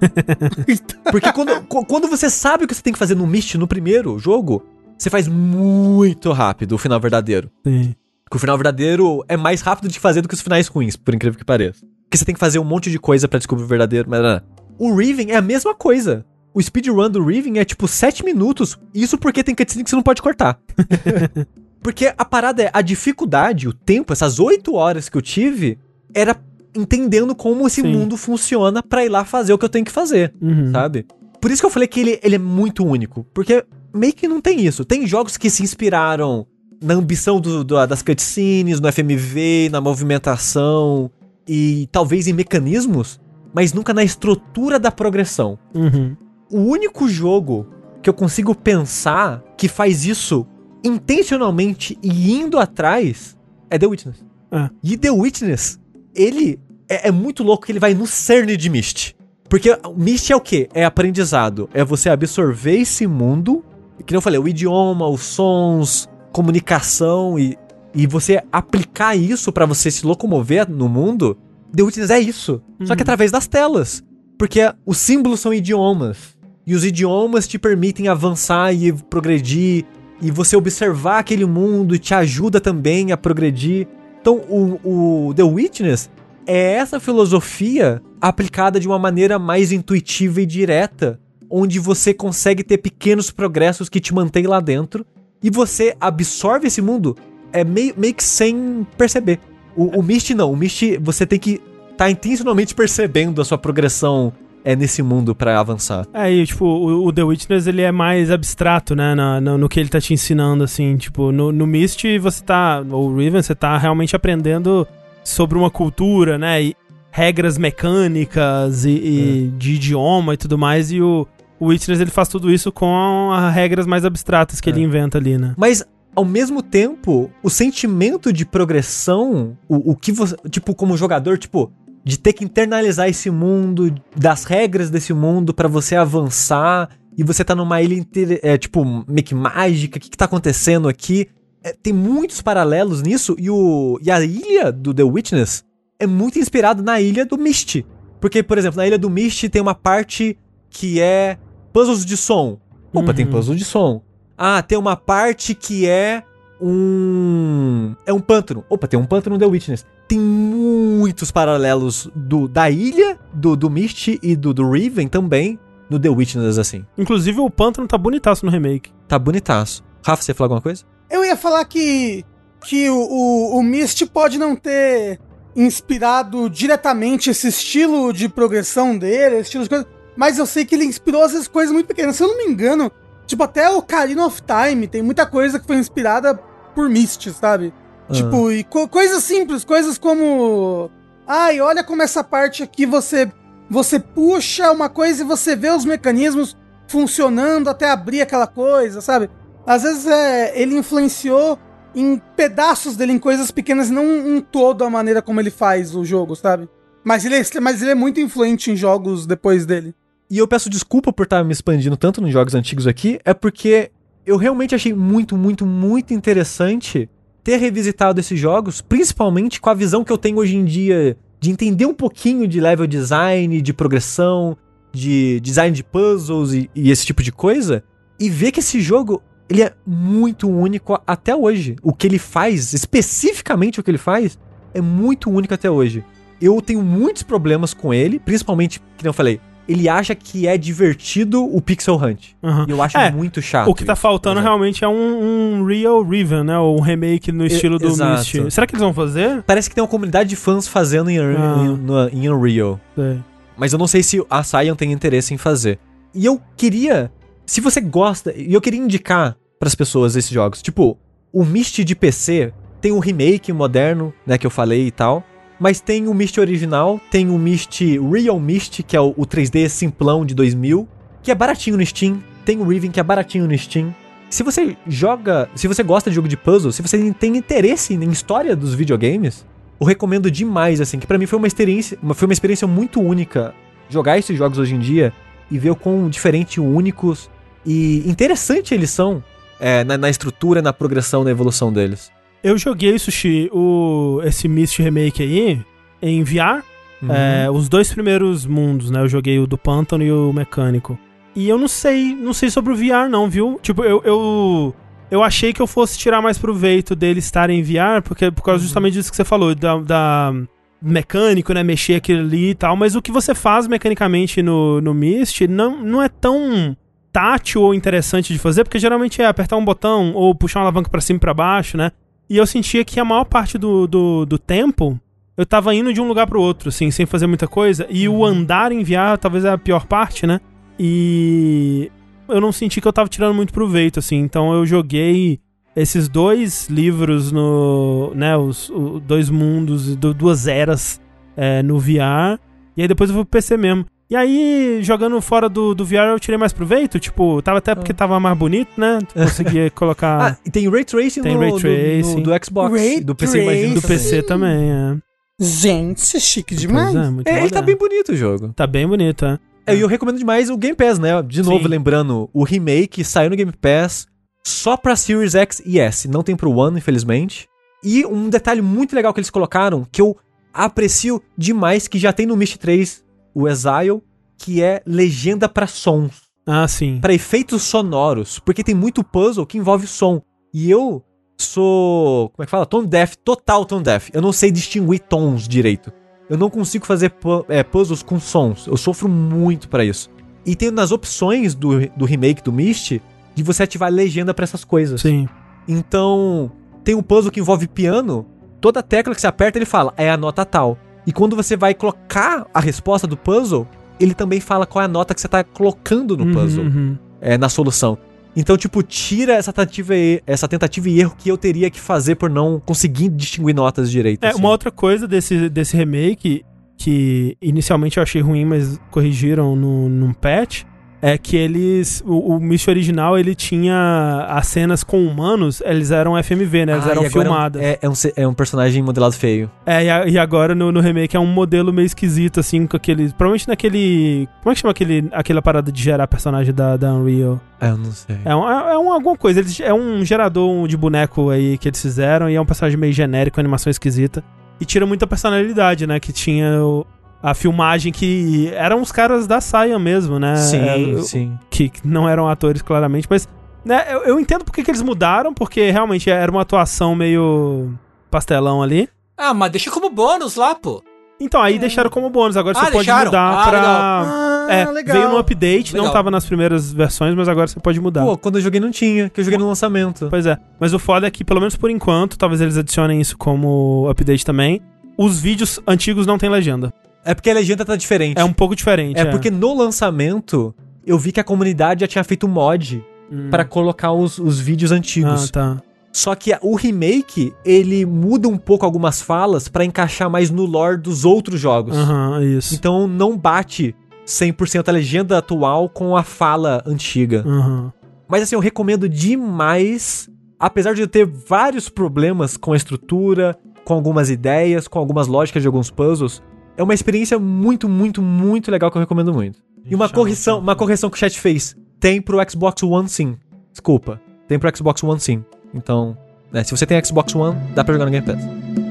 Porque quando, quando você sabe o que você tem que fazer no Myst no primeiro jogo, você faz muito rápido o final verdadeiro. Sim. Porque o final verdadeiro é mais rápido de fazer do que os finais ruins, por incrível que pareça. Porque você tem que fazer um monte de coisa pra descobrir o verdadeiro. Mas, ah, o Riven é a mesma coisa. O speedrun do Riven é tipo 7 minutos. Isso porque tem cutscene que você não pode cortar. porque a parada é a dificuldade, o tempo, essas 8 horas que eu tive, era entendendo como esse Sim. mundo funciona pra ir lá fazer o que eu tenho que fazer Uhum. sabe? Por isso que eu falei que ele, ele é muito único. Porque meio que não tem isso. Tem jogos que se inspiraram na ambição do- do- das cutscenes, no FMV, na movimentação e talvez em mecanismos, mas nunca na estrutura da progressão. Uhum. O único jogo que eu consigo pensar que faz isso intencionalmente e indo atrás é The Witness. É. E The Witness, ele é, é muito louco que ele vai no cerne de Myst. Porque o Myst é o quê? É aprendizado. É você absorver esse mundo, que nem eu falei, o idioma, os sons, comunicação e, e você aplicar isso pra você se locomover no mundo. The Witness é isso. Só que Uhum. através das telas. Porque os símbolos são idiomas. E os idiomas te permitem avançar e progredir. E você observar aquele mundo te ajuda também a progredir. Então, o, o The Witness é essa filosofia aplicada de uma maneira mais intuitiva e direta, onde você consegue ter pequenos progressos que te mantêm lá dentro e você absorve esse mundo é meio, meio que sem perceber. O, o Myst não, o Myst você tem que estar tá intencionalmente percebendo a sua progressão é nesse mundo pra avançar. É, e, tipo, o, o The Witness, ele é mais abstrato, né, na- na- no, que ele tá te ensinando, assim, tipo, no, no Myst você tá, ou Riven, você tá realmente aprendendo sobre uma cultura, né, e regras mecânicas e, e de idioma e tudo mais, e o, o Witness ele faz tudo isso com as regras mais abstratas que É. ele inventa ali, né? Mas, ao mesmo tempo, o sentimento de progressão, o, o que você. Tipo, como jogador, tipo, de ter que internalizar esse mundo, das regras desse mundo pra você avançar, e você tá numa ilha inteira, é, tipo, meio que mágica, o que, que tá acontecendo aqui? É, tem muitos paralelos nisso, e, o, e a ilha do The Witness é muito inspirado na ilha do Misty. Porque, por exemplo, na ilha do Misty tem uma parte que é puzzles de som. Opa, Uhum. tem puzzle de som. Ah, tem uma parte que é um. É um pântano. Opa, tem um pântano no The Witness. Tem muitos paralelos do, da ilha, do, do Misty e do, do Riven também no The Witness, assim. Inclusive o Pântano tá bonitaço no remake. Tá bonitaço. Rafa, você ia falar alguma coisa? Eu ia falar que, que o, o, o Myst pode não ter inspirado diretamente esse estilo de progressão dele, esse estilo de coisa, mas eu sei que ele inspirou vezes coisas muito pequenas. Se eu não me engano, tipo, até o Ocarina of Time tem muita coisa que foi inspirada por Myst, sabe? Ah. Tipo, e co- coisas simples, coisas como. Ai, olha como essa parte aqui você. Você puxa uma coisa e você vê os mecanismos funcionando até abrir aquela coisa, sabe? Às vezes é, ele influenciou em pedaços dele, em coisas pequenas, não um todo a maneira como ele faz o jogo, sabe? Mas ele, é, mas ele é muito influente em jogos depois dele. E eu peço desculpa por estar me expandindo tanto nos jogos antigos aqui, é porque eu realmente achei muito, muito, muito interessante ter revisitado esses jogos, principalmente com a visão que eu tenho hoje em dia de entender um pouquinho de level design, de progressão, de design de puzzles e, e esse tipo de coisa, e ver que esse jogo ele é muito único até hoje. O que ele faz, especificamente o que ele faz, é muito único até hoje. Eu tenho muitos problemas com ele, principalmente, que eu falei, ele acha que é divertido o Pixel Hunt. Aham. E eu acho É, muito chato. O que tá isso, faltando exemplo. realmente é um, um Real Riven, né? Ou um remake no estilo do exato. Myst. Será que eles vão fazer? Parece que tem uma comunidade de fãs fazendo em, Ah. em- em Unreal. Sei. Mas eu não sei se a Cyan tem interesse em fazer. E eu queria. Se você gosta. E eu queria indicar pras pessoas esses jogos. Tipo, o Myst de PC tem um remake moderno, né? Que eu falei e tal. Mas tem o Myst original, tem o Myst Real Myst, que é o, o 3D simplão de 2000, que é baratinho no Steam. Tem o Riven, que é baratinho no Steam. Se você joga. Se você gosta de jogo de puzzle, se você tem interesse em história dos videogames, eu recomendo demais, assim, que pra mim foi uma experiência, uma, foi uma experiência muito única jogar esses jogos hoje em dia e ver o quão diferente, únicos e interessante eles são é, na, na estrutura, na progressão, na evolução deles. Eu joguei, Sushi, o, esse Myst Remake aí em VR. Uhum. É, os dois primeiros mundos, né? Eu joguei o do Pântano e o Mecânico. E eu não sei, não sei sobre o VR não, viu? Tipo, eu, eu, eu achei que eu fosse tirar mais proveito dele estar em VR, porque por causa justamente disso que você falou, da, da mecânico, né? Mexer aquilo ali e tal. Mas o que você faz mecanicamente no, no Myst não, não é tão tátil ou interessante de fazer, porque geralmente é apertar um botão ou puxar uma alavanca pra cima e pra baixo, né? E eu sentia que a maior parte do, do, do tempo eu tava indo de um lugar pro outro, assim, sem fazer muita coisa. E o andar em VR talvez é a pior parte, né? E eu não senti que eu tava tirando muito proveito, assim. Então eu joguei esses dois livros no. né, os, o- dois mundos, du- duas eras é, no VR. E aí depois eu fui pro PC mesmo. E aí, jogando fora do, do VR, eu tirei mais proveito. Tipo, tava até porque tava mais bonito, né? Conseguia colocar Ah, e tem Ray Tracing, Tem no, Ray do- Tracing. no- do Xbox. Ray do PC, imagino. do Tracing. PC também, é. Gente, chique demais. Pois é, muito É, ele tá bem bonito o jogo. Tá bem bonito, é. É, E eu recomendo demais o Game Pass, né? De novo, Sim. lembrando, o remake saiu no Game Pass só pra Series X e S. Não tem pro One, infelizmente. E um detalhe muito legal que eles colocaram, que eu aprecio demais, que já tem no Myst 3, o Exile, que é legenda pra sons. Ah, sim. Pra efeitos sonoros. Porque tem muito puzzle que envolve som. E eu sou. Como é que fala? Tone deaf, total tone deaf. Eu não sei distinguir tons direito. Eu não consigo fazer pu- é, puzzles com sons. Eu sofro muito pra isso. E tem nas opções do, do remake do Myst de você ativar legenda pra essas coisas. Sim. Então, tem um puzzle que envolve piano, toda tecla que você aperta ele fala, é a nota tal. E quando você vai colocar a resposta do puzzle, ele também fala qual é a nota que você tá colocando no Uhum, puzzle, uhum. é, na solução. Então, tipo, tira essa tentativa, e, essa tentativa e erro que eu teria que fazer por não conseguir distinguir notas direito. É, assim. uma outra coisa desse, desse remake que inicialmente eu achei ruim, mas corrigiram no, num patch, é que eles. O, o Mission original ele tinha as cenas com humanos, eles eram FMV, né? Eles Ah, eram agora filmadas. É, é um, é um personagem modelado feio. É, e, a- e agora no, no remake é um modelo meio esquisito, assim, com aquele. Provavelmente naquele. Como é que chama aquele, aquela parada de gerar personagem da, da Unreal? Ah, eu não sei. É, um, é um- alguma coisa. Eles, é um gerador de boneco aí que eles fizeram e é um personagem meio genérico, animação esquisita. E tira muita personalidade, né? Que tinha o- a filmagem que eram os caras da saia mesmo, né? sim, É, sim. que, que não eram atores claramente, mas né, eu, eu entendo porque que eles mudaram, porque realmente era uma atuação meio pastelão ali. Ah, mas deixa como bônus lá, pô. Então, aí deixaram como bônus, agora Ah, você pode deixaram? mudar Ah, pra. Ah, É, legal. veio no update, não Legal. tava nas primeiras versões, mas agora você pode mudar. Pô, quando eu joguei não tinha, que eu joguei no lançamento. Pois é. Mas o foda é que, pelo menos por enquanto, talvez eles adicionem isso como update também. Os vídeos antigos não tem legenda. É porque a legenda tá diferente. É um pouco diferente. É porque no lançamento eu vi que a comunidade já tinha feito mod Hum. pra colocar os, os vídeos antigos. Ah, tá. Só que o remake, ele muda um pouco algumas falas pra encaixar mais no lore dos outros jogos. Aham, isso. Então não bate 100% a legenda atual com a fala antiga. Aham. Mas assim, eu recomendo demais, apesar de eu ter vários problemas com a estrutura, com algumas ideias, com algumas lógicas de alguns puzzles, é uma experiência muito, muito, muito legal que eu recomendo muito. E uma Chama, correção, uma correção que o chat fez, tem pro Xbox One sim. Desculpa, tem pro Xbox One sim. Então, né, se você tem Xbox One, dá pra jogar no Game Pass.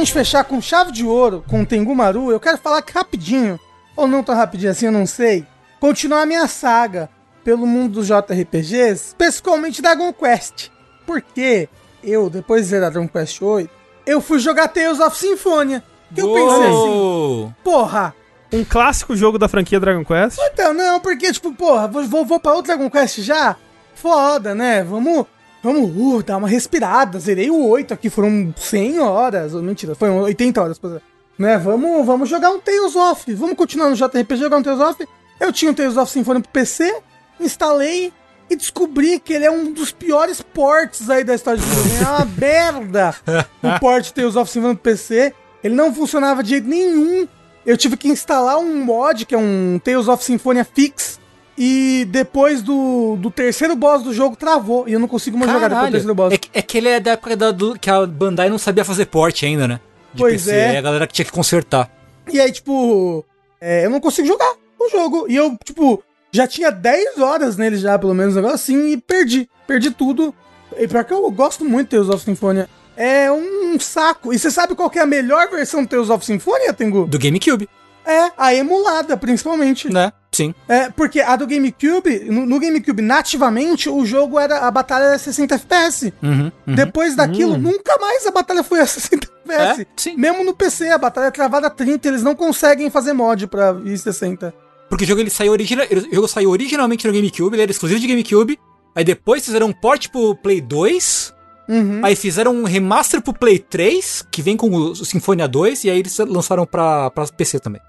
Gente fechar com chave de ouro com o Tengu Maru, eu quero falar que rapidinho, ou não tão rapidinho assim, eu não sei, continuar a minha saga pelo mundo dos JRPGs, especialmente Dragon Quest. Porque eu, depois de zerar Dragon Quest 8, eu fui jogar Tales of Symphonia. Que eu pensei assim, Uou! porra, Um clássico jogo da franquia Dragon Quest. então, não, porque, tipo, porra, vou, vou, vou pra outro Dragon Quest já? Foda, né? Vamos, vamos, uh, dar uma respirada. Zerei o 8 aqui, foram 100 horas. Ou, mentira, foram 80 horas. exemplo. Né? Vamos, vamos jogar um Tales of. Vamos continuar no JRPG, jogar um Tales of. Eu tinha um Tales of Symphony pro PC, instalei e descobri que ele é um dos piores ports aí da história de videogame. É uma merda o port Tales of Symphony pro PC. Ele não funcionava de jeito nenhum. Eu tive que instalar um mod, que é um Tales of Symphonia Fix. E depois do, do terceiro boss do jogo travou. E eu não consigo mais jogar depois do terceiro boss. É, que- é que ele é da época da, do, que a Bandai não sabia fazer porte ainda, né? De Pois é. É a galera que tinha que consertar. E aí, tipo, é, eu não consigo jogar o jogo. E eu, tipo, já tinha 10 horas nele já, pelo menos, agora assim, e perdi. Perdi tudo. E pior que eu gosto muito de Tales of Symphonia. É um saco. E você sabe qual é a melhor versão do Tales of Symphonia, Tengu? Do GameCube, É, a emulada, principalmente. né? Sim. É, porque a do GameCube, no, no GameCube, nativamente, o jogo era. A batalha era 60 FPS. Uhum, uhum. Depois daquilo, nunca mais a batalha foi a 60 FPS. É, sim. Mesmo no PC, a batalha é travada a 30, eles não conseguem fazer mod pra ir 60. Porque o jogo ele saiu, origina, o jogo saiu originalmente no GameCube, ele era exclusivo de GameCube. Aí depois fizeram um port pro Play 2. Uhum. Aí fizeram um remaster pro Play 3, que vem com o Sinfonia 2. E aí eles lançaram pra, pra PC também.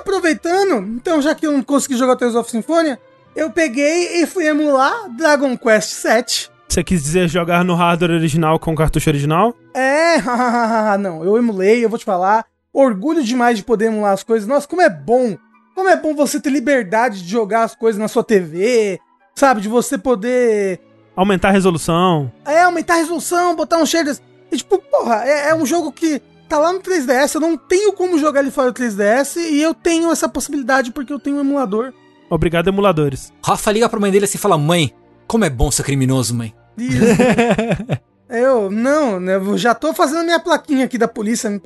Aproveitando, então já que eu não consegui jogar Tales of Symphonia, eu peguei e fui emular Dragon Quest VII. Você quis dizer jogar no hardware original com cartucho original? É, não, eu emulei, eu vou te falar. Orgulho demais de poder emular as coisas. Nossa, como é bom. Como é bom você ter liberdade de jogar as coisas na sua TV, sabe? De você poder Aumentar a resolução. é, aumentar a resolução, botar um shaders. E tipo, porra, é, é um jogo que tá lá no 3DS, eu não tenho como jogar ele fora do 3DS e eu tenho essa possibilidade porque eu tenho um emulador. Obrigado, emuladores. Rafa liga pra mãe dele assim e fala: Mãe, como é bom ser criminoso, mãe. Eu, não, né, eu já tô fazendo minha plaquinha aqui da polícia, nos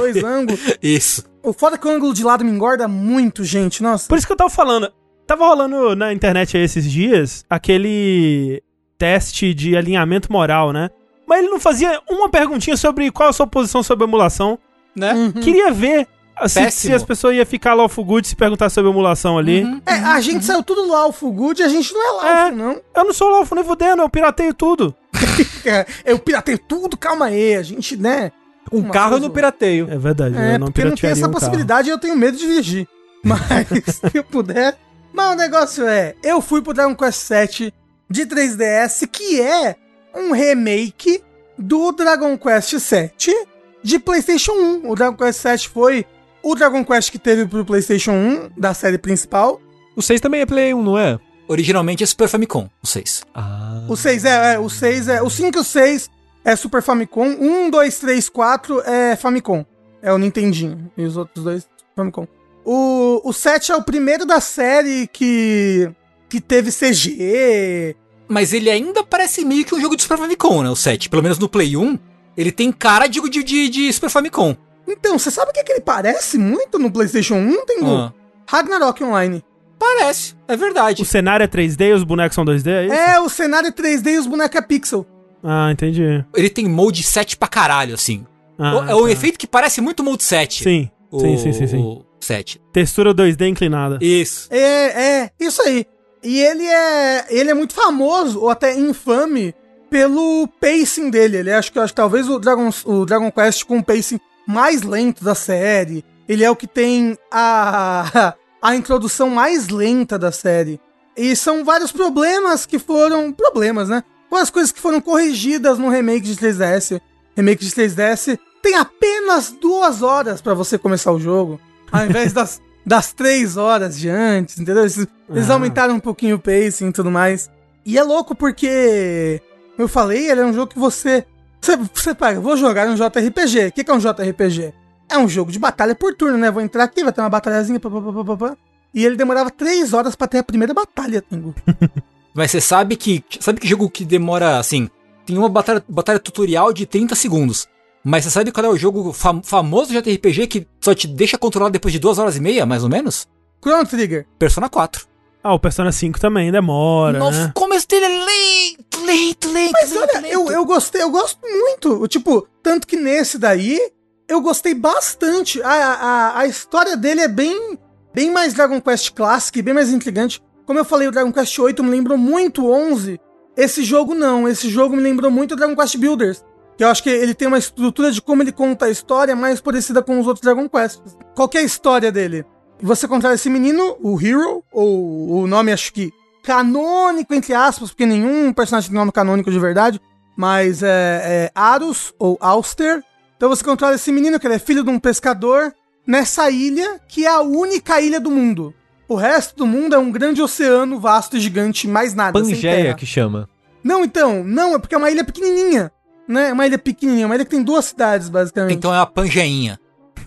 dois ângulos. Isso. O foda é que o ângulo de lado me engorda muito, gente, nossa. Por isso que eu tava falando. Tava rolando na internet aí esses dias aquele teste de alinhamento moral, né? Mas ele não fazia uma perguntinha sobre qual a sua posição sobre emulação. Né? Uhum. Queria ver se, se Péssimo. as pessoas iam ficar lá o good se perguntar sobre emulação ali. Uhum. É, a gente saiu tudo Laufo Good e a gente não é Laufo, É. não. Eu não sou Lawful nem fudendo, eu pirateio tudo. É, eu piratei tudo, calma aí, a gente, né? Um Uma carro eu não pirateio. É verdade, É, eu não porque não tem essa um possibilidade e eu tenho medo de dirigir. Mas, se eu puder. Mas o negócio é, eu fui pro Dragon Quest VII de 3DS, que é um remake do Dragon Quest VII de PlayStation 1. O Dragon Quest VII foi o Dragon Quest que teve pro PlayStation 1 da série principal. O 6 também é Play 1, não é? Originalmente é Super Famicom, o 6. Ah. O 6 é, é, o 6 é, o 5 e o 6 é Super Famicom, 1, 2, 3, 4 é Famicom. É o Nintendinho. E os outros dois Famicom. O, o 7 é o primeiro da série que que teve CG. Mas ele ainda parece meio que um jogo de Super Famicom, né? O 7. Pelo menos no Play 1, ele tem cara de, de, de, de Super Famicom. Então, você sabe o que, é que ele parece muito no PlayStation 1, Tengu? Ah, Ragnarok Online. parece, é verdade. O cenário é 3D, os bonecos são 2D, é isso? É, o cenário é 3D e os bonecos é pixel. Ah, entendi. Ele tem mode 7 pra caralho, assim. Ah, é um tá. efeito que parece muito mode 7. Sim, O, sim, sim, sim, sim. O 7. Textura 2D inclinada. Isso. É, é, isso aí. E ele é, ele é muito famoso, ou até infame, pelo pacing dele. Ele acho que, acho que talvez o Dragon, o Dragon Quest com o pacing mais lento da série. Ele é o que tem a, a introdução mais lenta da série. E são vários problemas que foram. Problemas, né? Várias coisas que foram corrigidas no remake de 3DS. Remake de 3DS tem apenas duas horas pra você começar o jogo. Ao invés das, das três horas de antes, entendeu? Eles, eles Ah. aumentaram um pouquinho o pacing e tudo mais. E é louco porque, eu falei, ele é um jogo que você. Você, você vou jogar um JRPG. O que, que é um JRPG? É um jogo de batalha por turno, né? Vou entrar aqui, vai ter uma batalhazinha, pá, pá, pá, pá. E ele demorava três horas pra ter a primeira batalha, Tengu. Mas você sabe que. Sabe que jogo que demora assim? Tem uma batalha, batalha tutorial de 30 segundos. Mas você sabe qual é o jogo fam- famoso de JRPG que só te deixa controlar depois de duas horas e meia, mais ou menos? Chrono Trigger. Persona 4. Ah, o Persona 5 também demora, Nossa, né? o começo dele é lento, lento, lento. Mas lento, olha, lento. eu, eu gostei, eu gosto muito. O Tipo, tanto que nesse daí, eu gostei bastante. A, a, a história dele é bem, bem mais Dragon Quest Classic, bem mais intrigante. Como eu falei, o Dragon Quest 8 me lembrou muito o 11. Esse jogo não, esse jogo me lembrou muito o Dragon Quest Builders. Que eu acho que ele tem uma estrutura de como ele conta a história mais parecida com os outros Dragon Quests. Qual que é a história dele? Você controla esse menino, o Hero, ou o nome acho que canônico, entre aspas, porque nenhum personagem tem nome canônico de verdade, mas é, é Arus ou Auster. Então você controla esse menino, que ele é filho de um pescador, nessa ilha, que é a única ilha do mundo. O resto do mundo é um grande oceano vasto e gigante, mais nada. Pangeia que chama. Não, então, não, é porque é uma ilha pequenininha. Né? É uma ilha pequenininha, uma ilha que tem duas cidades, basicamente. Então é uma pangeinha.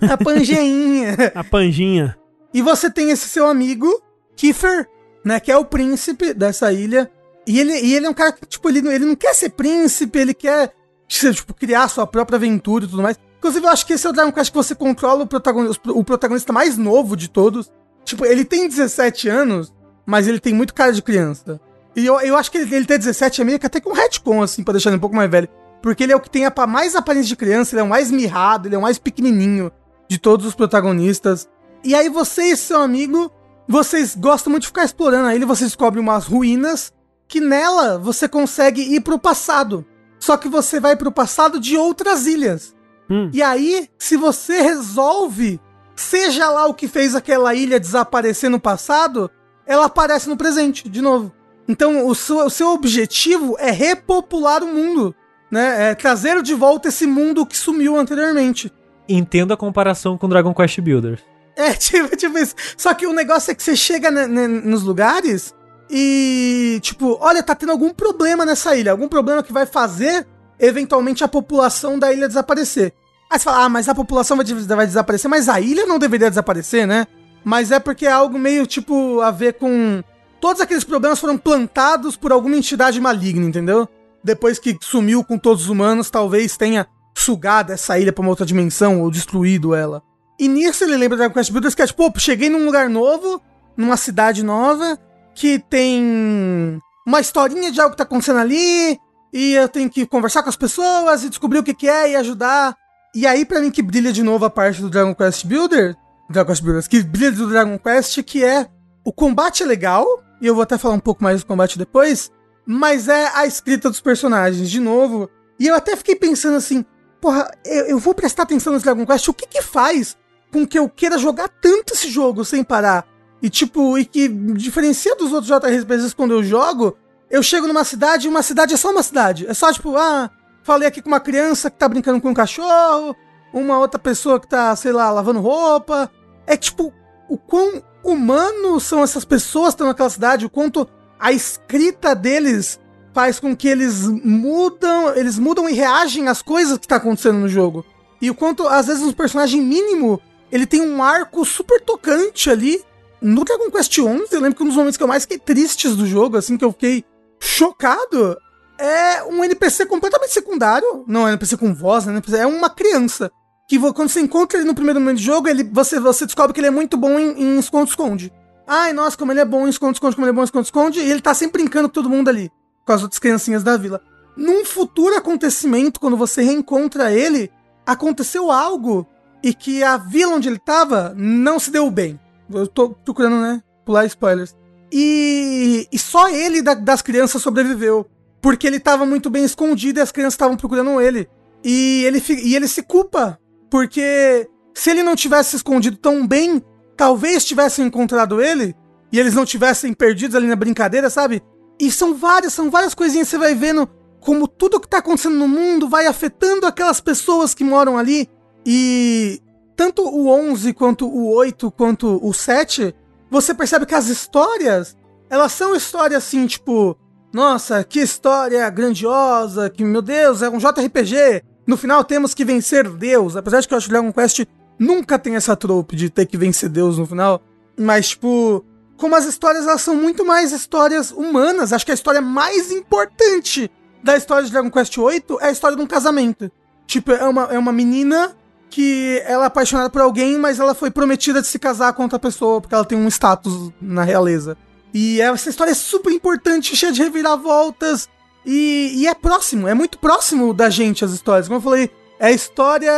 A Pangeinha. A Panjinha. E você tem esse seu amigo, Kiefer, né? Que é o príncipe dessa ilha. E ele, e ele é um cara que, tipo, ele, ele não quer ser príncipe, ele quer, tipo, criar sua própria aventura e tudo mais. Inclusive, eu acho que esse é o Dragon Quest que você controla o protagonista, o protagonista mais novo de todos. Tipo, ele tem 17 anos, mas ele tem muito cara de criança. E eu, eu acho que ele, ele ter 17 é meio que até com um retcon, assim, pra deixar ele um pouco mais velho. Porque ele é o que tem a mais aparência de criança, ele é o mais mirrado, ele é o mais pequenininho de todos os protagonistas. E aí você e seu amigo, vocês gostam muito de ficar explorando ilha, você descobre umas ruínas, que nela você consegue ir pro passado. Só que você vai pro passado de outras ilhas. Hum. E aí, se você resolve, seja lá o que fez aquela ilha desaparecer no passado, ela aparece no presente, de novo. Então, o seu, o seu objetivo é repopular o mundo, né? É trazer de volta esse mundo que sumiu anteriormente. Entendo a comparação com Dragon Quest Builders. É, tipo, tipo isso. Só que o negócio é que você chega nos lugares e, tipo, olha, tá tendo algum problema nessa ilha. Algum problema que vai fazer, eventualmente, a população da ilha desaparecer. Aí você fala, ah, mas a população vai, des- vai desaparecer, mas a ilha não deveria desaparecer, né? Mas é porque é algo meio, tipo, a ver com... Todos aqueles problemas foram plantados por alguma entidade maligna, entendeu? Depois que sumiu com todos os humanos, talvez tenha sugado essa ilha pra uma outra dimensão ou destruído ela. E nisso ele lembra Dragon Quest Builders que é tipo, pô, cheguei num lugar novo, numa cidade nova, que tem uma historinha de algo que tá acontecendo ali, e eu tenho que conversar com as pessoas e descobrir o que, que é e ajudar. E aí, pra mim, que brilha de novo a parte do Dragon Quest Builder, Dragon Quest Builders, que brilha do Dragon Quest, que é o combate é legal, e eu vou até falar um pouco mais do combate depois, mas é a escrita dos personagens, de novo. E eu até fiquei pensando assim, porra, eu, eu vou prestar atenção nesse Dragon Quest, o que que faz com que eu queira jogar tanto esse jogo sem parar? E tipo, e que diferencia dos outros JRPGs quando eu jogo, eu chego numa cidade e uma cidade é só uma cidade. É só tipo, ah, falei aqui com uma criança que tá brincando com um cachorro, uma outra pessoa que tá, sei lá, lavando roupa. É tipo, o quão humanos são essas pessoas que estão naquela cidade, o quanto a escrita deles faz com que eles mudam, eles mudam e reagem às coisas que tá acontecendo no jogo. E o quanto, às vezes, um personagem mínimo, ele tem um arco super tocante ali. No Dragon Quest XI, eu lembro que um dos momentos que eu mais fiquei tristes do jogo, assim, que eu fiquei chocado, é um NPC completamente secundário. Não é NPC com voz, né? é uma criança. Que quando você encontra ele no primeiro momento de jogo, ele, você, você descobre que ele é muito bom em esconde-esconde. Ai, nossa, como ele é bom em esconde-esconde, como ele é bom em esconde-esconde, e ele tá sempre brincando com todo mundo ali, com as outras criancinhas da vila. Num futuro acontecimento, quando você reencontra ele, aconteceu algo e que a vila onde ele tava não se deu bem. Eu tô procurando, né? Pular spoilers. E, e só ele da, das crianças sobreviveu. Porque ele tava muito bem escondido e as crianças estavam procurando ele. E ele, e ele se culpa. Porque se ele não tivesse escondido tão bem, talvez tivessem encontrado ele. E eles não tivessem perdidos ali na brincadeira, sabe? E são várias, são várias coisinhas que você vai vendo como tudo que tá acontecendo no mundo vai afetando aquelas pessoas que moram ali. E tanto o 11 quanto o 8 quanto o 7 você percebe que as histórias, elas são histórias assim, tipo, nossa, que história grandiosa, que meu Deus, é um JRPG. No final temos que vencer Deus. Apesar de que eu acho que Dragon Quest nunca tem essa trope de ter que vencer Deus no final. Mas, tipo, como as histórias elas são muito mais histórias humanas. Acho que a história mais importante da história de Dragon Quest VIII é a história de um casamento. Tipo, é uma, é uma menina que ela é apaixonada por alguém, mas ela foi prometida de se casar com outra pessoa, porque ela tem um status na realeza. E essa história é super importante, cheia de reviravoltas. E, e é próximo, é muito próximo da gente as histórias. Como eu falei, é a história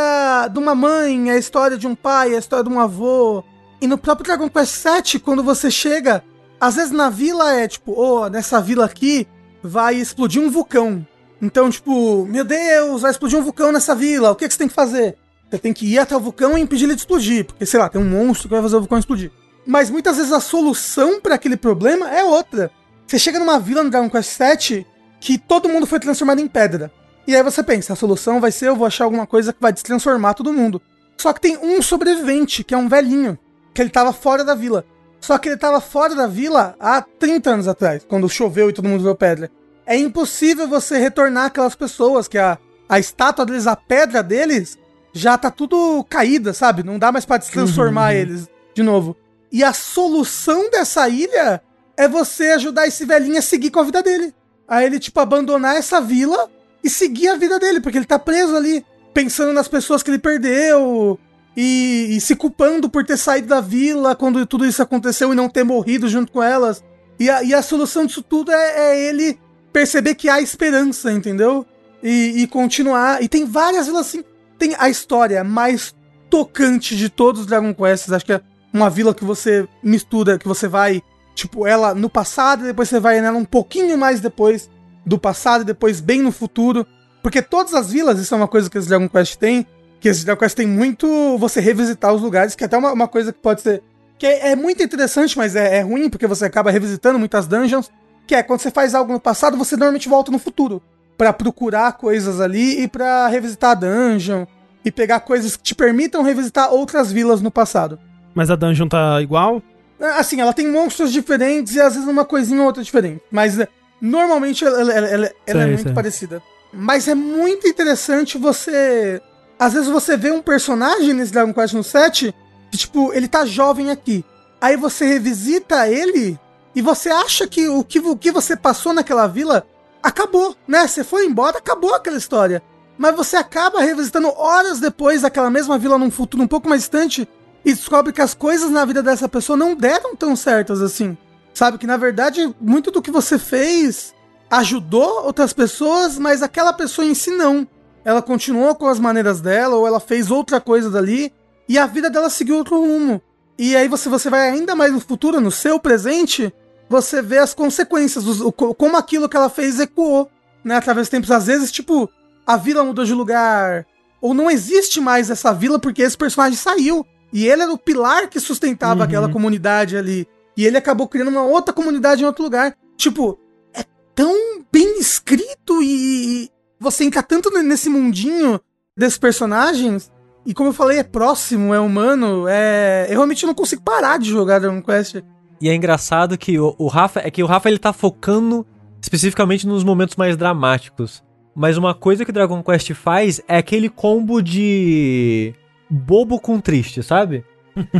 de uma mãe, é a história de um pai, é a história de um avô. E no próprio Dragon Quest VII, quando você chega, às vezes na vila é tipo, oh, nessa vila aqui vai explodir um vulcão. Então, tipo, meu Deus, vai explodir um vulcão nessa vila, o que, que você tem que fazer? Você tem que ir até o vulcão e impedir ele de explodir, porque sei lá, tem um monstro que vai fazer o vulcão explodir. Mas muitas vezes a solução para aquele problema é outra. Você chega numa vila no Dragon Quest VII que todo mundo foi transformado em pedra. E aí você pensa, a solução vai ser eu vou achar alguma coisa que vai destransformar todo mundo. Só que tem um sobrevivente, que é um velhinho, que ele tava fora da vila. Só que ele tava fora da vila há 30 anos atrás, quando choveu e todo mundo viu pedra. É impossível você retornar aquelas pessoas, que a, a estátua deles, a pedra deles, já tá tudo caída, sabe? Não dá mais para transformar uhum. eles de novo. E a solução dessa ilha é você ajudar esse velhinho a seguir com a vida dele. A ele, tipo, abandonar essa vila e seguir a vida dele, porque ele tá preso ali, pensando nas pessoas que ele perdeu e, e se culpando por ter saído da vila quando tudo isso aconteceu e não ter morrido junto com elas. E a, e a solução disso tudo é, é ele perceber que há esperança, entendeu? E, e, continuar. E tem várias vilas assim tem a história mais tocante de todos os Dragon Quests. Acho que é uma vila que você mistura, que você vai, tipo, ela no passado depois você vai nela um pouquinho mais depois do passado e depois bem no futuro. Porque todas as vilas, isso é uma coisa que esse Dragon Quest tem, que esse Dragon Quest tem muito você revisitar os lugares, que é até uma, uma coisa que pode ser. Que é, é muito interessante, mas é, é, ruim, porque você acaba revisitando muitas dungeons. Que é quando você faz algo no passado, você normalmente volta no futuro para procurar coisas ali e para revisitar a dungeon e pegar coisas que te permitam revisitar outras vilas no passado. Mas a dungeon tá igual? Assim, ela tem monstros diferentes e às vezes uma coisinha ou outra diferente. Mas normalmente ela, ela, ela, ela sei, é muito sei. parecida. Mas é muito interessante você. Às vezes você vê um personagem nesse Dragon Quest no 7 que, tipo, ele tá jovem aqui. Aí você revisita ele e você acha que o que, o que você passou naquela vila acabou, né? Você foi embora, acabou aquela história. Mas você acaba revisitando horas depois aquela mesma vila num futuro um pouco mais distante e descobre que as coisas na vida dessa pessoa não deram tão certas assim. Sabe que na verdade muito do que você fez ajudou outras pessoas, mas aquela pessoa em si não. Ela continuou com as maneiras dela ou ela fez outra coisa dali e a vida dela seguiu outro rumo. E aí você, você vai ainda mais no futuro, no seu presente, você vê as consequências, o, como aquilo que ela fez ecoou, né, através dos tempos. Às vezes, tipo, a vila mudou de lugar, ou não existe mais essa vila porque esse personagem saiu. E ele era o pilar que sustentava uhum. aquela comunidade ali. E ele acabou criando uma outra comunidade em outro lugar. Tipo, é tão bem escrito e você entra tanto nesse mundinho desses personagens. E como eu falei, é próximo, é humano, é. Eu realmente não consigo parar de jogar Dragon Quest. E é engraçado que o, o Rafa. É que o Rafa ele tá focando especificamente nos momentos mais dramáticos. Mas uma coisa que Dragon Quest faz é aquele combo de bobo com triste, sabe?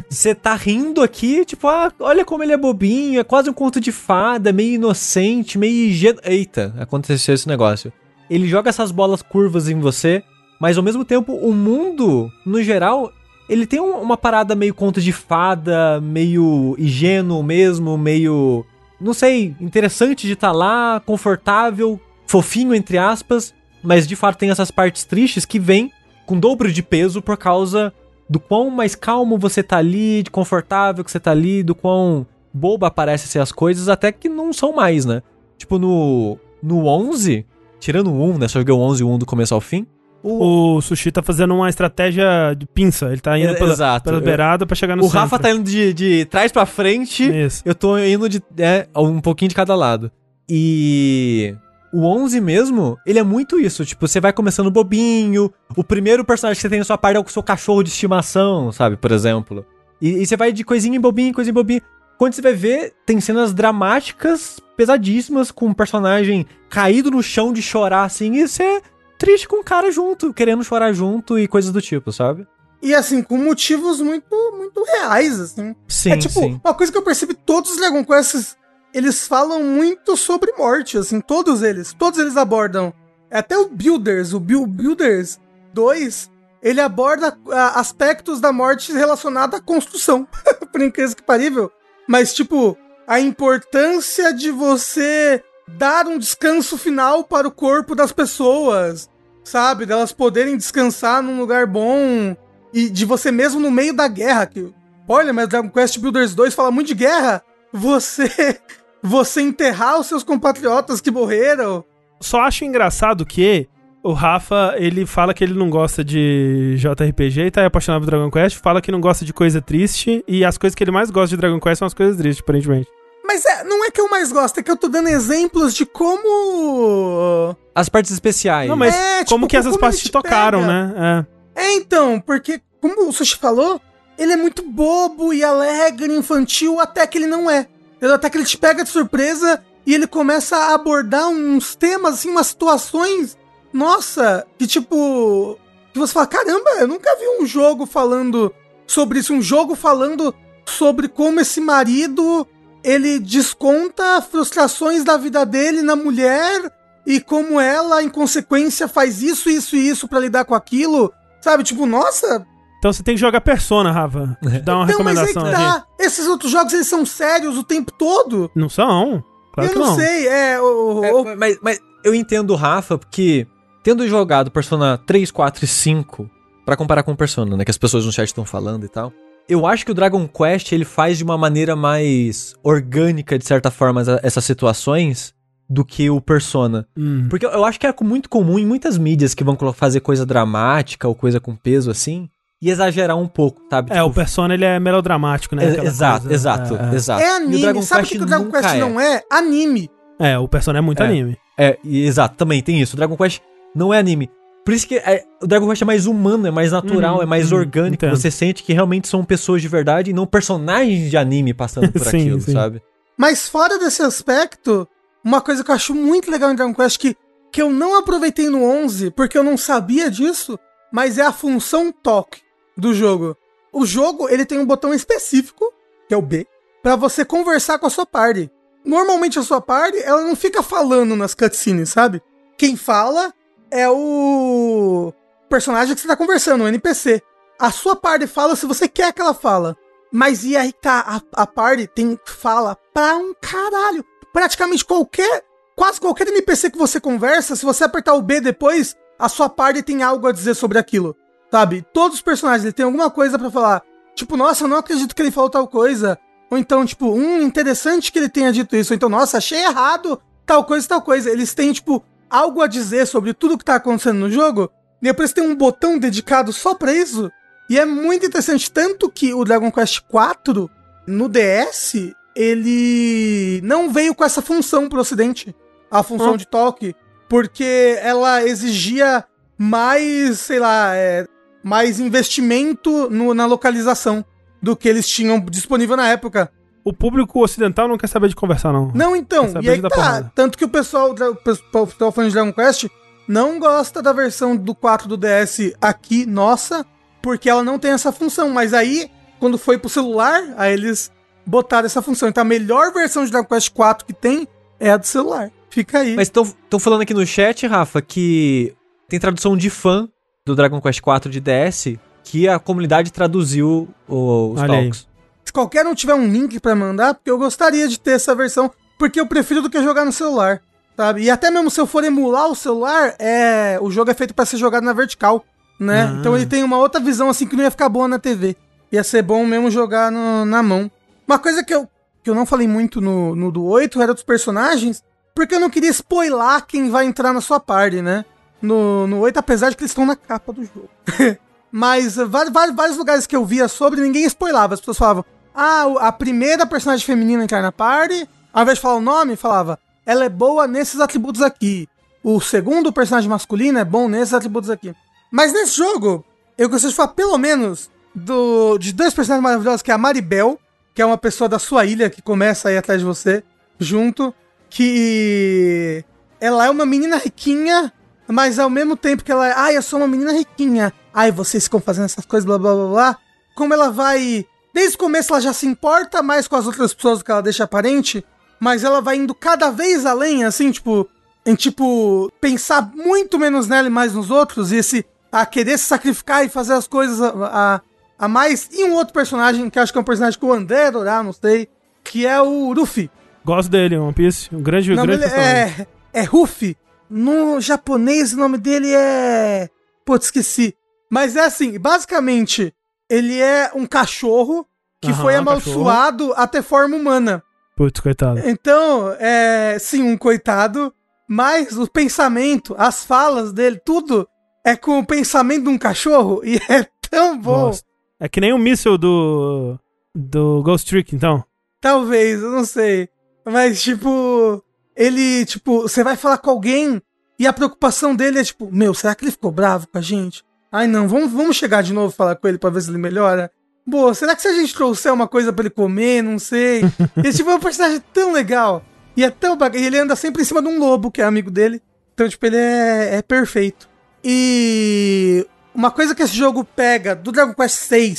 Você tá rindo aqui, tipo, ah, olha como ele é bobinho, é quase um conto de fada, meio inocente, meio ingênuo. Eita, aconteceu esse negócio. Ele joga essas bolas curvas em você, mas ao mesmo tempo o mundo, no geral, ele tem uma parada meio conto de fada, meio ingênuo mesmo, meio. Não sei, interessante de estar tá lá, confortável, fofinho, entre aspas, mas de fato tem essas partes tristes que vêm com dobro de peso por causa do quão mais calmo você tá ali, de confortável que você tá ali, do quão boba aparecem ser as coisas, até que não são mais, né? Tipo, no, no 11, tirando o 1, né? Só joguei o 11 e o 1 do começo ao fim. O, o Sushi tá fazendo uma estratégia de pinça. Ele tá indo é, pela, Exato. pela beirada pra chegar no O centro. Rafa tá indo de, de trás pra frente. Isso. Eu tô indo de é, um pouquinho de cada lado. E o 11 mesmo, ele é muito isso. Tipo, você vai começando bobinho. O primeiro personagem que você tem na sua parte é o seu cachorro de estimação, sabe? Por exemplo. E, e você vai de coisinha em bobinho, coisinha em bobinho. Quando você vai ver, tem cenas dramáticas, pesadíssimas, com um personagem caído no chão de chorar, assim, e você triste com o cara junto, querendo chorar junto e coisas do tipo, sabe? E assim, com motivos muito, muito reais, assim. Sim, É tipo, sim. uma coisa que eu percebi, todos os Dragon Quests, eles falam muito sobre morte, assim, todos eles. Todos eles abordam. Até o Builders, o Builders 2, ele aborda a, aspectos da morte relacionados à construção. Por incrível que parível. Mas, tipo, a importância de você dar um descanso final para o corpo das pessoas, sabe? Delas poderem descansar num lugar bom e de você mesmo no meio da guerra. Que, olha, mas Dragon Quest Builders 2 fala muito de guerra. Você, você enterrar os seus compatriotas que morreram. Só acho engraçado que o Rafa, ele fala que ele não gosta de JRPG e tá apaixonado por Dragon Quest, fala que não gosta de coisa triste, e as coisas que ele mais gosta de Dragon Quest são as coisas tristes, aparentemente. Mas é, não é que eu mais gosto, é que eu tô dando exemplos de como. As partes especiais. Não, mas é, tipo, como que essas partes te tocaram, pega. né? É. é, então, porque, como o Sushi falou, ele é muito bobo e alegre, infantil, até que ele não é. Até que ele te pega de surpresa e ele começa a abordar uns temas, assim, umas situações. Nossa, que tipo. Que você fala, caramba, eu nunca vi um jogo falando sobre isso. Um jogo falando sobre como esse marido ele desconta frustrações da vida dele na mulher e como ela, em consequência, faz isso, isso e isso para lidar com aquilo. Sabe, tipo, nossa. Então você tem que jogar Persona, Rafa. Dá uma então, recomendação mas aí que tá. Esses outros jogos, eles são sérios o tempo todo? Não são. Claro eu não, não, sei, é, o, é o... Mas, mas eu entendo o Rafa, porque tendo jogado Persona 3, 4 e 5, para comparar com Persona, né, que as pessoas no chat estão falando e tal, eu acho que o Dragon Quest ele faz de uma maneira mais orgânica, de certa forma, essas situações do que o Persona. Hum. Porque eu acho que é muito comum em muitas mídias que vão fazer coisa dramática ou coisa com peso assim. E exagerar um pouco, sabe? É, tipo, o Persona ele é melodramático, né? É, exato, coisa, exato, é, exato. É anime. Sabe o que, que o Dragon Quest é. não é? Anime. É, o Persona é muito é, anime. É, exato, também tem isso. O Dragon Quest não é anime. Por isso que é, o Dragon Quest é mais humano, é mais natural, uhum, é mais uhum, orgânico. Entendo. Você sente que realmente são pessoas de verdade e não personagens de anime passando por sim, aquilo, sim. sabe? Mas fora desse aspecto, uma coisa que eu acho muito legal em Dragon Quest que, que eu não aproveitei no 11, porque eu não sabia disso, mas é a função toque do jogo. O jogo, ele tem um botão específico, que é o B, para você conversar com a sua party. normalmente a sua party, ela não fica falando nas cutscenes, sabe? Quem fala é o personagem que você tá conversando, o NPC. A sua party fala se você quer que ela fala. Mas e aí tá, a, a party tem fala pra um caralho. Praticamente qualquer, quase qualquer NPC que você conversa, se você apertar o B depois, a sua party tem algo a dizer sobre aquilo. Sabe? Todos os personagens têm alguma coisa para falar. Tipo, nossa, eu não acredito que ele falou tal coisa. Ou então, tipo, um interessante que ele tenha dito isso. Ou então, nossa, achei errado tal coisa, tal coisa. Eles têm, tipo, algo a dizer sobre tudo que tá acontecendo no jogo. E depois tem um botão dedicado só pra isso. E é muito interessante, tanto que o Dragon Quest 4 no DS, ele não veio com essa função pro ocidente. A função Hum. de toque. Porque ela exigia mais, sei lá, é, mais investimento no- na localização do que eles tinham disponível na época. O público ocidental não quer saber de conversar, não. Não, então, e aí tá. porrada. Tanto que o pessoal, o pessoal, o pessoal fã de Dragon Quest não gosta da versão do 4 do DS aqui, nossa, porque ela não tem essa função. Mas aí, quando foi pro celular, aí eles botaram essa função. Então a melhor versão de Dragon Quest 4 que tem é a do celular. Fica aí. Mas estão falando aqui no chat, Rafa, que tem tradução de fã do Dragon Quest 4 de DS que a comunidade traduziu o- os Olha aí. talks. Se qualquer um tiver um link pra mandar, porque eu gostaria de ter essa versão, porque eu prefiro do que jogar no celular, sabe? E até mesmo se eu for emular o celular, é, o jogo é feito pra ser jogado na vertical, né? Ah. Então ele tem uma outra visão assim que não ia ficar boa na TV. Ia ser bom mesmo jogar no- na mão. Uma coisa que eu, que eu não falei muito no, no do 8 era dos personagens, porque eu não queria spoiler quem vai entrar na sua party, né? No, no 8, apesar de que eles estão na capa do jogo. Mas vários, vários, vários lugares que eu via sobre, ninguém spoilava. As pessoas falavam, ah, a primeira personagem feminina entrar na party, ao invés de falar o nome, falava, ela é boa nesses atributos aqui. O segundo personagem masculino é bom nesses atributos aqui. Mas nesse jogo, eu gostaria de falar pelo menos do, de dois personagens maravilhosos, que é a Maribel, que é uma pessoa da sua ilha que começa a ir atrás de você, junto, que ela é uma menina riquinha, mas ao mesmo tempo que ela é, ai, eu sou uma menina riquinha, ai, vocês ficam fazendo essas coisas, blá blá blá blá, como ela vai, desde o começo ela já se importa mais com as outras pessoas do que ela deixa aparente, mas ela vai indo cada vez além, assim, tipo, em tipo, pensar muito menos nela e mais nos outros, e esse, a querer se sacrificar e fazer as coisas a, a, a mais, e um outro personagem, que eu acho que é um personagem que o André adorar, não sei, que é o Ruffy. Gosto dele, One Piece. Um grande, O nome grande dele personagem. é, é Ruffy. No japonês, o nome dele é. Putz, esqueci. Mas é assim, basicamente, ele é um cachorro que Aham, foi amaldiçoado a ter forma humana. Putz, coitado. Então, é. Sim, um coitado. Mas o pensamento, as falas dele, tudo é com o pensamento de um cachorro e é tão bom. Gosto. É que nem o míssil do. Do Ghost Trick, então. Talvez, eu não sei. Mas, tipo, ele, tipo, você vai falar com alguém e a preocupação dele é, tipo, meu, será que ele ficou bravo com a gente? Ai, não, vamos, vamos chegar de novo e falar com ele pra ver se ele melhora. Boa, será que se a gente trouxer uma coisa pra ele comer, não sei. Esse tipo é um personagem tão legal. E é tão bacana. E ele anda sempre em cima de um lobo, que é amigo dele. Então, tipo, ele é, é perfeito. E uma coisa que esse jogo pega do Dragon Quest VI,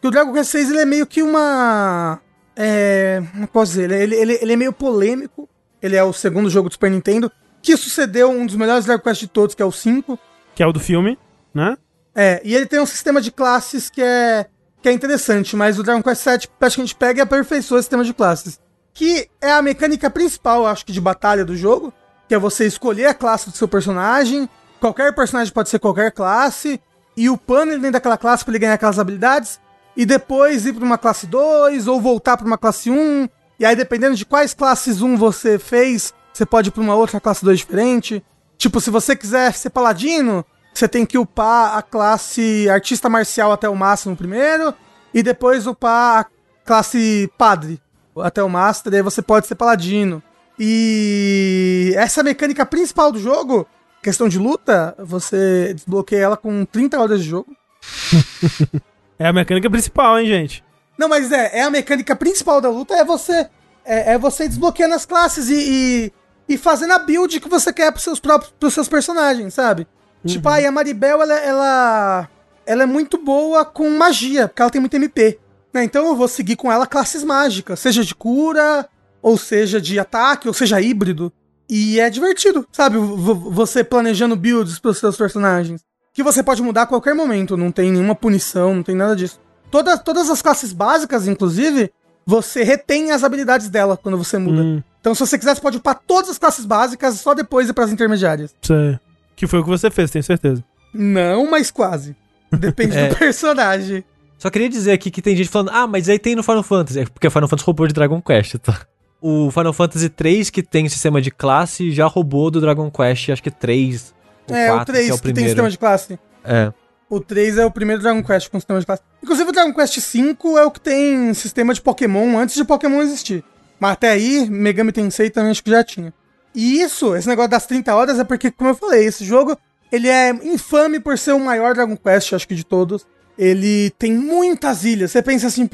que o Dragon Quest VI ele é meio que uma. É. Como posso dizer? Ele, ele, ele é meio polêmico. Ele é o segundo jogo do Super Nintendo, que sucedeu um dos melhores Dragon Quest de todos, que é o 5. Que é o do filme, né? É, e ele tem um sistema de classes que é, que é interessante, mas o Dragon Quest VII praticamente pega e aperfeiçoa o sistema de classes. Que é a mecânica principal, acho que, de batalha do jogo, que é você escolher a classe do seu personagem, qualquer personagem pode ser qualquer classe, e upando ele dentro daquela classe para ele ganhar aquelas habilidades, e depois ir para uma classe 2, ou voltar para uma classe 1, e aí dependendo de quais classes 1 você fez, você pode ir para uma outra classe 2 diferente. Tipo, se você quiser ser paladino, você tem que upar a classe artista marcial até o máximo primeiro, e depois upar a classe padre até o master, e aí você pode ser paladino. E essa é mecânica principal do jogo, questão de luta, você desbloqueia ela com 30 horas de jogo. É a mecânica principal, hein, gente? Não, mas é, é a mecânica principal da luta, é você é, é você desbloqueando as classes e, e, e fazendo a build que você quer pros seus próprios pros seus personagens, sabe? Tipo, aí a Maribel, ela, ela, ela é muito boa com magia, porque ela tem muito MP. né? Então eu vou seguir com ela classes mágicas, seja de cura, ou seja de ataque, ou seja híbrido. E é divertido, sabe? Você planejando builds pros seus personagens. Que você pode mudar a qualquer momento, não tem nenhuma punição, não tem nada disso. Toda, todas as classes básicas, inclusive, você retém as habilidades dela quando você muda. Hum, Então, se você quiser, você pode upar todas as classes básicas só depois ir pras intermediárias. sei. Que foi o que você fez, tenho certeza. Não, mas quase. Depende É. do personagem. Só queria dizer aqui que tem gente falando, ah, mas aí tem no Final Fantasy. É porque o Final Fantasy roubou de Dragon Quest, tá? O Final Fantasy 3, que tem sistema de classe, já roubou do Dragon Quest, acho que 3 ou É, 4, o 3 que é o que tem primeiro. sistema de classe. É. O 3 é o primeiro Dragon Quest com sistema de classe. Inclusive, o Dragon Quest V é o que tem sistema de Pokémon antes de Pokémon existir. Mas até aí, Megami Tensei também acho que já tinha. E isso, esse negócio das 30 horas, é porque, como eu falei, esse jogo, ele é infame por ser o maior Dragon Quest, acho que de todos. Ele tem muitas ilhas. Você pensa assim,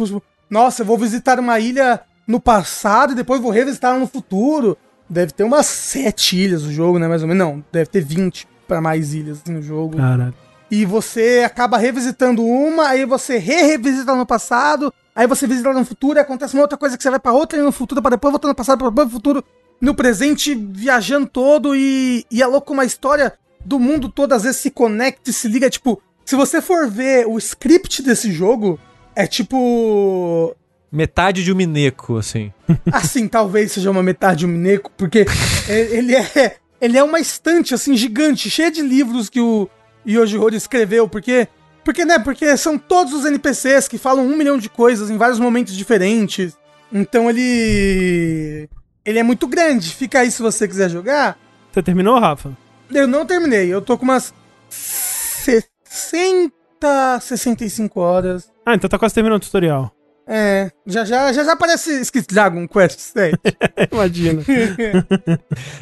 nossa, eu vou visitar uma ilha no passado e depois vou revisitar no futuro. Deve ter umas 7 ilhas o jogo, né, mais ou menos. Não, deve ter 20 pra mais ilhas assim, no jogo. Caralho. E você acaba revisitando uma, aí você re-revisita no passado, aí você visita no futuro, e acontece uma outra coisa que você vai pra outra e no futuro, pra depois voltar no passado, pra depois no futuro, no presente, viajando todo, e, e é louco uma história do mundo todo, às vezes se conecta e se liga, tipo, se você for ver o script desse jogo, é tipo... Metade de um Mineco, assim. Assim, talvez seja uma metade de um Mineco, porque ele é, ele é uma estante, assim, gigante, cheia de livros que o Yoji Horii escreveu, porque... Porque, né, porque são todos os NPCs que falam um milhão de coisas em vários momentos diferentes. Então ele... Ele é muito grande. Fica aí se você quiser jogar. Você terminou, Rafa? Eu não terminei, eu tô com umas 60, 65 horas. Ah, então tá quase terminando o tutorial. É, já já, já, já aparece escrito Dragon Quest 7. Imagina.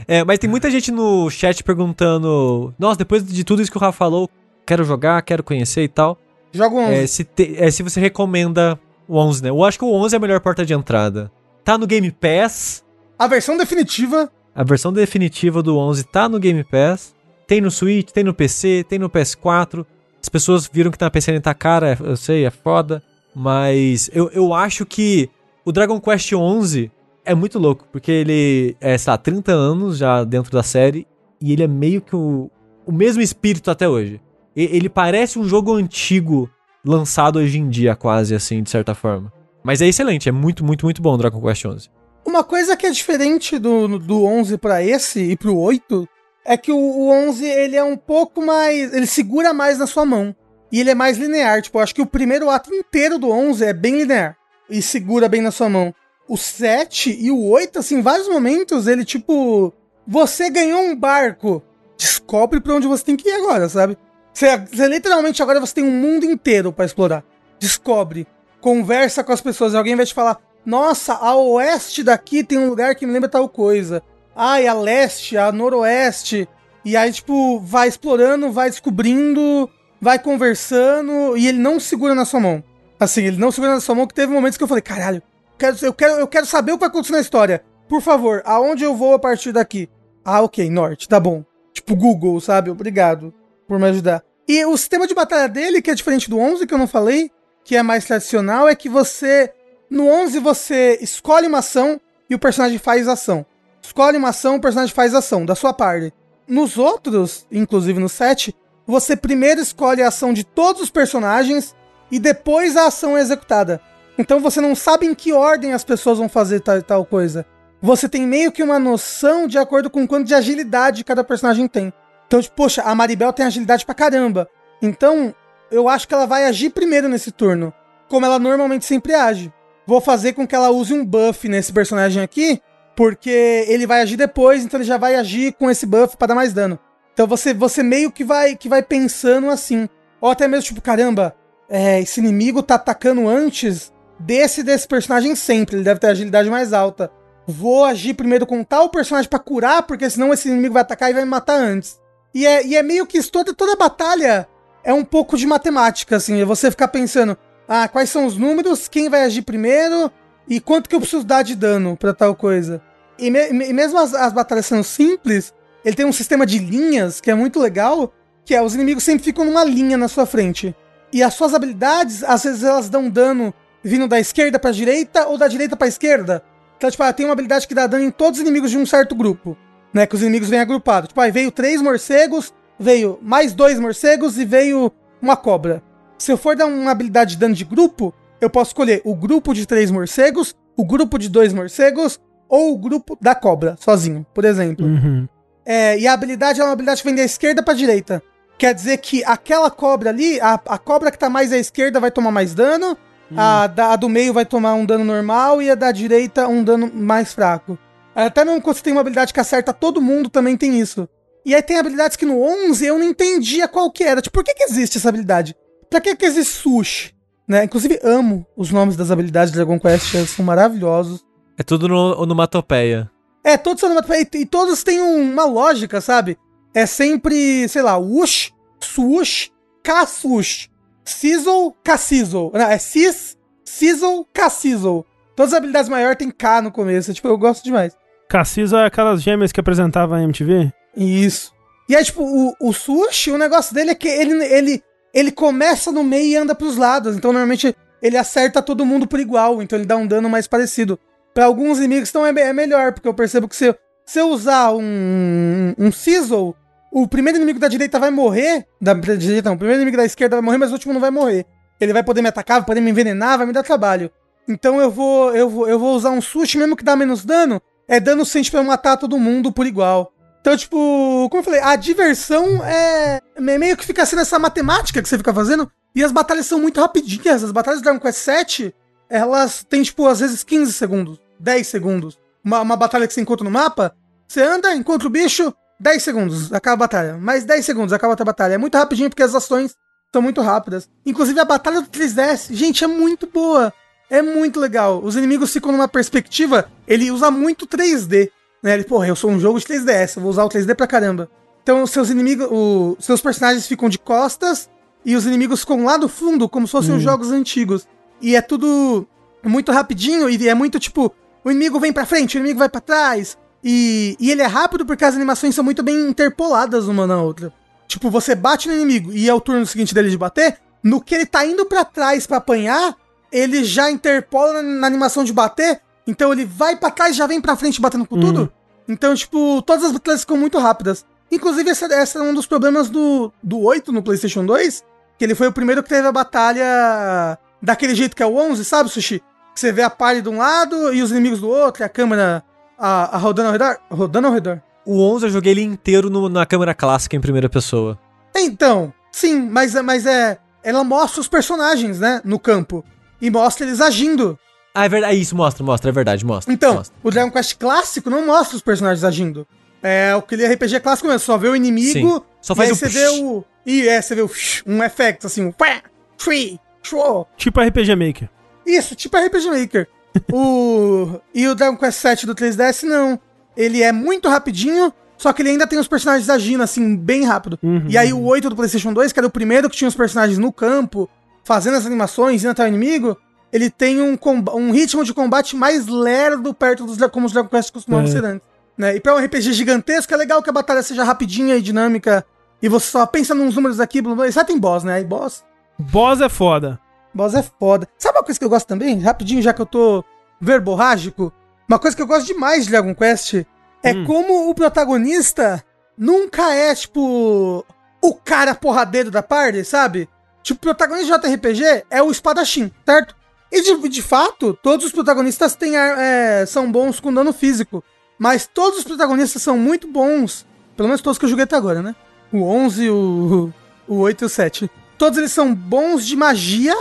É, mas tem muita gente no chat perguntando, nossa, depois de tudo isso que o Rafa falou, quero jogar, quero conhecer e tal. Joga um É, se, te- é, se você recomenda o 11, né? Eu acho que o 11 é a melhor porta de entrada. Tá no Game Pass, A versão definitiva. a versão definitiva do 11 tá no Game Pass. Tem no Switch, tem no PC, tem no PS4. As pessoas viram que na PC tá cara, eu sei, é foda. Mas eu, eu acho que o Dragon Quest 11 é muito louco, porque ele é, sei lá, 30 anos já dentro da série e ele é meio que o, o mesmo espírito até hoje. E- ele parece um jogo antigo lançado hoje em dia, quase assim, de certa forma. Mas é excelente, é muito, muito, muito bom o Dragon Quest 11. Uma coisa que é diferente do, do 11 pra esse e pro 8 é que o, o 11 ele é um pouco mais. Ele segura mais na sua mão. E ele é mais linear. Tipo, eu acho que o primeiro ato inteiro do 11 é bem linear. E segura bem na sua mão. O 7 e o 8, assim, em vários momentos, ele tipo. Você ganhou um barco. Descobre pra onde você tem que ir agora, sabe? Você, você literalmente agora você tem um mundo inteiro pra explorar. Descobre. Conversa com as pessoas. Alguém vai te falar: Nossa, a oeste daqui tem um lugar que me lembra tal coisa. Ai, a leste, a noroeste. E aí, tipo, vai explorando, vai descobrindo, vai conversando. E ele não segura na sua mão. Assim, ele não segura na sua mão, que teve momentos que eu falei: Caralho, quero, eu, quero, eu quero saber o que vai acontecer na história. Por favor, aonde eu vou a partir daqui? Ah, ok, norte, tá bom. Tipo, Google, sabe? Obrigado por me ajudar. E o sistema de batalha dele, que é diferente do 11, que eu não falei, que é mais tradicional, é que você. No 11 você escolhe uma ação e o personagem faz ação. Escolhe uma ação, o personagem faz ação, da sua parte. Nos outros, inclusive no 7, você primeiro escolhe a ação de todos os personagens e depois a ação é executada. Então você não sabe em que ordem as pessoas vão fazer tal, tal coisa. Você tem meio que uma noção de acordo com quanto de agilidade cada personagem tem. Então, tipo, poxa, a Maribel tem agilidade pra caramba. Então, eu acho que ela vai agir primeiro nesse turno, como ela normalmente sempre age. Vou fazer com que ela use um buff nesse personagem aqui, porque ele vai agir depois, então ele já vai agir com esse buff pra dar mais dano. Então você, você meio que vai, que vai pensando assim. Ou até mesmo, tipo, caramba, é, esse inimigo tá atacando antes desse desse personagem sempre. Ele deve ter agilidade mais alta. Vou agir primeiro com tal personagem pra curar, porque senão esse inimigo vai atacar e vai me matar antes. E é, e é meio que isso, toda, toda batalha é um pouco de matemática, assim. É você ficar pensando, ah, quais são os números, quem vai agir primeiro e quanto que eu preciso dar de dano pra tal coisa. E, me- e mesmo as, as batalhas sendo simples, ele tem um sistema de linhas que é muito legal, que é os inimigos sempre ficam numa linha na sua frente. E as suas habilidades, às vezes elas dão dano vindo da esquerda pra direita ou da direita pra esquerda. Então, tipo, ah, tem uma habilidade que dá dano em todos os inimigos de um certo grupo. Né? Que os inimigos vêm agrupados. Tipo, aí veio três morcegos, veio mais dois morcegos e veio uma cobra. Se eu for dar uma habilidade de dano de grupo, eu posso escolher o grupo de três morcegos, o grupo de dois morcegos ou o grupo da cobra, sozinho, por exemplo. Uhum. É, e a habilidade é uma habilidade que vem da esquerda pra direita. Quer dizer que aquela cobra ali, a, a cobra que tá mais à esquerda vai tomar mais dano, a, da, a do meio vai tomar um dano normal e a da direita um dano mais fraco. Até mesmo quando você tem uma habilidade que acerta todo mundo, também tem isso. E aí tem habilidades que no 11 eu não entendia qual que era. Tipo, por que, que existe essa habilidade? Pra que, que existe sushi? Né? Inclusive, amo os nomes das habilidades de Dragon Quest, eles são maravilhosos. É tudo no onomatopeia. É, todos são onomatopeia, e, e todos têm um- uma lógica, sabe? É sempre, sei lá, whoosh, swoosh, ka-swoosh, sizzle, ka-sizzle. Não, é sis, sizzle, ka-sizzle. Todas as habilidades maiores têm K no começo, tipo, eu gosto demais. Cassiso é aquelas gêmeas que apresentava a MTV? Isso. E aí, tipo, o, o Sushi, o negócio dele é que ele, ele, ele começa no meio e anda pros lados. Então, normalmente, ele acerta todo mundo por igual. Então, ele dá um dano mais parecido. Pra alguns inimigos, então, é, é melhor. Porque eu percebo que se se eu usar um, um Sizzle, o primeiro inimigo da direita vai morrer. Da, da direita não, o primeiro inimigo da esquerda vai morrer, mas o último não vai morrer. Ele vai poder me atacar, vai poder me envenenar, vai me dar trabalho. Então, eu vou, eu vou, eu vou usar um Sushi, mesmo que dá menos dano. É dano suficiente pra eu matar todo mundo por igual. Então, tipo, como eu falei, a diversão é me- meio que fica sendo essa matemática que você fica fazendo. E as batalhas são muito rapidinhas. As batalhas do Dragon Quest VII, elas têm, tipo, às vezes 15 segundos, 10 segundos. Uma, uma batalha que você encontra no mapa, você anda, encontra o bicho, 10 segundos, acaba a batalha. Mais 10 segundos, acaba outra batalha. É muito rapidinho porque as ações são muito rápidas. Inclusive a batalha do 3DS, gente, é muito boa. É muito legal. Os inimigos ficam numa perspectiva, ele usa muito 3D. Né? Ele, porra, eu sou um jogo de 3DS, eu vou usar o 3D pra caramba. Então os seus inimigos, o- seus personagens ficam de costas e os inimigos ficam lá do fundo, como se fossem os jogos antigos. E é tudo muito rapidinho e é muito tipo, o inimigo vem pra frente, o inimigo vai pra trás. E, e ele é rápido porque as animações são muito bem interpoladas uma na outra. Tipo, você bate no inimigo e é o turno seguinte dele de bater, no que ele tá indo pra trás pra apanhar, ele já interpola na, na animação de bater, então ele vai pra trás e já vem pra frente batendo com tudo. Então, tipo, todas as batalhas ficam muito rápidas. Inclusive, esse, esse é um dos problemas do, do 8 no PlayStation 2, que ele foi o primeiro que teve a batalha daquele jeito que é o 11, sabe, Sushi? Que você vê a party de um lado e os inimigos do outro, e a câmera a, a rodando ao redor. Rodando ao redor. O 11 eu joguei ele inteiro no- na câmera clássica em primeira pessoa. Então, sim, mas, é- mas é. Ela mostra os personagens, né? No campo. E mostra eles agindo. Ah, é verdade. Isso, mostra, mostra, é verdade, mostra. Então, mostra. o Dragon Quest clássico não mostra os personagens agindo. É aquele RPG clássico mesmo, só vê o inimigo. Sim. Só faz e aí o você psh. vê o. E é, você vê o um effect, assim, um pá, tree, show. Tipo RPG Maker. Isso, tipo RPG Maker. o. E o Dragon Quest VII do 3DS, não. Ele é muito rapidinho, só que ele ainda tem os personagens agindo, assim, bem rápido. Uhum. E aí o 8 do PlayStation 2, que era o primeiro que tinha os personagens no campo, fazendo as animações, indo até o inimigo, ele tem um, um ritmo de combate mais lerdo perto dos como os Dragon Quest costumavam É. ser antes. Né? E pra um RPG gigantesco, é legal que a batalha seja rapidinha e dinâmica. E você só pensa nos números aqui, blá, blá, e só tem boss, né? Aí boss Boss é foda. Boss é foda. Sabe uma coisa que eu gosto também? Rapidinho, já que eu tô verborrágico. Uma coisa que eu gosto demais de Dragon Quest é Hum. como o protagonista nunca é, tipo, o cara porradeiro da party, sabe? Tipo, o protagonista de JRPG é o espadachim, certo? E de, de fato, todos os protagonistas têm, é, são bons com dano físico. Mas todos os protagonistas são muito bons. Pelo menos todos que eu joguei até agora, né? O 11, o, o 8 e o 7. Todos eles são bons de magia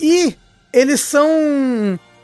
e eles são,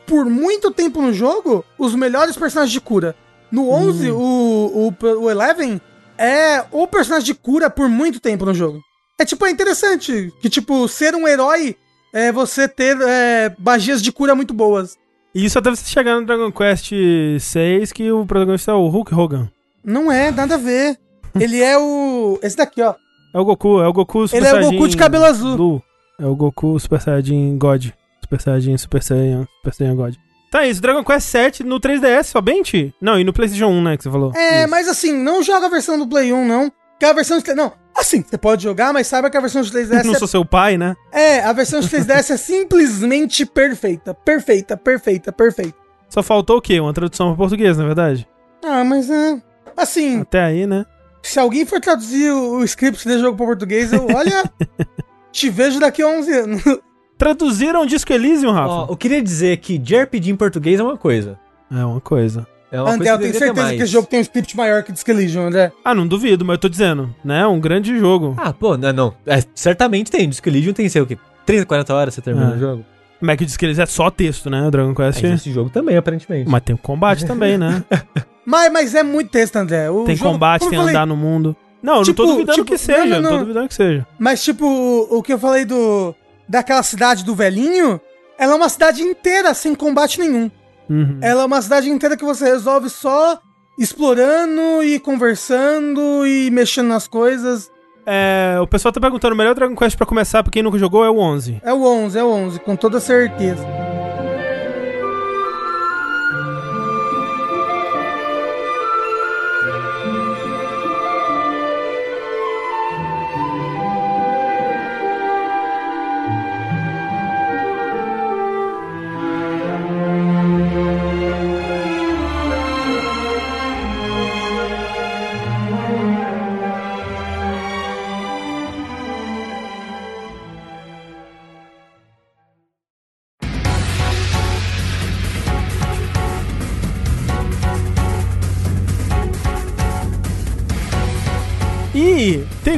por muito tempo no jogo, os melhores personagens de cura. No 11, o, o, o Eleven é o personagem de cura por muito tempo no jogo. É tipo, é interessante que, tipo, ser um herói é você ter é, magias de cura muito boas. E isso até você chegar no Dragon Quest 6, que o protagonista é o Hulk Hogan. Não é, nada a ver. Ele é o. Esse daqui, ó. É o Goku, é o Goku Super Ele é o Goku de cabelo azul. É o Goku Super Saiyajin God. Super Saiyajin, Super Saiyan, Super Saiyan God. Tá isso, Dragon Quest 7 no 3DS somente? Não, e no PlayStation 1, né, que você falou. É, Isso. mas assim, não joga a versão do Play 1, não. Que a versão de. Não, assim, você pode jogar, mas saiba que a versão de 3DS Não é sou seu pai, né? É, a versão de 3DS é simplesmente perfeita. Perfeita, perfeita, perfeita. Só faltou o quê? Uma tradução para português, na verdade? Ah, mas é. Assim, Até aí, né? se alguém for traduzir o, o script desse jogo pra português, eu, olha, te vejo daqui a 11 anos. Traduziram Disco Elysium, Rafa? Ó, eu queria dizer que JRPG em português é uma coisa. É uma coisa. É uma André, eu tenho certeza que esse jogo tem um script maior que Disco Elysium, André. Ah, não duvido, mas eu tô dizendo, né? Um grande jogo. Ah, pô, não, não. É, certamente tem. Disco Elysium tem, sei o quê? 30, 40 horas você termina É. o jogo. Como é que diz que eles é só texto, né? O Dragon Quest. Mas esse jogo também, aparentemente. Mas tem o combate também, né? Mas, mas é muito texto, André. O Tem jogo- combate, tem falei, andar no mundo. Não, eu Tipo- não tô duvidando tipo- que seja, não, não, não, tô duvidando que seja. Mas, tipo, o, o que eu falei do daquela cidade do velhinho, ela é uma cidade inteira sem combate nenhum. Uhum. Ela é uma cidade inteira que você resolve só explorando e conversando e mexendo nas coisas. É, o pessoal tá perguntando, o melhor Dragon Quest pra começar, pra quem nunca jogou, é o 11. É o 11, é o 11, com toda certeza.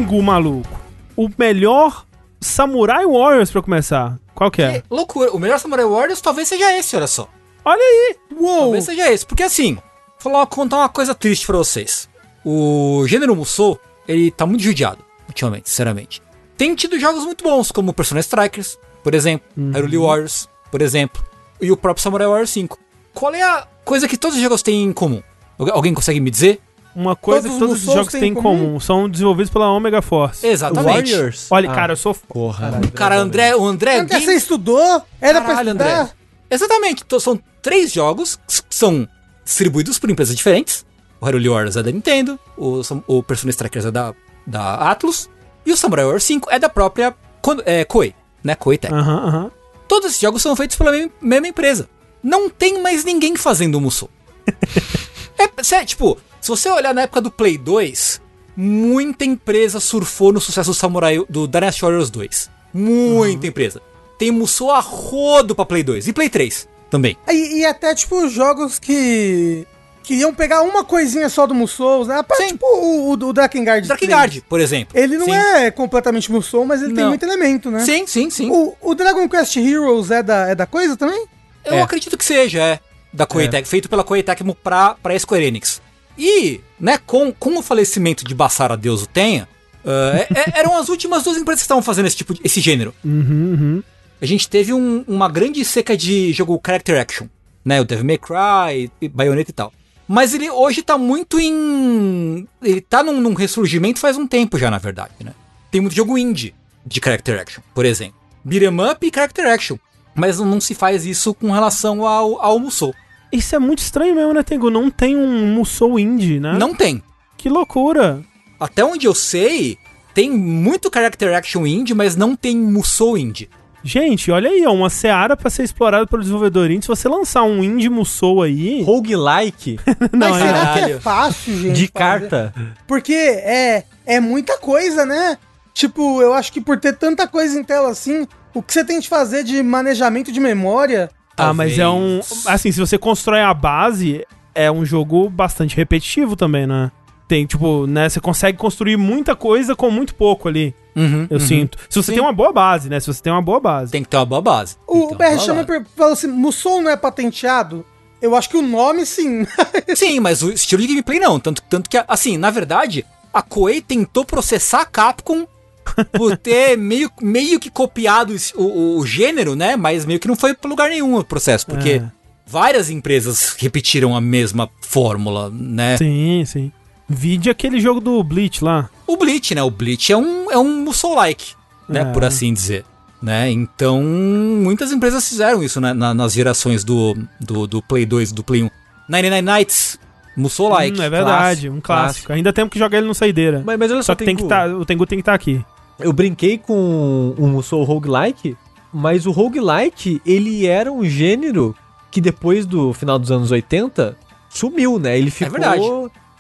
Tengu maluco. O melhor Samurai Warriors pra começar. Qual que é? Que loucura. O melhor Samurai Warriors talvez seja esse, olha só. Olha aí! Uou! Talvez seja esse. Porque assim, vou contar uma coisa triste pra vocês. O gênero Musou, ele tá muito judiado, ultimamente, sinceramente. Tem tido jogos muito bons, como Persona Strikers, por exemplo, Hyrule Warriors, por exemplo, e o próprio Samurai Warriors 5. Qual é a coisa que todos os jogos têm em comum? Algu- Alguém consegue me dizer? Uma coisa Todos que todos os jogos têm em comum? comum. São desenvolvidos pela Omega Force. Exatamente. Warriors? Olha, Ah, cara, eu sou... Porra. Cara, André, o André Game- você estudou? Era pra Caralho, estudar? André. Exatamente. Então, são três jogos que são distribuídos por empresas diferentes. O Hyrule Warriors é da Nintendo, o, o Persona Strikers é da, da Atlus, e o Samurai Warriors 5 é da própria é, Koei, né? Koei Tech. Aham, aham. Todos esses jogos são feitos pela mesma, mesma empresa. Não tem mais ninguém fazendo o Musou. é, sério, tipo, se você olhar na época do Play 2, muita empresa surfou no sucesso do Samurai do Dynasty Warriors 2. Muita empresa. Tem Musou a rodo pra Play 2 e Play 3 também. E, e até, tipo, jogos que queriam pegar uma coisinha só do Musou, né? Pra, Sim. tipo o, o, o Drakengard. 3. Drakengard, por exemplo. Ele não Sim. é completamente Musou, mas ele tem Não. muito elemento, né? Sim, sim, sim. O, o Dragon Quest Heroes é da, é da coisa também? Eu É. acredito que seja, é. Da Koei É. Feito pela Koei Tecmo pra, pra Square Enix. E, né, com, com o falecimento de Bassara Deus o tenha, ah, é- eram as últimas duas empresas que estavam fazendo esse tipo de, esse gênero. Uhum, uhum. A gente teve um- uma grande seca de jogo character action, né? O Devil May Cry, e Bayonetta e tal. Mas ele hoje tá muito em. Ele tá num, num ressurgimento faz um tempo já, na verdade, né? Tem muito jogo indie de character action, por exemplo. Beat'em up e character action. Mas não, não se faz isso com relação ao, ao Musou. Isso é muito estranho mesmo, né, Tengu? Não tem um Musou Indie, né? Não tem. Que loucura. Até onde eu sei, tem muito character action indie, mas não tem Musou indie. Gente, olha aí, é uma seara pra ser explorada pelo desenvolvedor indie. Se você lançar um indie Musou aí... Roguelike Não, mas é- será que é Caralho. fácil, gente? de fazer? carta. Porque é, é muita coisa, né? Tipo, eu acho que por ter tanta coisa em tela assim, o que você tem de fazer de manejamento de memória. Ah, mas é um... Talvez. Assim, se você constrói a base, é um jogo bastante repetitivo também, né? Tem, tipo, né? Você consegue construir muita coisa com muito pouco ali, Uhum, eu uhum. sinto. Se você Sim. tem uma boa base, né? Se você tem uma boa base. Tem que ter uma boa base. O BR chama falou assim: Musou não é patenteado? Eu acho que o nome sim. Sim, mas o estilo de gameplay não. Tanto, tanto que, assim, na verdade, a Koei tentou processar a Capcom por ter meio, meio que copiado o, o- o gênero, né? Mas meio que não foi pra lugar nenhum o processo, porque É. várias empresas repetiram a mesma fórmula, né? Sim, sim. Vide aquele jogo do Bleach lá. O Bleach, né? O Bleach é um, é um Musou-like, né? É. Por assim dizer. Né? Então, muitas empresas fizeram isso né? na- nas gerações do, do, do Play 2 do Play 1. 99 Nights, Musou-like. Hum, é verdade, um clássico. clássico. Ainda temos que jogar ele no saideira. Mas, mas olha Só só, que tem que Tengu, tá, o Tengu tem que estar aqui. Eu brinquei com um Soul Roguelike, mas o Roguelike, ele era um gênero que depois do final dos anos 80 sumiu, né? Ele ficou verdade.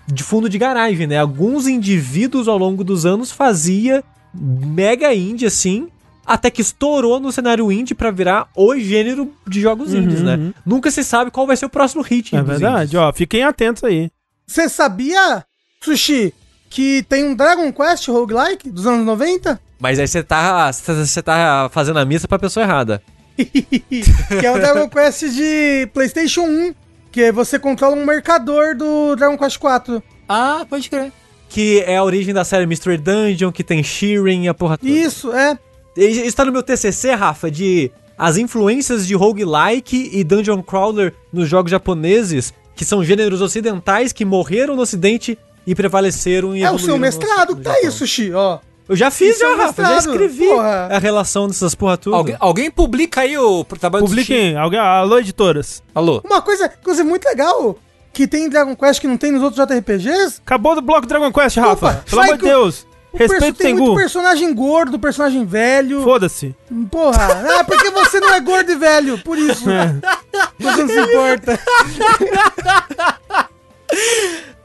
de fundo de garagem, né? Alguns indivíduos ao longo dos anos fazia mega indie assim, até que estourou no cenário indie pra virar o gênero de jogos Uhum, indies, né? uhum. Nunca se sabe qual vai ser o próximo hit É verdade, indies. ó. Fiquem atentos aí. Você sabia, Sushi, que tem um Dragon Quest roguelike dos anos 90? Mas aí você tá, você tá fazendo a missa pra pessoa errada. que é o Dragon Quest de PlayStation 1, que você controla um mercador do Dragon Quest 4. Ah, pode crer. Que é a origem da série Mystery Dungeon, que tem Sheeran e a porra toda. Isso, é. Isso tá no meu TCC, Rafa, de as influências de roguelike e dungeon crawler nos jogos japoneses, que são gêneros ocidentais que morreram no ocidente e prevaleceram e É o seu mestrado que tá Japão. aí, Sushi, ó. Eu já fiz, Isso é já, Rafa, já escrevi porra. a relação dessas porra tudo. Alguém, alguém publica aí o trabalho. Publiquem. Alguém, alô, editoras. Alô. Uma coisa, inclusive, muito legal que tem em Dragon Quest que não tem nos outros JRPGs. Acabou do bloco Dragon Quest, Rafa. Opa, Pelo amor de Deus. O perso- Respeita o tem muito Tengu. personagem gordo, personagem velho. Foda-se. Porra, ah, porque você não é gordo e velho, por isso. Você não se importa.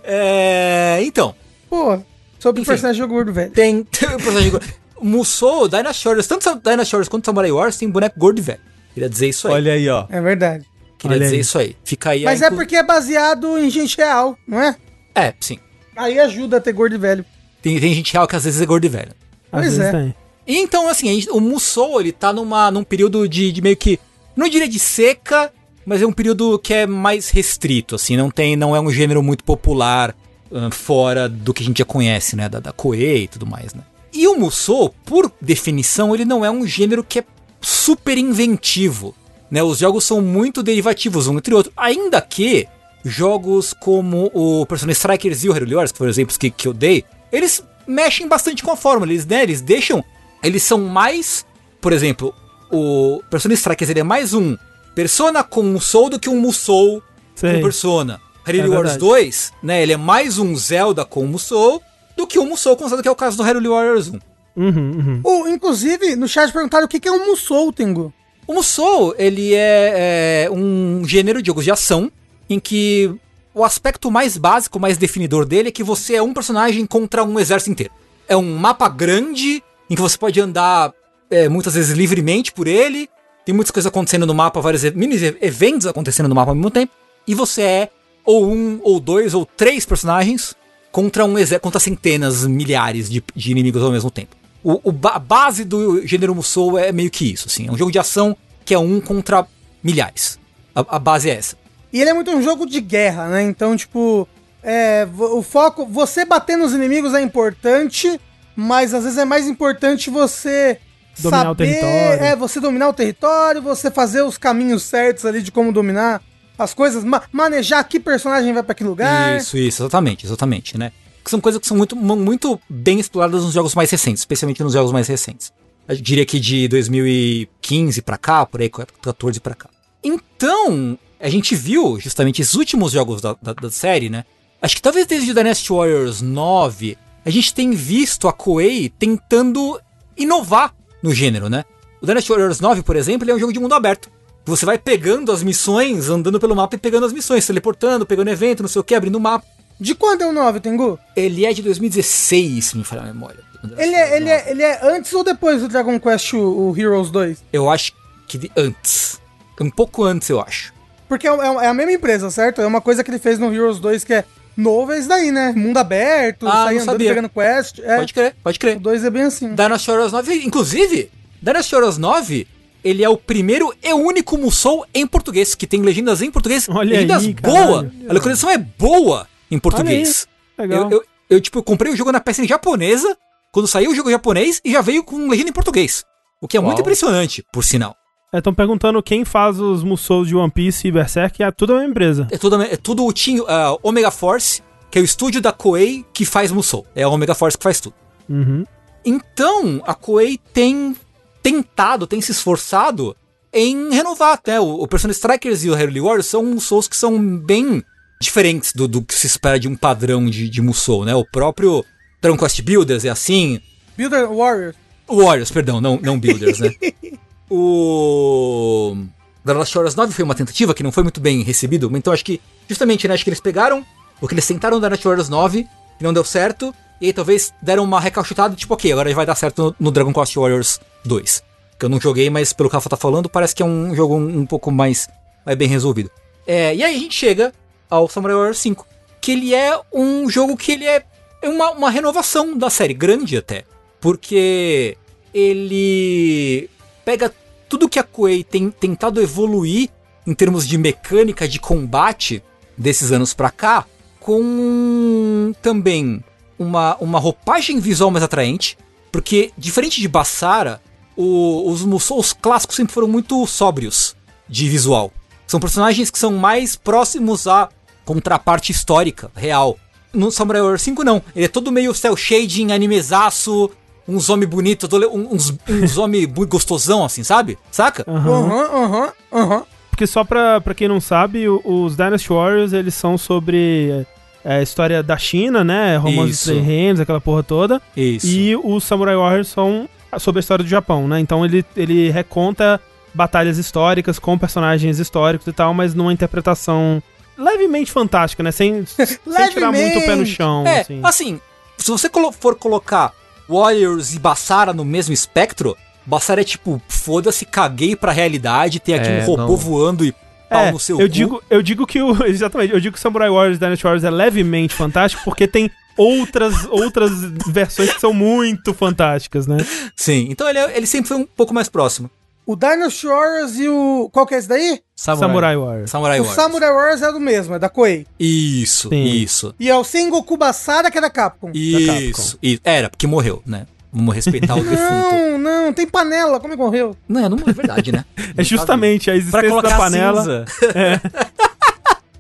É, então, Porra, sobre o Enfim. personagem gordo velho. tem, tem o personagem gordo. Musou, Warriors, tanto Warriors quanto Samurai Wars tem boneco gordo e velho. Queria dizer isso aí. Olha aí, ó. É verdade. Queria olha dizer aí. isso aí. Fica aí a Mas é inclu- porque é baseado em gente real, não é? É, sim. Aí ajuda a ter gordo e velho. Tem, tem gente real que às vezes é gordo e velho. Às Pois vezes é. tem. E então, assim, a gente- o Musou, ele tá numa, num período de, de meio que. Não diria de seca, mas é um período que é mais restrito, assim, não tem. Não é um gênero muito popular ah, fora do que a gente já conhece, né? Da, da Koei e tudo mais, né? E o Musou, por definição, ele não é um gênero que é super inventivo. Né? Os jogos são muito derivativos um entre outro. Ainda que jogos como o Persona Strikers e o Hero Wars, que foram que, que eu dei, eles mexem bastante com a fórmula. Eles, né, eles deixam. Eles são mais. Por exemplo, o Persona Strikers ele é mais um Persona com Musou do que um Musou Sei. com Persona. Hero É Wars verdade. 2, né? Ele é mais um Zelda com Musou do que um Musou com Zelda, que é o caso do Hero Warriors 1. Uhum, uhum. Inclusive, no chat perguntaram o que que é um Musou, Tengu. O Musou, ele é, é um gênero de jogos de ação em que o aspecto mais básico, mais definidor dele é que você é um personagem contra um exército inteiro. É um mapa grande em que você pode andar é, muitas vezes livremente por ele. Tem muitas coisas acontecendo no mapa, vários mini eventos acontecendo no mapa ao mesmo tempo. E você é ou um, ou dois, ou três personagens contra um contra centenas, milhares de, de inimigos ao mesmo tempo. O, o a base do gênero Musou é meio que isso, assim. É um jogo de ação que é um contra milhares. A, a base é essa. E ele é muito um jogo de guerra, né? Então, tipo, é, o foco. Você bater nos inimigos é importante, mas às vezes é mais importante você Dominar o território. É, você dominar o território, você fazer os caminhos certos ali de como dominar as coisas, ma- manejar que personagem vai pra que lugar. Isso, isso, exatamente, exatamente, né? Que são coisas que são muito, mu- muito bem exploradas nos jogos mais recentes, especialmente nos jogos mais recentes. Eu diria que de 2015 pra cá, por aí, 14 pra cá. Então, a gente viu justamente esses últimos jogos da, da, da série, né? Acho que talvez desde o Dynasty Warriors 9, a gente tem visto a Koei tentando inovar no gênero, né? O Dynasty Warriors 9, por exemplo, ele é um jogo de mundo aberto. Você vai pegando as missões, andando pelo mapa e pegando as missões, teleportando, pegando evento, não sei o que, abrindo o mapa. De quando é o 9, Tengu? Ele é de 2016, se me falhar a memória. Ele é, ele, é, ele é antes ou depois do Dragon Quest, o, o Heroes 2? Eu acho que de antes. Um pouco antes, eu acho. Porque é, é a mesma empresa, certo? É uma coisa que ele fez no Heroes 2 que é novo, é isso daí, né? Mundo aberto, Ah, sair andando sabia. pegando quest. É, Pode crer, pode o crer. 2 é bem assim. Dynasty Warriors 9, inclusive, Dynasty Warriors 9, ele é o primeiro e único Musou em português, que tem legendas em português. Olha legendas aí, boa. caralho. A localização é boa em português. Legal. Eu, eu, eu, tipo, eu comprei o jogo na PSN japonesa, quando saiu o jogo japonês, e já veio com legenda em português. O que é muito Uau. impressionante, por sinal. Estão perguntando quem faz os Musou de One Piece e Berserk, é tudo a mesma empresa. É tudo, é tudo o Team ah, Omega Force, que é o estúdio da Koei que faz Musou. É a Omega Force que faz tudo. Uhum. Então, a Koei tem tentado, tem se esforçado em renovar, né? O, o Persona Strikers e o Hero Warriors são Musous que são bem diferentes do, do que se espera de um padrão de, de Musou, né? O próprio Dragon Quest Builders é assim. Builder Warriors. Warriors, perdão, não, não Builders, né? o... The Last Warriors 9 foi uma tentativa que não foi muito bem recebido, então acho que, justamente, né, acho que eles pegaram o que eles tentaram The Last Warriors 9, que não deu certo, e aí talvez deram uma recalchutada, tipo, ok, agora vai dar certo no, no Dragon Quest Warriors 2. Que eu não joguei, mas pelo que Rafa tá falando, parece que é um jogo um, um pouco mais, mais bem resolvido. É, e aí a gente chega ao Samurai Warriors 5, que ele é um jogo que ele é uma, uma renovação da série, grande até. Porque ele pega tudo que a Koei tem tentado evoluir em termos de mecânica de combate desses anos pra cá, com também uma, uma roupagem visual mais atraente, porque diferente de Bassara, o, os Musous clássicos sempre foram muito sóbrios de visual. São personagens que são mais próximos à contraparte histórica, real. No Samurai Warriors 5 não, ele é todo meio cel shading, animezaço, uns homem bonito, uns, uns homem gostosão assim, sabe? Saca? Aham, aham, aham. Porque só pra, pra quem não sabe, os Dynasty Warriors, eles são sobre é, a história da China, né? Romance dos Isso. Três Reinos, aquela porra toda. Isso. E os Samurai Warriors são sobre a história do Japão, né? Então ele, ele reconta batalhas históricas com personagens históricos e tal, mas numa interpretação levemente fantástica, né? Sem, sem tirar muito o pé no chão, É, assim. assim, se você colo- for colocar Warriors e Bassara no mesmo espectro, Bassara é tipo, foda-se, caguei pra realidade, tem aqui É, um robô não. voando e pau É, no seu eu cu. digo, eu digo que o exatamente, eu digo que o Samurai Warriors Dynasty Warriors é levemente fantástico porque tem outras outras versões que são muito fantásticas, né? Sim, então ele, é- ele sempre foi um pouco mais próximo. O Dynasty Warriors e o. Qual que é esse daí? Samurai, Warriors. Samurai o Warriors. Samurai Warriors é do mesmo, é da Koei. Isso, Sim. isso. E é o Sengoku Basara, que é da Capcom. Isso, isso. Era, porque morreu, né? Vamos respeitar o defunto. Não, não, tem panela, como é que morreu? Não, não é verdade, né? É justamente a Pra existência colocar da panela. cinza.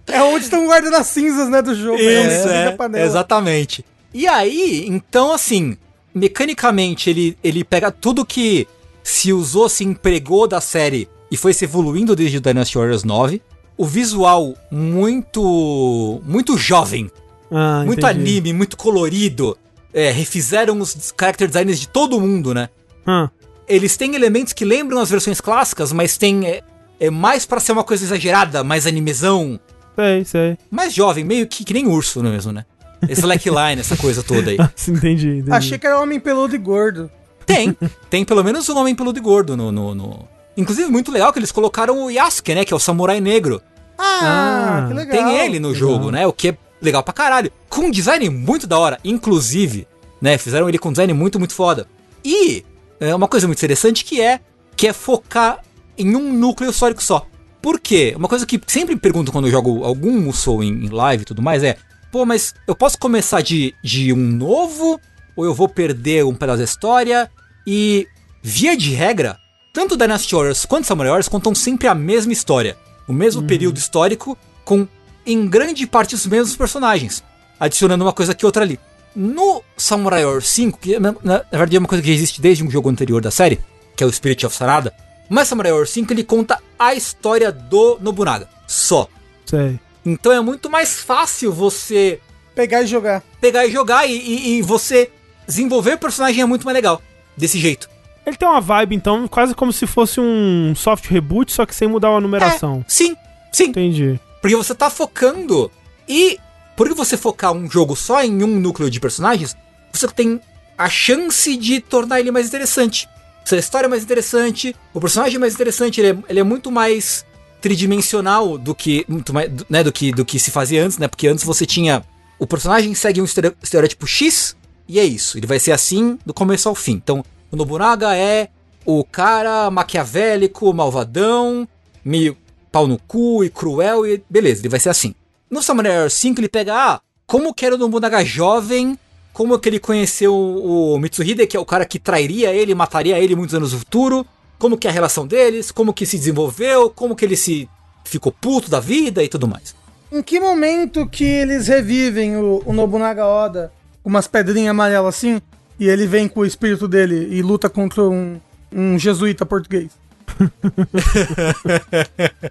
É onde estão guardando as cinzas, né, do jogo. Isso, né, é, da panela. exatamente. E aí, então, assim, mecanicamente, ele, ele pega tudo que se usou, se empregou da série e foi se evoluindo desde o Dynasty Warriors 9. O visual muito, muito jovem, Ah, muito entendi. anime, muito colorido. É, refizeram os character designs de todo mundo, né? Ah, Eles têm elementos que lembram as versões clássicas, mas tem é, é mais pra ser uma coisa exagerada, mais animezão, sei, sei. mais jovem, meio que, que nem urso mesmo, né? Slackline, essa coisa toda aí. entendi, entendi. Achei que era homem peludo e gordo. Tem, tem pelo menos um homem peludo e gordo no, no, no- Inclusive, muito legal que eles colocaram o Yasuke, né? Que é o samurai negro. Ah, Ah, que legal. Tem ele no jogo, né? O que é legal pra caralho. Com um design muito da hora. Inclusive, né? Fizeram ele com um design muito, muito foda. E é uma coisa muito interessante que é que é focar em um núcleo histórico só. Por quê? Uma coisa que sempre me pergunto quando eu jogo algum Musou em, em live e tudo mais é: pô, mas eu posso começar de, de um novo? Ou eu vou perder um pedaço da história? E, via de regra, tanto Dynasty Warriors quanto Samurai Warriors contam sempre a mesma história. O mesmo período histórico, com, em grande parte, os mesmos personagens. Adicionando uma coisa aqui e outra ali. No Samurai Warriors 5, que na, na verdade é uma coisa que já existe desde um jogo anterior da série, que é o Spirit of Sarada, mas Samurai Warriors 5 ele conta a história do Nobunaga, só. Sei. Então é muito mais fácil você Pegar e jogar. pegar e jogar e, e- e você desenvolver o personagem é muito mais legal. Desse jeito. Ele tem uma vibe, então, quase como se fosse um soft reboot, só que sem mudar a numeração. Sim, sim. Entendi. Porque você tá focando e por que você focar um jogo só em um núcleo de personagens, você tem a chance de tornar ele mais interessante. Se a história é mais interessante, o personagem é mais interessante, ele é, ele é muito mais tridimensional do que muito mais, do- né, do que do que se fazia antes, né? Porque antes você tinha o personagem segue um estere- estereótipo X e é isso. Ele vai ser assim do começo ao fim. Então, o Nobunaga é o cara maquiavélico, malvadão, meio pau no cu e cruel e beleza, ele vai ser assim. No Samurai Warriors 5 ele pega, ah, como que era o Nobunaga jovem, como que ele conheceu o, Mitsuhide, que é o cara que trairia ele, mataria ele muitos anos no futuro, como que é a relação deles, como que se desenvolveu, como que ele se ficou puto da vida e tudo mais. Em que momento que eles revivem o, o Nobunaga Oda umas pedrinhas amarelas assim, e ele vem com o espírito dele e luta contra um, um jesuíta português?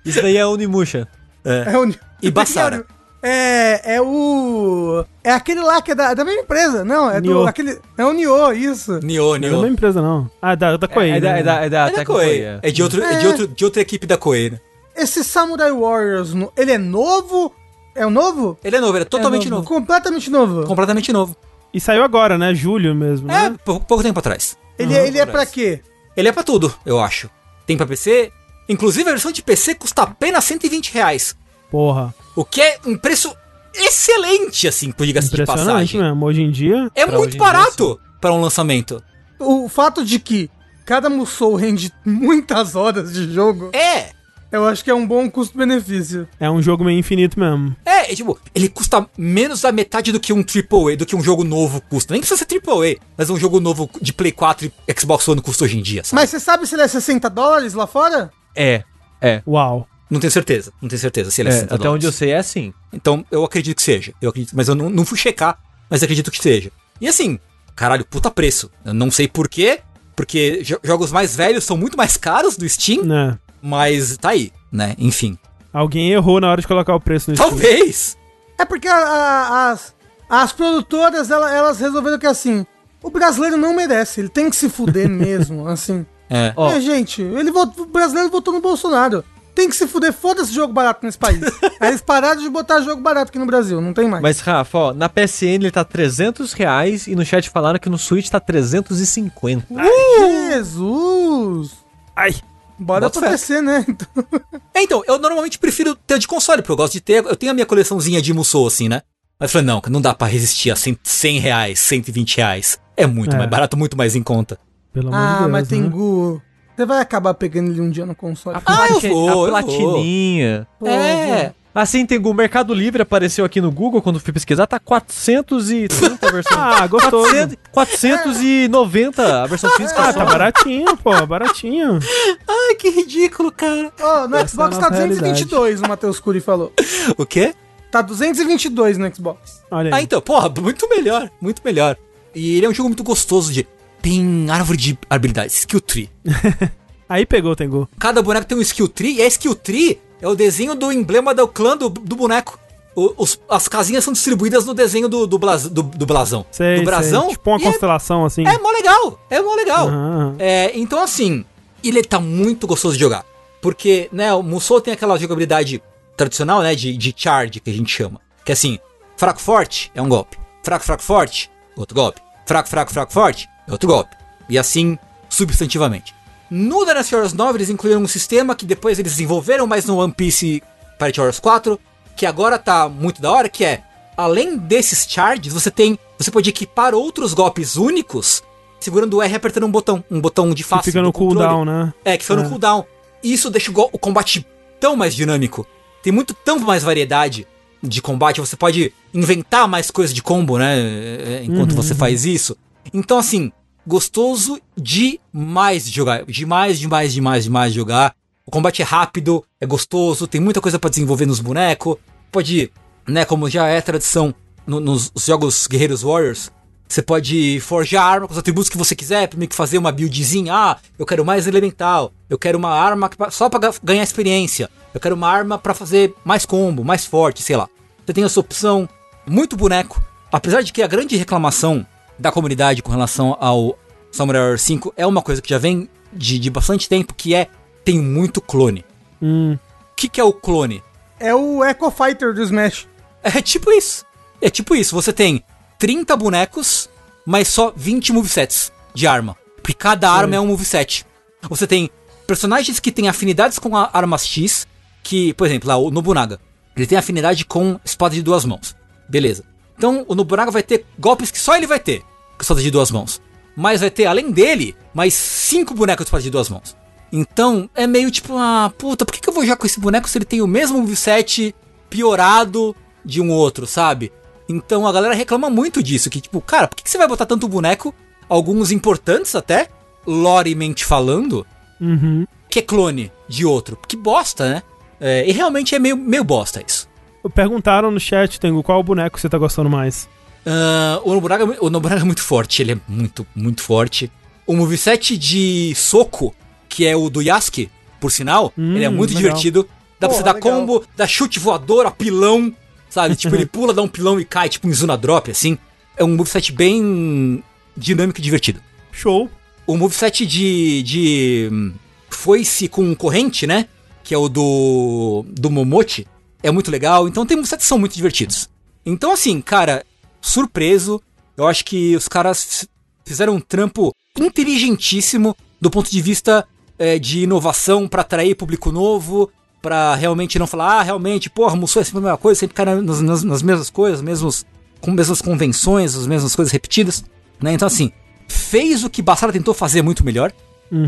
Isso daí é Onimusha. É o, E Bassara. É, é o. É aquele lá que é da, da mesma empresa. Não, é Nioh. do. Aquele, é o Nioh, isso. Nioh, Não é da Nioh. mesma empresa, não. Ah, da, da Koei. é, da, né? é, da, é da É da Koei. Koei, é. É de, outro, é. de, É. outro, de outra equipe da Koei, né? Esse Samurai Warriors, ele é novo? É o novo? Ele é novo, ele é totalmente É novo. Completamente novo. Completamente novo. E saiu agora, né? Julho mesmo, É, né? pouco, pouco tempo atrás. Ele, Aham, ele é pra parece. quê? Ele é pra tudo, eu acho. Tem pra PC. Inclusive a versão de PC custa apenas 120 reais. Porra. O que é um preço excelente, assim, por diga-se de passagem. mesmo. Hoje em dia. É muito barato para um lançamento. O fato de que cada Musou rende muitas horas de jogo, É, eu acho que é um bom custo-benefício. É um jogo meio infinito mesmo. é, é, tipo, ele custa menos da metade do que um AAA, do que um jogo novo custa. Nem precisa ser AAA, mas um jogo novo de Play 4 e Xbox One custa hoje em dia, sabe? Mas você sabe se ele é 60 dólares lá fora? É, é. Uau. Não tenho certeza, não tenho certeza se ele é, É, 60 até onde eu dólares. sei é assim. Então, eu acredito que seja. Eu acredito, mas eu não, não fui checar, mas acredito que seja. E assim, caralho, puta preço. Eu não sei porquê, porque jo- jogos mais velhos são muito mais caros do Steam, Né? Mas tá aí, né? Enfim. Alguém errou na hora de colocar o preço no. Talvez! É porque a- a- as, as produtoras, ela- elas resolveram que assim, o brasileiro não merece, ele tem que se fuder mesmo, assim. É. Ó. É, gente, ele votou, o brasileiro votou no Bolsonaro. Tem que se fuder, foda-se jogo barato nesse país. Aí eles pararam de botar jogo barato aqui no Brasil, não tem mais. Mas, Rafa, ó, na PSN ele tá 300 reais e no chat falaram que no Switch tá 350. Jesus! Ai. Bora Bota pra fé. PC, né? Então, É, então, eu normalmente prefiro ter de console, porque eu gosto de ter. Eu tenho a minha coleçãozinha de Musou, assim, né? Mas eu falei, não, não dá pra resistir a 100, 100 reais, 120 reais. É muito É. mais barato, muito mais em conta. Pelo amor de ah, Deus. mas tem né? Gu. Você vai acabar pegando ele um dia no console. Ah, eu vou, a eu platininha. Pô, é. Assim, tem o Mercado Livre apareceu aqui no Google quando fui pesquisar, tá 430 a versão. Ah, gostoso. 400, 490 a versão física. Ah, só. tá baratinho, pô. Baratinho. Ai, que ridículo, cara. Ó, no Essa é Xbox a tá nossa 222, o Matheus Curi falou. O quê? Tá 222 no Xbox. Olha aí. Ah, então, porra, muito melhor, muito melhor. E ele é um jogo muito gostoso de. Tem árvore de habilidades, skill tree. Aí pegou, Tengu. Cada boneco tem um skill tree, e a skill tree é o desenho do emblema do clã do, do boneco. O- os- as casinhas são distribuídas no desenho do, do, blas- do- do blasão. Sei, do brasão. sei. Tipo uma é- constelação, assim. É mó legal, é mó legal. Aham. É, então assim, ele tá muito gostoso de jogar. Porque, né, o Musou tem aquela jogabilidade tradicional, né, de, de charge, que a gente chama. Que é assim, fraco forte é um golpe. Fraco, fraco, forte, outro golpe. Fraco, fraco, fraco, forte, é outro golpe. E assim, substantivamente. No Dynasty Warriors 9 eles incluíram um sistema que depois eles desenvolveram mais no One Piece Pirate Warriors 4, que agora tá muito da hora, que é, além desses charges, você tem, você pode equipar outros golpes únicos segurando o R e apertando um botão, um botão de Que face fica no cooldown, né? É, que fica É. no cooldown. Isso deixa o, o combate tão mais dinâmico. Tem muito tão mais variedade de combate. Você pode inventar mais coisas de combo, né? é, Enquanto Uhum. você faz isso. Então, assim, gostoso demais de jogar. Demais, demais, demais, demais de jogar. O combate é rápido, é gostoso, tem muita coisa pra desenvolver nos bonecos. Pode, né, como já é tradição no- nos jogos Guerreiros Warriors, você pode forjar arma com os atributos que você quiser, meio que fazer uma buildzinha. Ah, eu quero mais elemental. Eu quero uma arma só pra ga- ganhar experiência. Eu quero uma arma pra fazer mais combo, mais forte, sei lá. Você tem essa opção. Muito boneco. Apesar de que a grande reclamação da comunidade com relação ao Samurai Warriors 5 é uma coisa que já vem de, de bastante tempo, que é tem muito clone. Hum. O que, que é o clone? É o Echo Fighter do Smash. É tipo isso. É tipo isso. Você tem 30 bonecos, mas só 20 movesets de arma. Porque cada arma é um moveset. Você tem personagens que têm afinidades com a armas X, que, por exemplo, lá o Nobunaga, ele tem afinidade com espada de duas mãos. Beleza. Então o Nobunaga vai ter golpes que só ele vai ter espada de duas mãos. Mas vai ter, além dele, mais cinco bonecos de espada de duas mãos. Então é meio tipo, ah, puta, por que, que eu vou jogar com esse boneco se ele tem o mesmo moveset piorado de um outro, sabe? Então a galera reclama muito disso, que tipo, cara, por que, que você vai botar tanto boneco, alguns importantes até, loremente falando, Uhum. que é clone de outro? Que bosta, né? É, e realmente é meio, meio bosta isso. Perguntaram no chat, Tengu, qual boneco você tá gostando mais? Ah, o, Nobunaga, o Nobunaga é muito forte, ele é muito, muito forte. O moveset de soco, que é o do Yasuke, por sinal, Hum, ele é muito legal. divertido. Dá pra Pô, você dar legal. combo, dar chute voador, apilão, sabe? tipo, ele pula, dá um pilão e cai, tipo, em zona drop, assim. É um moveset bem dinâmico e divertido. Show. O moveset de, de foice com corrente, né? Que é o do, do Momote, é muito legal. Então tem movesets que são muito divertidos. Então, assim, cara, surpreso. Eu acho que os caras fizeram um trampo inteligentíssimo do ponto de vista é, de inovação pra atrair público novo, pra realmente não falar, ah, realmente, porra, Musou é sempre a mesma coisa, sempre cai nas, nas, nas mesmas coisas, mesmos, com mesmas convenções, as mesmas coisas repetidas, né? Então, assim, fez o que Bassara tentou fazer muito melhor.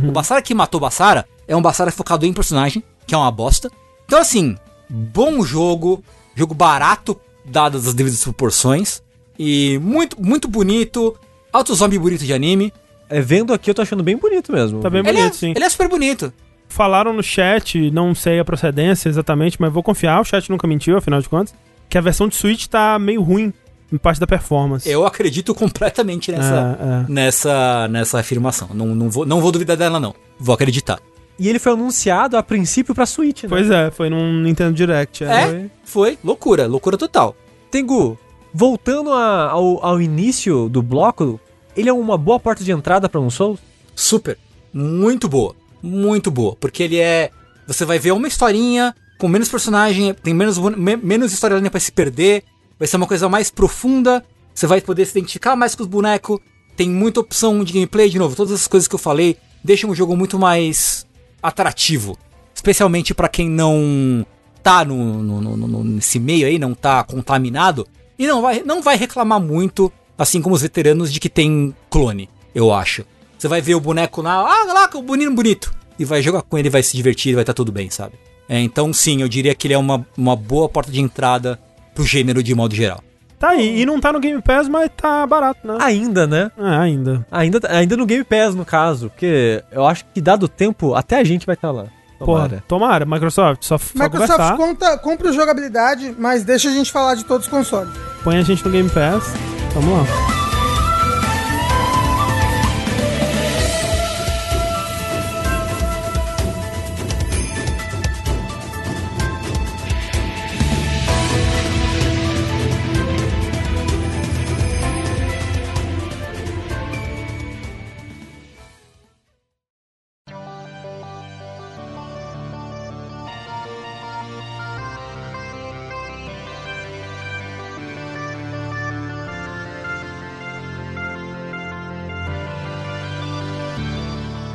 O Bassara que matou Bassara é um Bassara focado em personagem, que é uma bosta. Então, assim, bom jogo, jogo barato, dadas as devidas proporções, e muito, muito bonito, alto zombie bonito de anime. É, vendo aqui, eu tô achando bem bonito mesmo. Tá bem Ele é, bonito, sim. ele é super bonito. Falaram no chat, não sei a procedência exatamente, mas vou confiar, o chat nunca mentiu, afinal de contas, que a versão de Switch tá meio ruim em parte da performance. Eu acredito completamente nessa, É, é. nessa, nessa afirmação. Não, não, vou, não vou duvidar dela, não. Vou acreditar. E ele foi anunciado a princípio pra Switch, né? Pois é, foi num Nintendo Direct. É, foi loucura, loucura total. Tengu, voltando a- ao, ao início do bloco, ele é uma boa porta de entrada pra um Souls? Super. Muito boa. Muito boa. Porque ele é. Você vai ver uma historinha com menos personagem, tem menos, me- menos storyline pra se perder. Vai ser uma coisa mais profunda. Você vai poder se identificar mais com os bonecos. Tem muita opção de gameplay, de novo. Todas essas coisas que eu falei deixam o jogo muito mais atrativo. Especialmente pra quem não tá no- no- no- nesse meio aí, não tá contaminado. E não vai, não vai reclamar muito, assim como os veteranos, de que tem clone, eu acho. Você vai ver o boneco lá, ah, lá, que bonito, bonito. E vai jogar com ele, vai se divertir, vai estar tudo bem, sabe? É, então, sim, eu diria que ele é uma, uma boa porta de entrada pro gênero de modo geral. Tá aí, e não tá no Game Pass, mas tá barato, né? Ainda, né? É, ainda. Ainda, ainda no Game Pass, no caso. Porque eu acho que dado o tempo, até a gente vai estar lá. Porra, tomara, Microsoft, só, só Microsoft conversar, conta, compra jogabilidade, mas deixa a gente falar de todos os consoles. põe a gente no Game Pass. Vamos lá.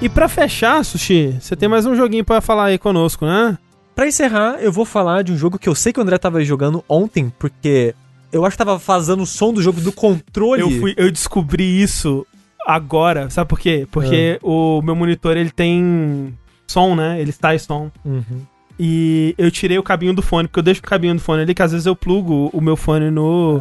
E pra fechar, Sushi, você tem mais um joguinho pra falar aí conosco, né? Pra encerrar, eu vou falar de um jogo que eu sei que o André tava jogando ontem, porque eu acho que tava vazando o som do jogo do controle. Eu, fui, eu descobri isso agora, sabe por quê? Porque o meu monitor, ele tem som, né? Ele está em som. Uhum. E eu tirei o cabinho do fone, porque eu deixo o cabinho do fone ali, que às vezes eu plugo o meu fone no...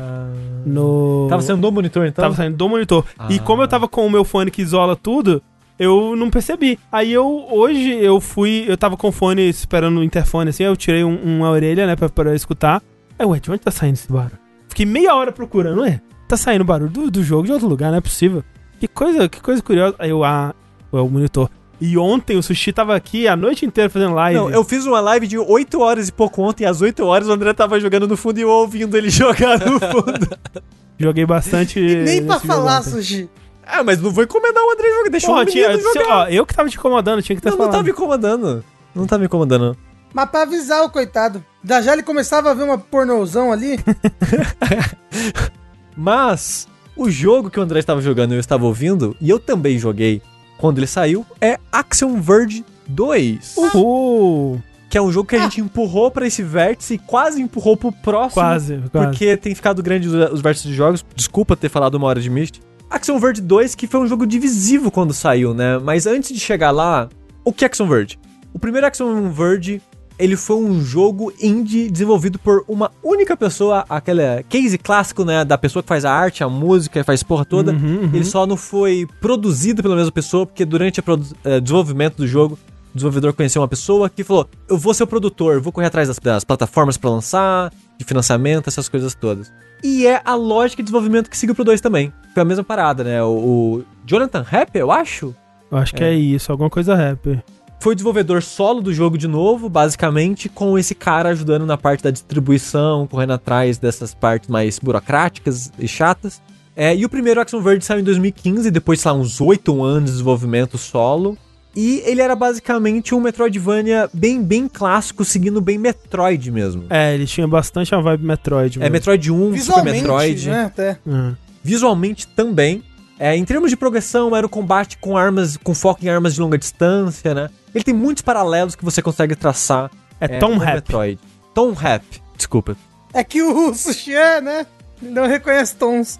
no... Tava sendo do monitor, então? Tava saindo do monitor. E Ah. como eu tava com o meu fone que isola tudo, eu não percebi. Aí eu, hoje, eu fui, eu tava com fone esperando o interfone, assim, eu tirei um- uma orelha, né, pra, pra escutar. Aí, ué, de onde tá saindo esse barulho? Fiquei meia hora procurando, ué, tá saindo barulho do, do jogo de outro lugar, não é possível. Que coisa, que coisa curiosa. Aí eu, ah, é o monitor. E ontem o Sushi tava aqui a noite inteira fazendo live. Não, eu fiz uma live de 8 horas e pouco ontem, e às 8 horas o André tava jogando no fundo e eu ouvindo ele jogar no fundo. Joguei bastante. Nem pra falar. Sushi. Ah, mas não vou incomodar o André jogar, deixa Porra, o menino tinha, jogar. ó, eu que tava te incomodando, tinha que ter não, não falado. tava me incomodando. Não tava me incomodando. Mas pra avisar o coitado. Da já ele começava a ver uma pornozão ali. Mas o jogo que o André estava jogando e eu estava ouvindo, e eu também joguei quando ele saiu, é Axiom Verge 2. Uhul! Que é um jogo que a gente empurrou pra esse vértice e quase empurrou pro próximo. Quase, quase. Porque tem ficado grande os, os vértices de jogos. Desculpa ter falado uma hora de Myst. Axiom Verge 2, que foi um jogo divisivo quando saiu, né? Mas antes de chegar lá, o que é Axiom Verge? O primeiro Axiom Verge, ele foi um jogo indie desenvolvido por uma única pessoa, aquele case clássico, né? Da pessoa que faz a arte, a música, faz porra toda. Uhum, uhum. Ele só não foi produzido pela mesma pessoa, porque durante o desenvolvimento do jogo, o desenvolvedor conheceu uma pessoa que falou: Eu vou ser o produtor, vou correr atrás das, das plataformas pra lançar, de financiamento, essas coisas todas. E é a lógica de desenvolvimento que seguiu pro 2 também. Foi a mesma parada, né? O, o Jonathan Rapp, eu acho. Eu acho que é isso, alguma coisa rap. foi o desenvolvedor solo do jogo de novo, basicamente, com esse cara ajudando na parte da distribuição, correndo atrás dessas partes mais burocráticas e chatas. É, e o primeiro Action Verge saiu em 2015, depois, sei lá, uns 8 anos de desenvolvimento solo. E ele era basicamente um Metroidvania bem, bem clássico, seguindo bem Metroid mesmo. É, ele tinha bastante a vibe Metroid. É mesmo. Metroid 1, Super Visualmente, Metroid. né, até. Hum. Visualmente também. É, em termos de progressão, era o combate com armas, com foco em armas de longa distância, né? Ele tem muitos paralelos que você consegue traçar. É, Tom com Rap. Metroid. Tom Rap, desculpa. É que o Sushi é, né? Ele não reconhece tons.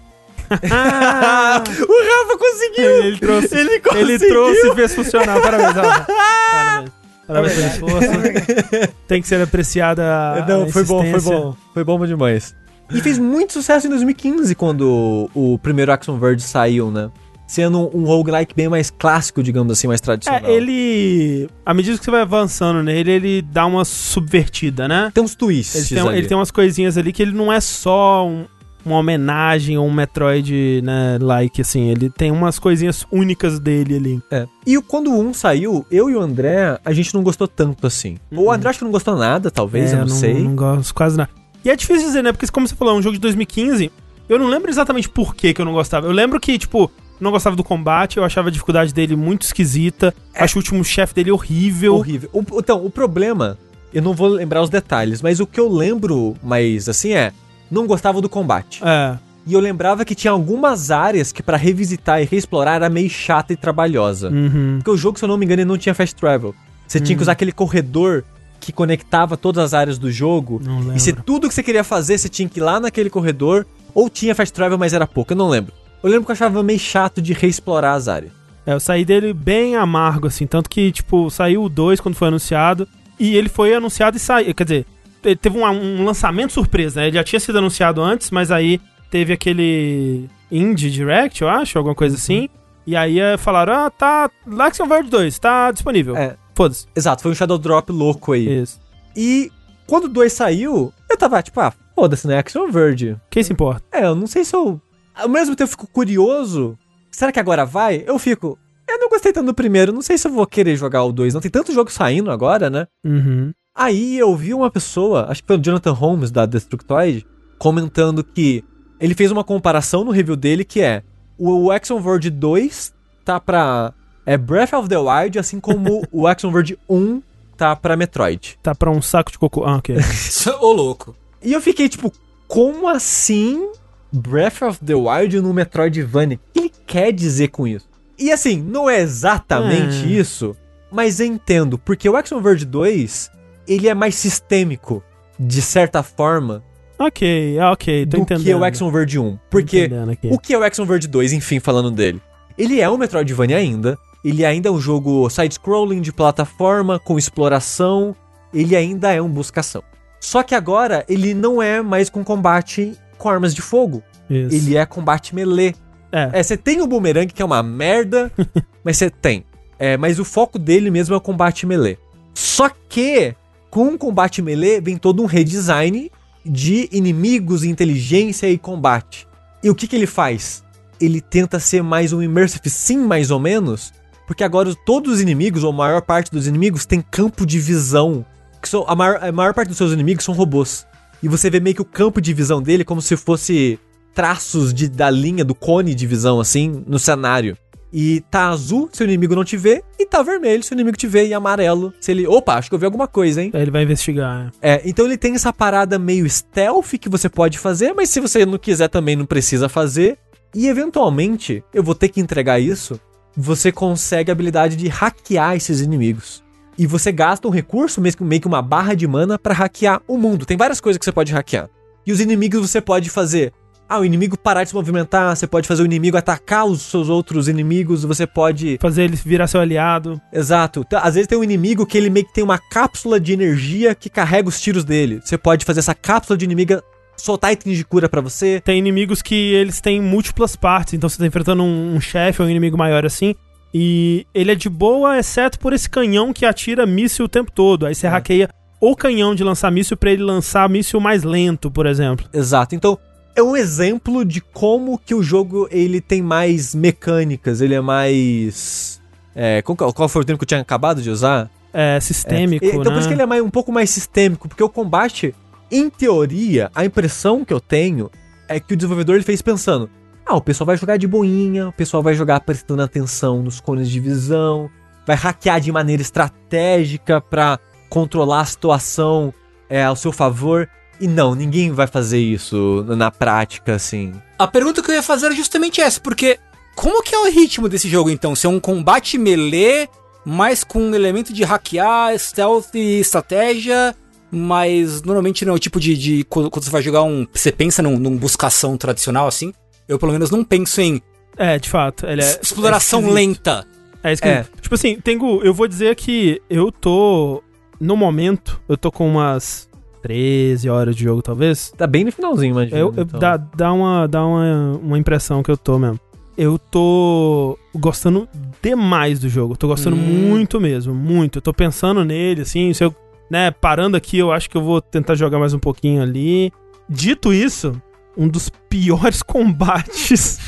o Rafa conseguiu! Ele trouxe, Ele ele, conseguiu! trouxe e fez funcionar. Parabéns, Rafa. Parabéns. Parabéns pelo esforço. Tem que ser apreciada a Não, foi bom, foi bom. Foi bom demais. E fez muito sucesso em 2015, quando o, o primeiro Action Verge saiu, né? Sendo um roguelike bem mais clássico, digamos assim, mais tradicional. É, ele. À medida que você vai avançando nele, ele dá uma subvertida, né? Tem uns twists Ele tem, ali. ele tem umas coisinhas ali que ele não é só um- uma homenagem ou um Metroid, né, like, assim. Ele tem umas coisinhas únicas dele ali. É. E quando o 1 saiu, eu e o André, a gente não gostou tanto assim. O André acho que não gostou nada, talvez, É, eu não, sei. Não gosto quase nada. E é difícil dizer, né? Porque, como você falou, é um jogo de 2015. Eu não lembro exatamente por que, que eu não gostava. Eu lembro que, tipo, não gostava do combate, eu achava a dificuldade dele muito esquisita. Acho o último chefe dele horrível. Horrível. O- então, o problema, eu não vou lembrar os detalhes, mas o que eu lembro mais assim é, não gostava do combate. É. E eu lembrava que tinha algumas áreas que pra revisitar e reexplorar era meio chata e trabalhosa. Uhum. Porque o jogo, se eu não me engano, ele não tinha fast travel. Você tinha que usar aquele corredor que conectava todas as áreas do jogo. Não lembro. E se tudo que você queria fazer, você tinha que ir lá naquele corredor, ou tinha fast travel, mas era pouco, eu não lembro. Eu lembro que eu achava meio chato de reexplorar as áreas. É, eu saí dele bem amargo, assim. Tanto que, tipo, saiu o 2 quando foi anunciado. E ele foi anunciado e saiu. Quer dizer, ele teve um, um lançamento surpresa, né? Ele já tinha sido anunciado antes, mas aí teve aquele Indie Direct, eu acho, alguma coisa assim. E aí eh, falaram, ah, tá. Action Verge 2, tá disponível. É. Foda-se. Exato, foi um Shadow Drop louco aí. Isso. E quando o 2 saiu, eu tava tipo, ah, foda-se, né? Action Verge. Quem se importa? É, eu não sei se eu. Ao mesmo tempo eu fico curioso. Será que agora vai? Eu fico. Eu não gostei tanto do primeiro, não sei se eu vou querer jogar o 2. Não tem tanto jogo saindo agora, né? Uhum. Aí eu vi uma pessoa, acho que foi o Jonathan Holmes da Destructoid, comentando que ele fez uma comparação no review dele que é o Action Verge 2 tá pra é Breath of the Wild, assim como o Action Verge 1 tá pra Metroid. Tá pra um saco de cocô. Ah, ok. Ô, louco. E eu fiquei tipo, como assim Breath of the Wild no Metroidvania? O que ele quer dizer com isso? E assim, não é exatamente É. isso, mas eu entendo, porque o Action Verge 2, ele é mais sistêmico, de certa forma, ok, ok, tô do entendendo. que o Action Verge 1. Tô Porque o que é o Action Verge 2, enfim, falando dele? Ele é um Metroidvania ainda, ele ainda é um jogo side-scrolling de plataforma, com exploração, ele ainda é um buscação. Só que agora ele não é mais com combate com armas de fogo, Isso. ele é combate melee. É. É, você tem o boomerang, que é uma merda, mas você tem. É, mas o foco dele mesmo é o combate melee. Só que, com o combate melee, vem todo um redesign de inimigos, inteligência e combate. E o que, que ele faz? Ele tenta ser mais um immersive sim, mais ou menos, porque agora todos os inimigos, ou a maior parte dos inimigos, tem campo de visão. Que são, a, maior, a maior parte dos seus inimigos são robôs. E você vê meio que o campo de visão dele como se fosse traços de, da linha, do cone de visão, assim, no cenário. E tá azul se o inimigo não te vê, e tá vermelho se o inimigo te vê, e amarelo se ele. Opa, acho que eu vi alguma coisa, hein? Aí ele vai investigar. é. É, então ele tem essa parada meio stealth que você pode fazer, mas se você não quiser também não precisa fazer. E eventualmente, eu vou ter que entregar isso, você consegue a habilidade de hackear esses inimigos. E você gasta um recurso, meio que- meio que uma barra de mana, pra hackear o mundo. Tem várias coisas que você pode hackear. E os inimigos você pode fazer. Ah, o inimigo parar de se movimentar, você pode fazer o inimigo atacar os seus outros inimigos, você pode Fazer ele virar seu aliado. Exato. Tá, Às vezes tem um inimigo que ele meio que tem uma cápsula de energia que carrega os tiros dele. Você pode fazer essa cápsula de inimiga soltar itens de cura pra você. Tem inimigos que eles têm múltiplas partes, então você tá enfrentando um, um chefe ou um inimigo maior assim. E ele é de boa, exceto por esse canhão que atira míssil o tempo todo. Aí você É. hackeia o canhão de lançar míssil pra ele lançar míssil mais lento, por exemplo. Exato. Então, é um exemplo de como que o jogo ele tem mais mecânicas, ele é mais É, qual, qual foi o termo que eu tinha acabado de usar? É, sistêmico, É, então né? por isso que ele é mais- um pouco mais sistêmico, porque o combate, em teoria, a impressão que eu tenho é que o desenvolvedor ele fez pensando: ah, o pessoal vai jogar de boinha, o pessoal vai jogar prestando atenção nos cones de visão, vai hackear de maneira estratégica pra controlar a situação é, ao seu favor. E não, ninguém vai fazer isso na prática, assim. A pergunta que eu ia fazer era justamente essa, porque como que é o ritmo desse jogo então? Se é um combate melee, mas com um elemento de hackear, stealth e estratégia, mas normalmente não é o tipo de, de- quando, você vai jogar um, você pensa num, num buscação tradicional assim? Eu pelo menos não penso em É, de fato. Ele é, exploração é lenta. É esquisito. Tipo assim, Tengu, eu vou dizer que eu tô. No momento, eu tô com umas 13 horas de jogo, talvez. Tá bem no finalzinho, imagina. Eu, eu- então. dá, dá, uma, dá uma, uma impressão que eu tô mesmo. Eu tô gostando demais do jogo. Tô gostando Hum. muito mesmo, muito. Eu tô pensando nele, assim, se eu, né, parando aqui, eu acho que eu vou tentar jogar mais um pouquinho ali. Dito isso, um dos piores combates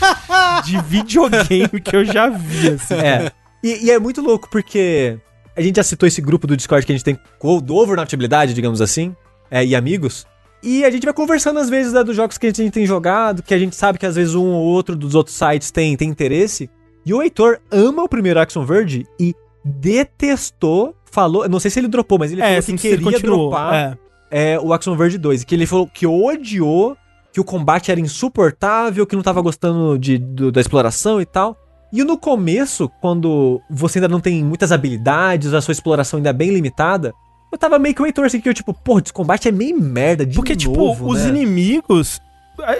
de videogame que eu já vi, assim. É. E, e é muito louco porque a gente já citou esse grupo do Discord que a gente tem do Overnotabilidade, digamos assim, é, e amigos. E a gente vai conversando às vezes né, dos jogos que a gente tem jogado, que a gente sabe que às vezes um ou outro dos outros sites tem, tem interesse. E o Heitor ama o primeiro Action Verge e detestou, falou, não sei se ele dropou, mas ele falou assim, que queria dropar é. é, o Action Verge 2. Que ele falou que odiou, que o combate era insuportável, que não tava gostando de, do- da exploração e tal. E no começo, quando você ainda não tem muitas habilidades, a sua exploração ainda é bem limitada, eu tava meio que o Heitor assim, que eu tipo, porra, esse combate é meio merda de Porque, novo, tipo, os né? inimigos.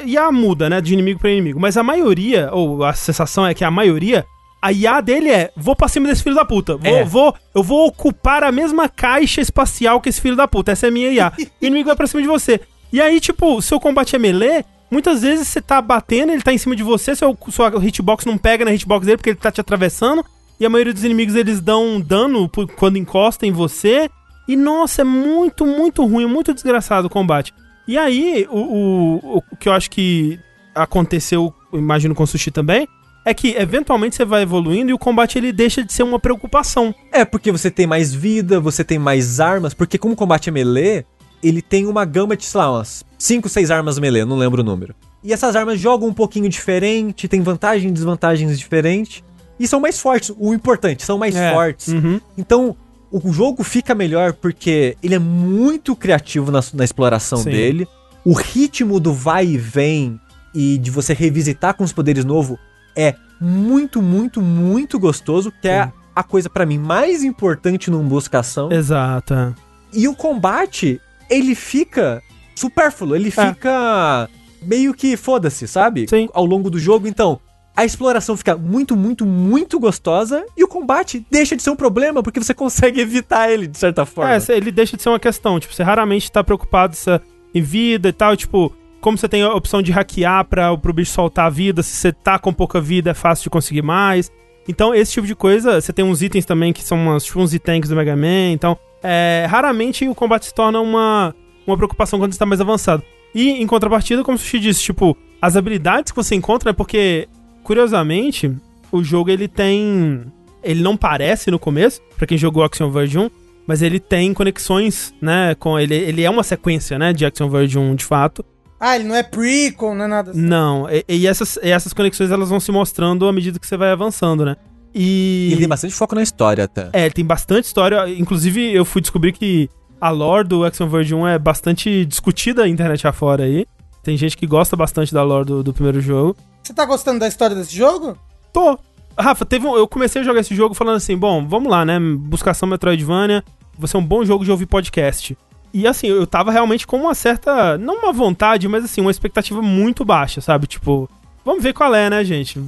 E a muda, né? De inimigo pra inimigo. Mas a maioria, ou a sensação é que a maioria. A IA dele é: vou pra cima desse filho da puta. Vou, É. vou, eu vou ocupar a mesma caixa espacial que esse filho da puta. Essa é a minha IA. e o inimigo vai pra cima de você. E aí, tipo, seu combate é melee. Muitas vezes você tá batendo, ele tá em cima de você, seu, sua hitbox não pega na hitbox dele porque ele tá te atravessando. E a maioria dos inimigos eles dão dano por- quando encosta em você. E nossa, é muito, muito ruim, muito desgraçado o combate. E aí, o, o, o que eu acho que aconteceu, eu imagino com o Sushi também, é que eventualmente você vai evoluindo e o combate ele deixa de ser uma preocupação. É, porque você tem mais vida, você tem mais armas, porque como o combate é melee, ele tem uma gama de, sei lá, umas 5, 6 armas melee, não lembro o número. E essas armas jogam um pouquinho diferente, tem vantagens e desvantagens diferentes, e são mais fortes, o importante, são mais É, fortes. uhum. Então, o jogo fica melhor porque ele é muito criativo na, na exploração Sim. dele. O ritmo do vai e vem e de você revisitar com os poderes novos é muito, muito, muito gostoso, que é Sim. a coisa pra mim mais importante num buscação. Exato. é. E o combate, ele fica supérfluo, ele fica meio que foda-se, sabe? Sim. Ao longo do jogo, então, a exploração fica muito, muito, muito gostosa e o combate deixa de ser um problema porque você consegue evitar ele de certa forma. É, ele deixa de ser uma questão. Tipo, você raramente tá preocupado se, em vida e tal. Tipo, como você tem a opção de hackear pra, pro bicho soltar a vida, se você tá com pouca vida é fácil de conseguir mais. Então, esse tipo de coisa, você tem uns itens também que são umas, tipo, uns itens do Mega Man. Então, é, raramente o combate se torna uma, uma preocupação quando você tá mais avançado. E, em contrapartida, como o Sushi disse, tipo, as habilidades que você encontra é porque, curiosamente, o jogo ele tem. Ele não parece no começo, pra quem jogou Action Verge 1, mas ele tem conexões, né? Com ele, ele é uma sequência, né? De Action Verge 1, de fato. Ah, ele não é prequel, não é nada assim. Não, e, e essas, e essas conexões elas vão se mostrando à medida que você vai avançando, né? E. E ele tem bastante foco na história até. É, ele tem bastante história. Inclusive, eu fui descobrir que a lore do Action Verge 1 é bastante discutida na internet afora aí. Tem gente que gosta bastante da lore do, do primeiro jogo. Você tá gostando da história desse jogo? Tô. Rafa, teve um- eu comecei a jogar esse jogo falando assim, bom, vamos lá, né? Buscação Metroidvania, vai ser um bom jogo de ouvir podcast. E assim, eu tava realmente com uma certa, não uma vontade, mas assim, uma expectativa muito baixa, sabe? Tipo, vamos ver qual é, né, gente?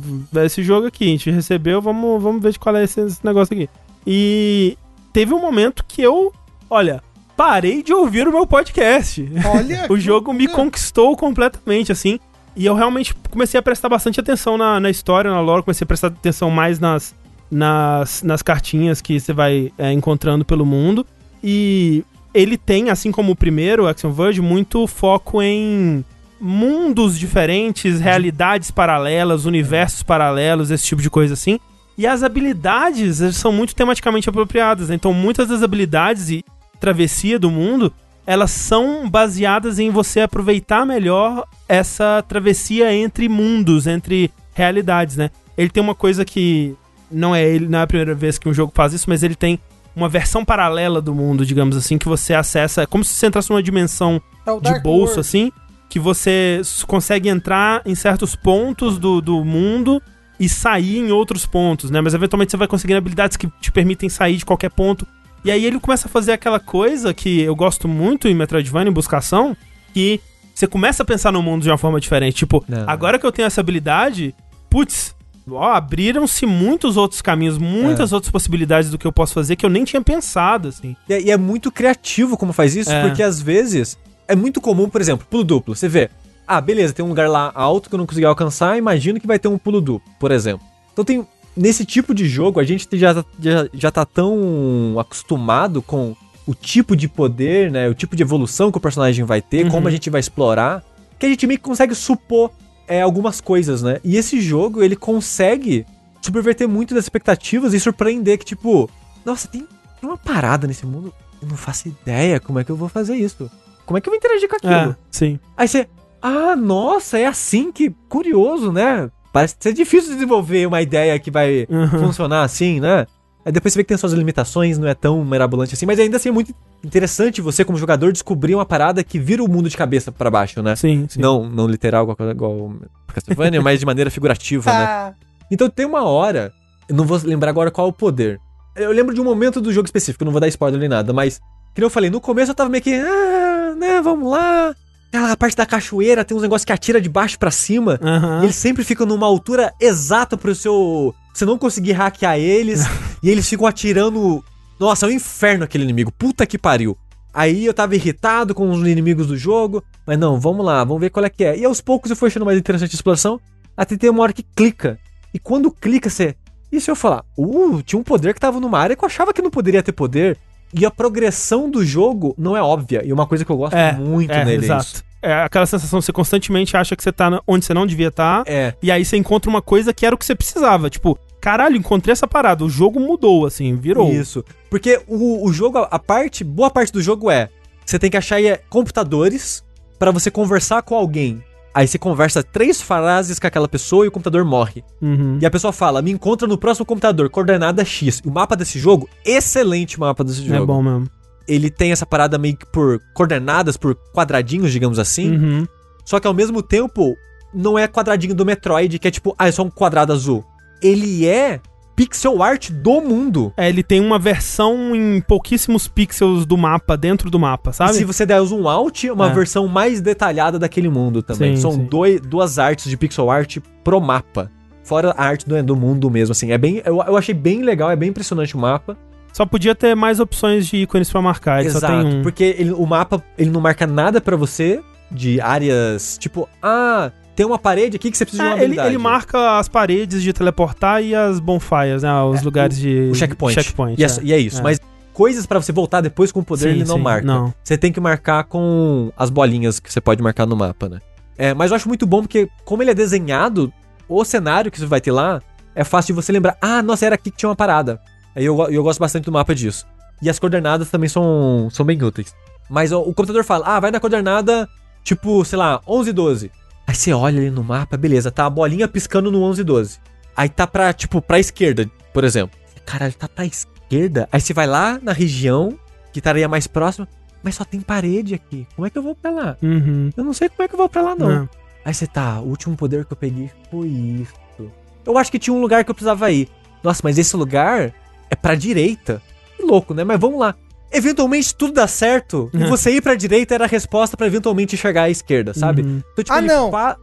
Esse jogo aqui, a gente recebeu, vamos, vamos ver qual é esse, esse negócio aqui. E teve um momento que eu, olha, parei de ouvir o meu podcast. Olha. o jogo me conquistou completamente, assim. E eu realmente comecei a prestar bastante atenção na, na história, na lore, comecei a prestar atenção mais nas, nas, nas cartinhas que você vai é, encontrando pelo mundo. E ele tem, assim como o primeiro, Action Verge, muito foco em mundos diferentes, realidades paralelas, universos paralelos, esse tipo de coisa assim. E as habilidades são muito tematicamente apropriadas. né? Então, muitas das habilidades e travessia do mundo, elas são baseadas em você aproveitar melhor essa travessia entre mundos, entre realidades, né? Ele tem uma coisa que não é ele, não é a primeira vez que um jogo faz isso, mas ele tem uma versão paralela do mundo, digamos assim, que você acessa, é como se você entrasse numa dimensão É de bolso, World. assim, que você consegue entrar em certos pontos do, do mundo e sair em outros pontos, né? Mas eventualmente você vai conseguindo habilidades que te permitem sair de qualquer ponto. E aí ele começa a fazer aquela coisa que eu gosto muito em Metroidvania, em buscação, que você começa a pensar no mundo de uma forma diferente. Tipo, Não. agora que eu tenho essa habilidade, putz, ó, abriram-se muitos outros caminhos, muitas outras possibilidades do que eu posso fazer que eu nem tinha pensado, assim. E, é- e é muito criativo como faz isso, É. porque às vezes é muito comum, por exemplo, pulo duplo. Você vê, ah, beleza, tem um lugar lá alto que eu não consegui alcançar, imagino que vai ter um pulo duplo, por exemplo. Então tem. Nesse tipo de jogo, a gente já, já, já tá tão acostumado com o tipo de poder, né? O tipo de evolução que o personagem vai ter, Uhum. como a gente vai explorar, que a gente meio que consegue supor é, algumas coisas, né? E esse jogo, ele consegue subverter muito das expectativas e surpreender que, tipo, nossa, tem, uma parada nesse mundo, eu não faço ideia como é que eu vou fazer isso. Como é que eu vou interagir com aquilo? É, sim. Aí você, ah, nossa, é assim que. Curioso, né? Parece ser difícil desenvolver uma ideia que vai Uhum. funcionar assim, né? Aí depois você vê que tem suas limitações, não é tão mirabolante assim, mas ainda assim é muito interessante você, como jogador, descobrir uma parada que vira o mundo de cabeça pra baixo, né? Sim, sim. Não, não literal igual, igual Castlevania, mas de maneira figurativa, né? Ah, Então tem uma hora, eu não vou lembrar agora qual é o poder. Eu lembro de um momento do jogo específico, não vou dar spoiler nem nada, mas que nem eu falei, no começo eu tava meio que, ah, né, vamos lá. Aquela parte da cachoeira tem uns negócios que atira de baixo pra cima. E eles sempre ficam numa altura exata pro seu. Você não conseguir hackear eles. e eles ficam atirando. Nossa, é um inferno aquele inimigo. Puta que pariu. Aí eu tava irritado com os inimigos do jogo. Mas não, vamos lá, vamos ver qual é que é. E aos poucos eu fui achando mais interessante a exploração. Até tem uma hora que clica. E quando clica, você. E se eu falar? Uh, tinha um poder que tava numa área que eu achava que não poderia ter poder. E a progressão do jogo não é óbvia. E uma coisa que eu gosto muito é, nele é isso. exato. É aquela sensação você constantemente acha que você tá onde você não devia estar. É. E aí você encontra uma coisa que era o que você precisava. Tipo, caralho, encontrei essa parada. O jogo mudou, assim, virou. Isso. Porque o, o jogo, a parte, boa parte do jogo é, você tem que achar é, computadores pra você conversar com alguém. Aí você conversa três frases com aquela pessoa e o computador morre. Uhum. E a pessoa fala, me encontra no próximo computador, coordenada X. O mapa desse jogo, excelente mapa desse jogo. É bom mesmo. Ele tem essa parada meio que por coordenadas, por quadradinhos, digamos assim. Uhum. Só que ao mesmo tempo, não é quadradinho do Metroid, que é tipo, ah, é só um quadrado azul. Ele é pixel art do mundo. É, ele tem uma versão em pouquíssimos pixels do mapa, dentro do mapa, E sabe? se você der um out, uma É. versão mais detalhada daquele mundo também. Sim, São sim. Dois, duas artes de pixel art pro mapa. Fora a arte do, do mundo mesmo, assim. É bem, eu, eu achei bem legal, é bem impressionante o mapa. Só podia ter mais opções de ícones pra marcar. Ele só tem um. porque ele- o mapa, ele não marca nada pra você de áreas, tipo, ah, tem uma parede aqui que você precisa de uma É, ele, habilidade. ele marca as paredes de teleportar e as bonfires, né? Os lugares de. o checkpoint. checkpoint e, é, é. e é isso. É. Mas coisas pra você voltar depois com o poder, Sim, ele não sim, marca. não. Você tem que marcar com as bolinhas que você pode marcar no mapa, né? É, mas eu acho muito bom porque, como ele é desenhado, o cenário que você vai ter lá é fácil de você lembrar. Ah, nossa, era aqui que tinha uma parada. Aí eu, eu gosto bastante do mapa disso. E as coordenadas também são, são bem úteis. Mas ó, o computador fala, ah, vai na coordenada, tipo, sei lá, 11 12. Aí você olha ali no mapa, beleza, tá a bolinha piscando no 11 12. Aí tá pra, tipo, pra esquerda, por exemplo. Caralho, tá pra esquerda? Aí você vai lá na região que estaria mais próxima, mas só tem parede aqui. Como é que eu vou pra lá? Uhum. Eu não sei como é que eu vou pra lá, não. É. Aí você tá, o último poder que eu peguei foi isso. Eu acho que tinha um lugar que eu precisava ir. Nossa, mas esse lugar é pra direita. Que louco, né? Mas vamos lá. Eventualmente tudo dá certo. E É. você ir pra direita era a resposta pra eventualmente enxergar a esquerda, sabe? Uhum. Então, tipo, Ah, não. fa-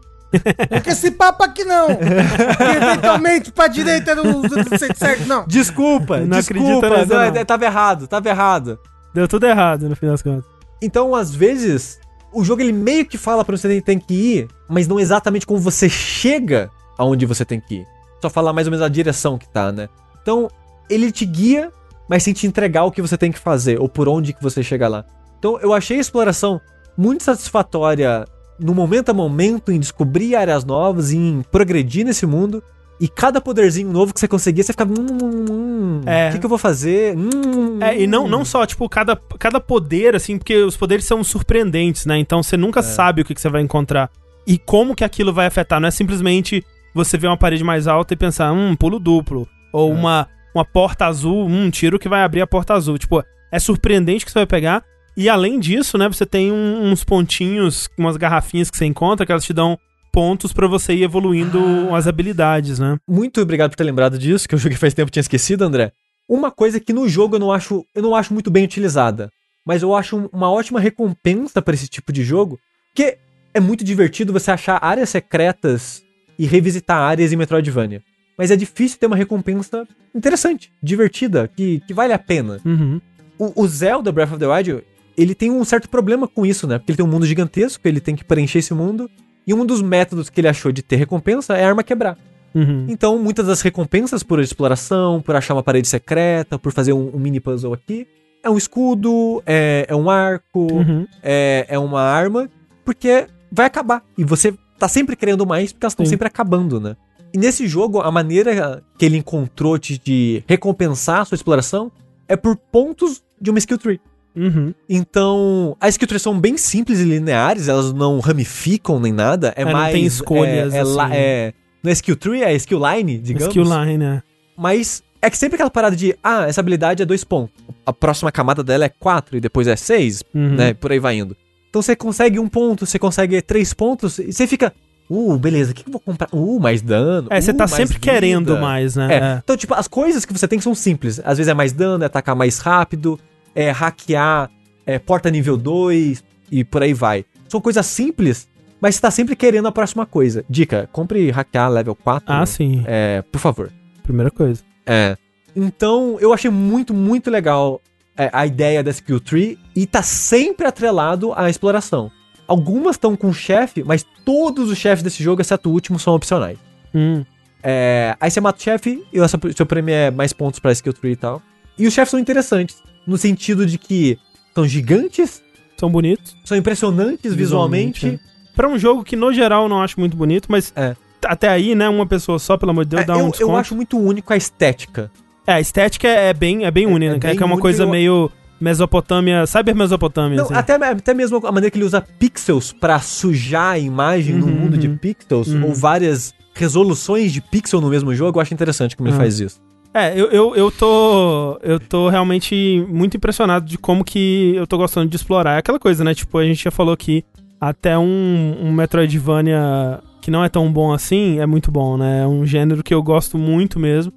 Com esse papo aqui não. Que eventualmente pra direita era o do jeito certo, não. Desculpa, Não desculpa. acredita nessa, não, não. é- Tava errado, tava errado. Deu tudo errado no fim das contas. Então, às vezes, o jogo ele meio que fala pra você onde tem que ir, mas não exatamente como você chega aonde você tem que ir. Só fala mais ou menos a direção que tá, né? Então, ele te guia, mas sem te entregar o que você tem que fazer, ou por onde que você chega lá. Então, eu achei a exploração muito satisfatória no momento a momento, em descobrir áreas novas, em progredir nesse mundo. E cada poderzinho novo que você conseguia, você ficava. Hum, hum, hum, É. O que, que eu vou fazer? Hum, É, e não, não só, tipo, cada, cada poder, assim, porque os poderes são surpreendentes, né? Então você nunca sabe o que, que você vai encontrar. E como que aquilo vai afetar. Não é simplesmente você ver uma parede mais alta e pensar, hum, pulo duplo. Ou uma, uma porta azul, um tiro que vai abrir a porta azul. Tipo, é surpreendente que você vai pegar. E além disso, né, você tem um- uns pontinhos, umas garrafinhas que você encontra, que elas te dão pontos pra você ir evoluindo as habilidades, né? Muito obrigado por ter lembrado disso, que eu joguei faz tempo e tinha esquecido, André. Uma coisa que no jogo eu não acho, eu não acho muito bem utilizada, mas eu acho uma ótima recompensa pra esse tipo de jogo, que é muito divertido você achar áreas secretas e revisitar áreas em Metroidvania. Mas é difícil ter uma recompensa interessante, divertida, que, que vale a pena. Uhum. O, o Zelda Breath of the Wild, ele tem um certo problema com isso, né? Porque ele tem um mundo gigantesco, ele tem que preencher esse mundo, e um dos métodos que ele achou de ter recompensa é a arma quebrar. Uhum. Então, muitas das recompensas por exploração, por achar uma parede secreta, por fazer um, um mini puzzle aqui, é um escudo, é, é um arco, Uhum. é, é uma arma, porque vai acabar. E você tá sempre querendo mais, porque elas estão sempre acabando, né? E nesse jogo, a maneira que ele encontrou de, recompensar a sua exploração é por pontos de uma skill tree. Uhum. Então, as skill trees são bem simples e lineares, elas não ramificam nem nada. É, É, não mais. tem escolhas, É, é, la- assim. é- não é skill tree, é skill line, digamos. Skill line, né? Mas é que sempre aquela parada de, ah, essa habilidade é dois pontos. A próxima camada dela é quatro e depois é seis, Uhum. né? Por aí vai indo. Então você consegue um ponto, você consegue três pontos e você fica, uh, beleza, o que que eu vou comprar? Uh, mais dano. É, você uh, tá sempre vida." querendo mais, né? É. Então, tipo, as coisas que você tem são simples. Às vezes é mais dano, é atacar mais rápido, é hackear, é porta nível 2 e por aí vai. São coisas simples, mas você tá sempre querendo a próxima coisa. Dica, compre hackear level 4. Ah, sim. É, por favor. Primeira coisa. É. Então, eu achei muito, muito legal é, a ideia da skill tree e tá sempre atrelado à exploração. Algumas estão com chefe, mas todos os chefes desse jogo, exceto o último, são opcionais. Hum. É, aí você mata o chefe e o seu- prêmio é mais pontos pra skill tree e tal. E os chefes são interessantes, no sentido de que são gigantes, São bonitos. são impressionantes visualmente. Visualmente, Pra um jogo que, no geral, eu não acho muito bonito, mas É. até aí, né, uma pessoa só, pelo amor de Deus, É, dá eu, um eu desconto. acho muito único a estética. É, a estética é, é bem, é bem única, é né? bem que é uma coisa eu- meio Mesopotâmia, Cyber Mesopotâmia, Não, assim. até, até mesmo a maneira que ele usa pixels pra sujar a imagem no Uhum, mundo de uhum. pixels, Uhum. ou várias resoluções de pixel no mesmo jogo, eu acho interessante como ele Ah. faz isso. É, eu, eu, eu tô. Eu tô realmente muito impressionado de como que eu tô gostando de explorar. É aquela coisa, né? Tipo, a gente já falou que até um, um Metroidvania que não é tão bom assim é muito bom, né? É um gênero que eu gosto muito mesmo.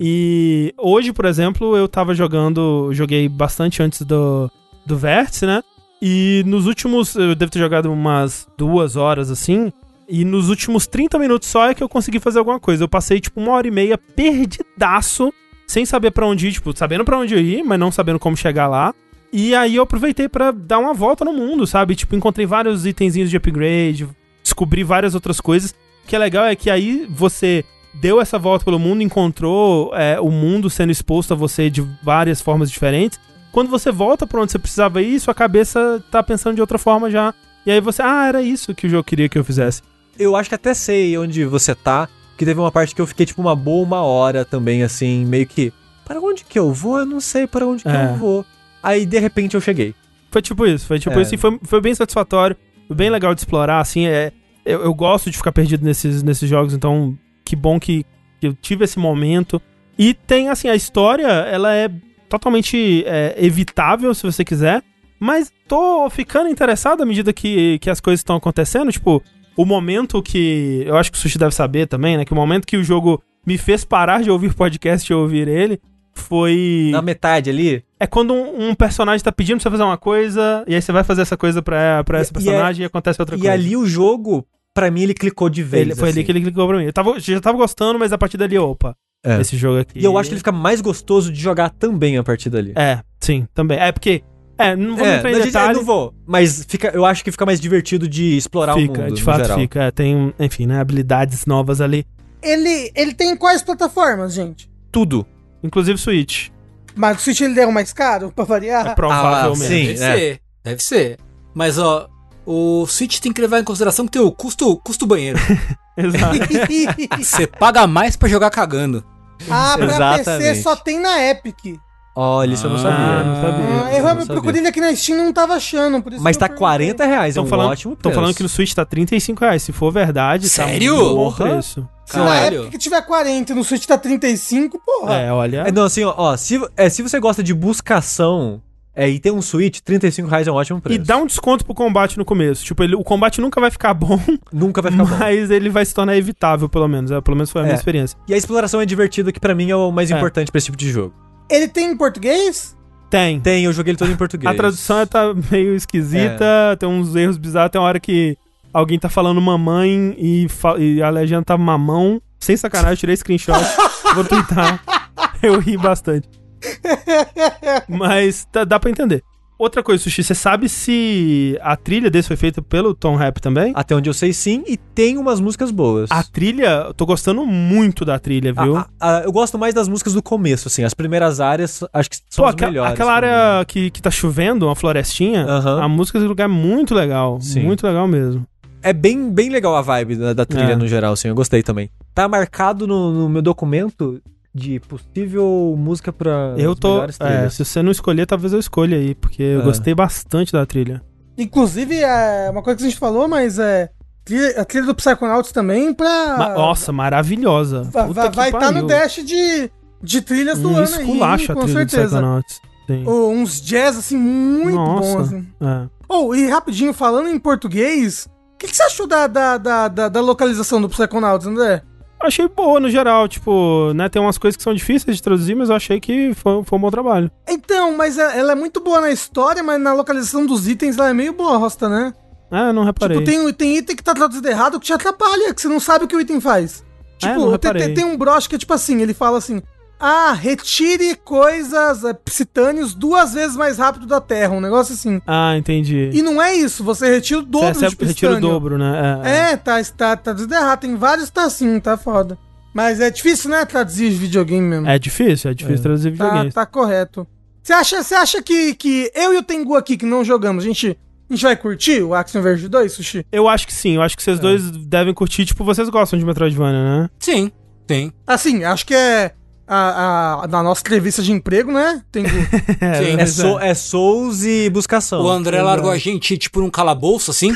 E hoje, por exemplo, eu tava jogando. Joguei bastante antes do, do Vértice, né? E nos últimos. Eu devo ter jogado umas duas horas assim. E nos últimos 30 minutos só é que eu consegui fazer alguma coisa. Eu passei, tipo, uma hora e meia perdidaço, sem saber pra onde ir, tipo, sabendo pra onde ir, mas não sabendo como chegar lá. E aí eu aproveitei pra dar uma volta no mundo, sabe? Tipo, encontrei vários itenzinhos de upgrade, descobri várias outras coisas. O que é legal é que aí você deu essa volta pelo mundo, encontrou é, o mundo sendo exposto a você de várias formas diferentes. Quando você volta pra onde você precisava ir, sua cabeça tá pensando de outra forma já. E aí você, ah, era isso que o jogo queria que eu fizesse. Eu acho que até sei onde você tá, que teve uma parte que eu fiquei tipo uma boa uma hora também, assim, meio que. Para onde que eu vou? Eu não sei para onde que É. eu vou. Aí de repente eu cheguei. Foi tipo isso, foi tipo É. isso e foi, foi bem satisfatório, bem legal de explorar, assim, é, eu, eu gosto de ficar perdido nesses, nesses jogos, então que bom que, eu tive esse momento. E tem, assim, a história, ela é totalmente é, evitável, se você quiser, mas tô ficando interessado à medida que, que as coisas estão acontecendo, tipo, o momento que, eu acho que o Sushi deve saber também, né, que o momento que o jogo me fez parar de ouvir podcast e ouvir ele, foi... Na metade ali. É quando um, um personagem tá pedindo pra você fazer uma coisa, e aí você vai fazer essa coisa pra, pra esse E- personagem e, acontece outra e coisa. ali o jogo, pra mim, ele clicou de vez. Ele- foi ali assim. que ele clicou pra mim. Eu tava, já tava gostando, mas a partir dali, opa, É. esse jogo aqui. E eu acho que ele fica mais gostoso de jogar também a partir dali. É, sim, também. É porque. É, não vamos É, entrar em a gente- detalhe. eu não vou. Mas fica, eu acho que fica mais divertido de explorar fica, o mundo. de no fato geral. fica. É, tem, enfim, né, habilidades novas ali. Ele, ele tem quais plataformas, gente? Tudo. Inclusive Switch. Mas o Switch ele der o mais caro, pra É variar? provavelmente. sim. Deve é. ser, deve ser. Mas, ó, O Switch tem que levar em consideração que tem o custo, custo banheiro. Exato. Você paga mais pra jogar cagando. ah, pra PC Exatamente. só tem na Epic. Olha, isso eu não Ah, sabia. não sabia. Ah, Eu não eu sabia. procurei aqui na Steam e não tava achando. Por isso Mas que tá perguntei. 40 reais, é um falando, ótimo preço. falando que no Switch tá 35 reais. Se for verdade, Sério? tá um bom Porra. preço. Se na Caralho. Epic tiver 40 e no Switch tá 35, porra. É, olha. É, não, assim, ó, ó, se, é, se você gosta de buscação é, e tem um Switch, 35 reais é um ótimo E preço. dá um desconto pro combate no começo. Tipo, ele, o combate nunca vai ficar bom, Nunca vai ficar bom. mas ele vai se tornar evitável, pelo menos. É, pelo menos foi a minha É. experiência. E a exploração é divertida, que pra mim é o mais É. importante pra esse tipo de jogo. Ele tem em português? Tem. Tem, eu joguei ele todo em português. A tradução tá meio esquisita, tem uns erros bizarros. Tem uma hora que alguém tá falando mamãe e, fa- e a legenda tá mamão. Sem sacanagem, eu tirei screenshot. vou twittar. Eu ri bastante. Mas tá- dá pra entender. Outra coisa, Sushi, você sabe se a trilha desse foi feita pelo Tom Rap também? Até onde eu sei, sim, e tem umas músicas boas. A trilha, eu tô gostando muito da trilha, viu? A- a- a- eu gosto mais das músicas do começo, assim. As primeiras áreas, acho que são Pô, as aqua- melhores. aquela área que, que tá chovendo, uma florestinha, a música desse lugar é muito legal. Sim. Muito legal mesmo. É bem, bem legal a vibe da, da trilha É. no geral, assim. Eu gostei também. Tá marcado no, no meu documento de possível música pra Eu tô. É, se você não escolher, talvez eu escolha aí, porque eu É. gostei bastante da trilha. Inclusive, é uma coisa que a gente falou, mas é. trilha- a trilha do Psychonauts também pra. Ma- Nossa, maravilhosa. va- Puta va- vai estar pariu. no dash de, de trilhas do um ano aí, a com trilha do certeza. Psychonauts. Sim. Ou uns jazz, assim, muito Nossa. bons. Assim. É. Oh, e rapidinho, falando em português, o que, que você achou da, da, da, da, da localização do Psychonauts, André? Achei boa no geral, tipo, né? Tem umas coisas que são difíceis de traduzir, mas eu achei que foi, foi um bom trabalho. Então, mas é- ela é muito boa na história, mas na localização dos itens ela é meio bosta, né? É, não reparei. Tipo, tem, tem item que tá traduzido errado que te atrapalha, que você não sabe o que o item faz. É, Tipo, reparei. tem- tem um broche que é tipo assim, ele fala assim, ah, retire coisas é, psitânios duas vezes mais rápido da Terra, um negócio assim. Ah, entendi. E não é isso, você retira o Você dobro recebe- de retira o dobro, né? É, tá, tá, tá traduzido errado, tem vários que tá assim, tá foda. Mas é difícil, né, traduzir videogame mesmo. É difícil, é difícil traduzir Tá, videogames. tá correto. Você acha, você acha que, que eu e o Tengu aqui, que não jogamos, a gente, a gente vai curtir o Action Verge 2, Sushi? Eu acho que sim, eu acho que É. vocês dois devem curtir, tipo, vocês gostam de Metroidvania, né? Sim, tem. Assim, acho que é a, a, da nossa entrevista de emprego, né, Tengu? Sim. É, mas sou- é Souls e buscação. O André largou a gente, tipo, num calabouço, assim,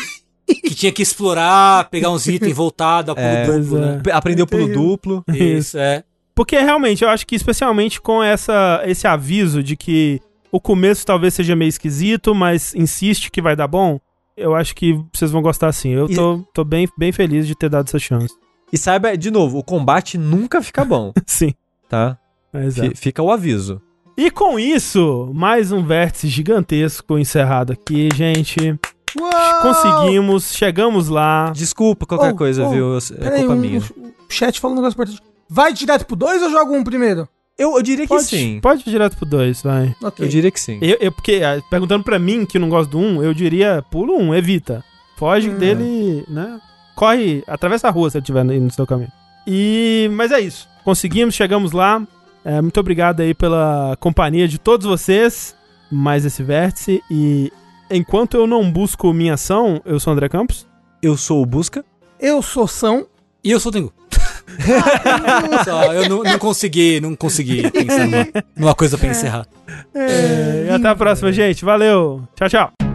que tinha que explorar, pegar uns itens, voltar, dar pulo É, duplo, é. né? Aprendeu pulo duplo. Isso, é. Porque realmente, eu acho que especialmente com essa, esse aviso de que o começo talvez seja meio esquisito, mas insiste que vai dar bom, eu acho que vocês vão gostar sim. Eu E- tô, tô bem, bem feliz de ter dado essa chance. E saiba, de novo, o combate nunca fica bom, sim, tá? é. Fica o aviso. E com isso, mais um vértice gigantesco encerrado aqui, gente. Uau! Conseguimos, chegamos lá. Desculpa qualquer Oh, coisa, oh, viu? É culpa um- minha. O chat falou um negócio importante. Vai direto pro 2 ou joga um primeiro? Eu, eu diria que Pode, sim. pode ir direto pro 2, vai. Ok. Eu diria que sim. Eu, eu- porque, ah, perguntando pra mim que não gosto do 1, um, eu diria, pula um, evita. Foge Hum. dele, né? Corre, atravessa a rua se ele estiver no no seu caminho. E, mas é isso. Conseguimos, chegamos lá. É, muito obrigado aí pela companhia de todos vocês. Mais esse vértice. E enquanto eu não busco minha ação, eu sou o André Campos. Eu sou o Busca. Eu sou São. E eu sou o Tengu. Só, eu não, não consegui, não consegui pensar numa, numa coisa pra encerrar. É, e até a próxima, gente. Valeu. Tchau, tchau.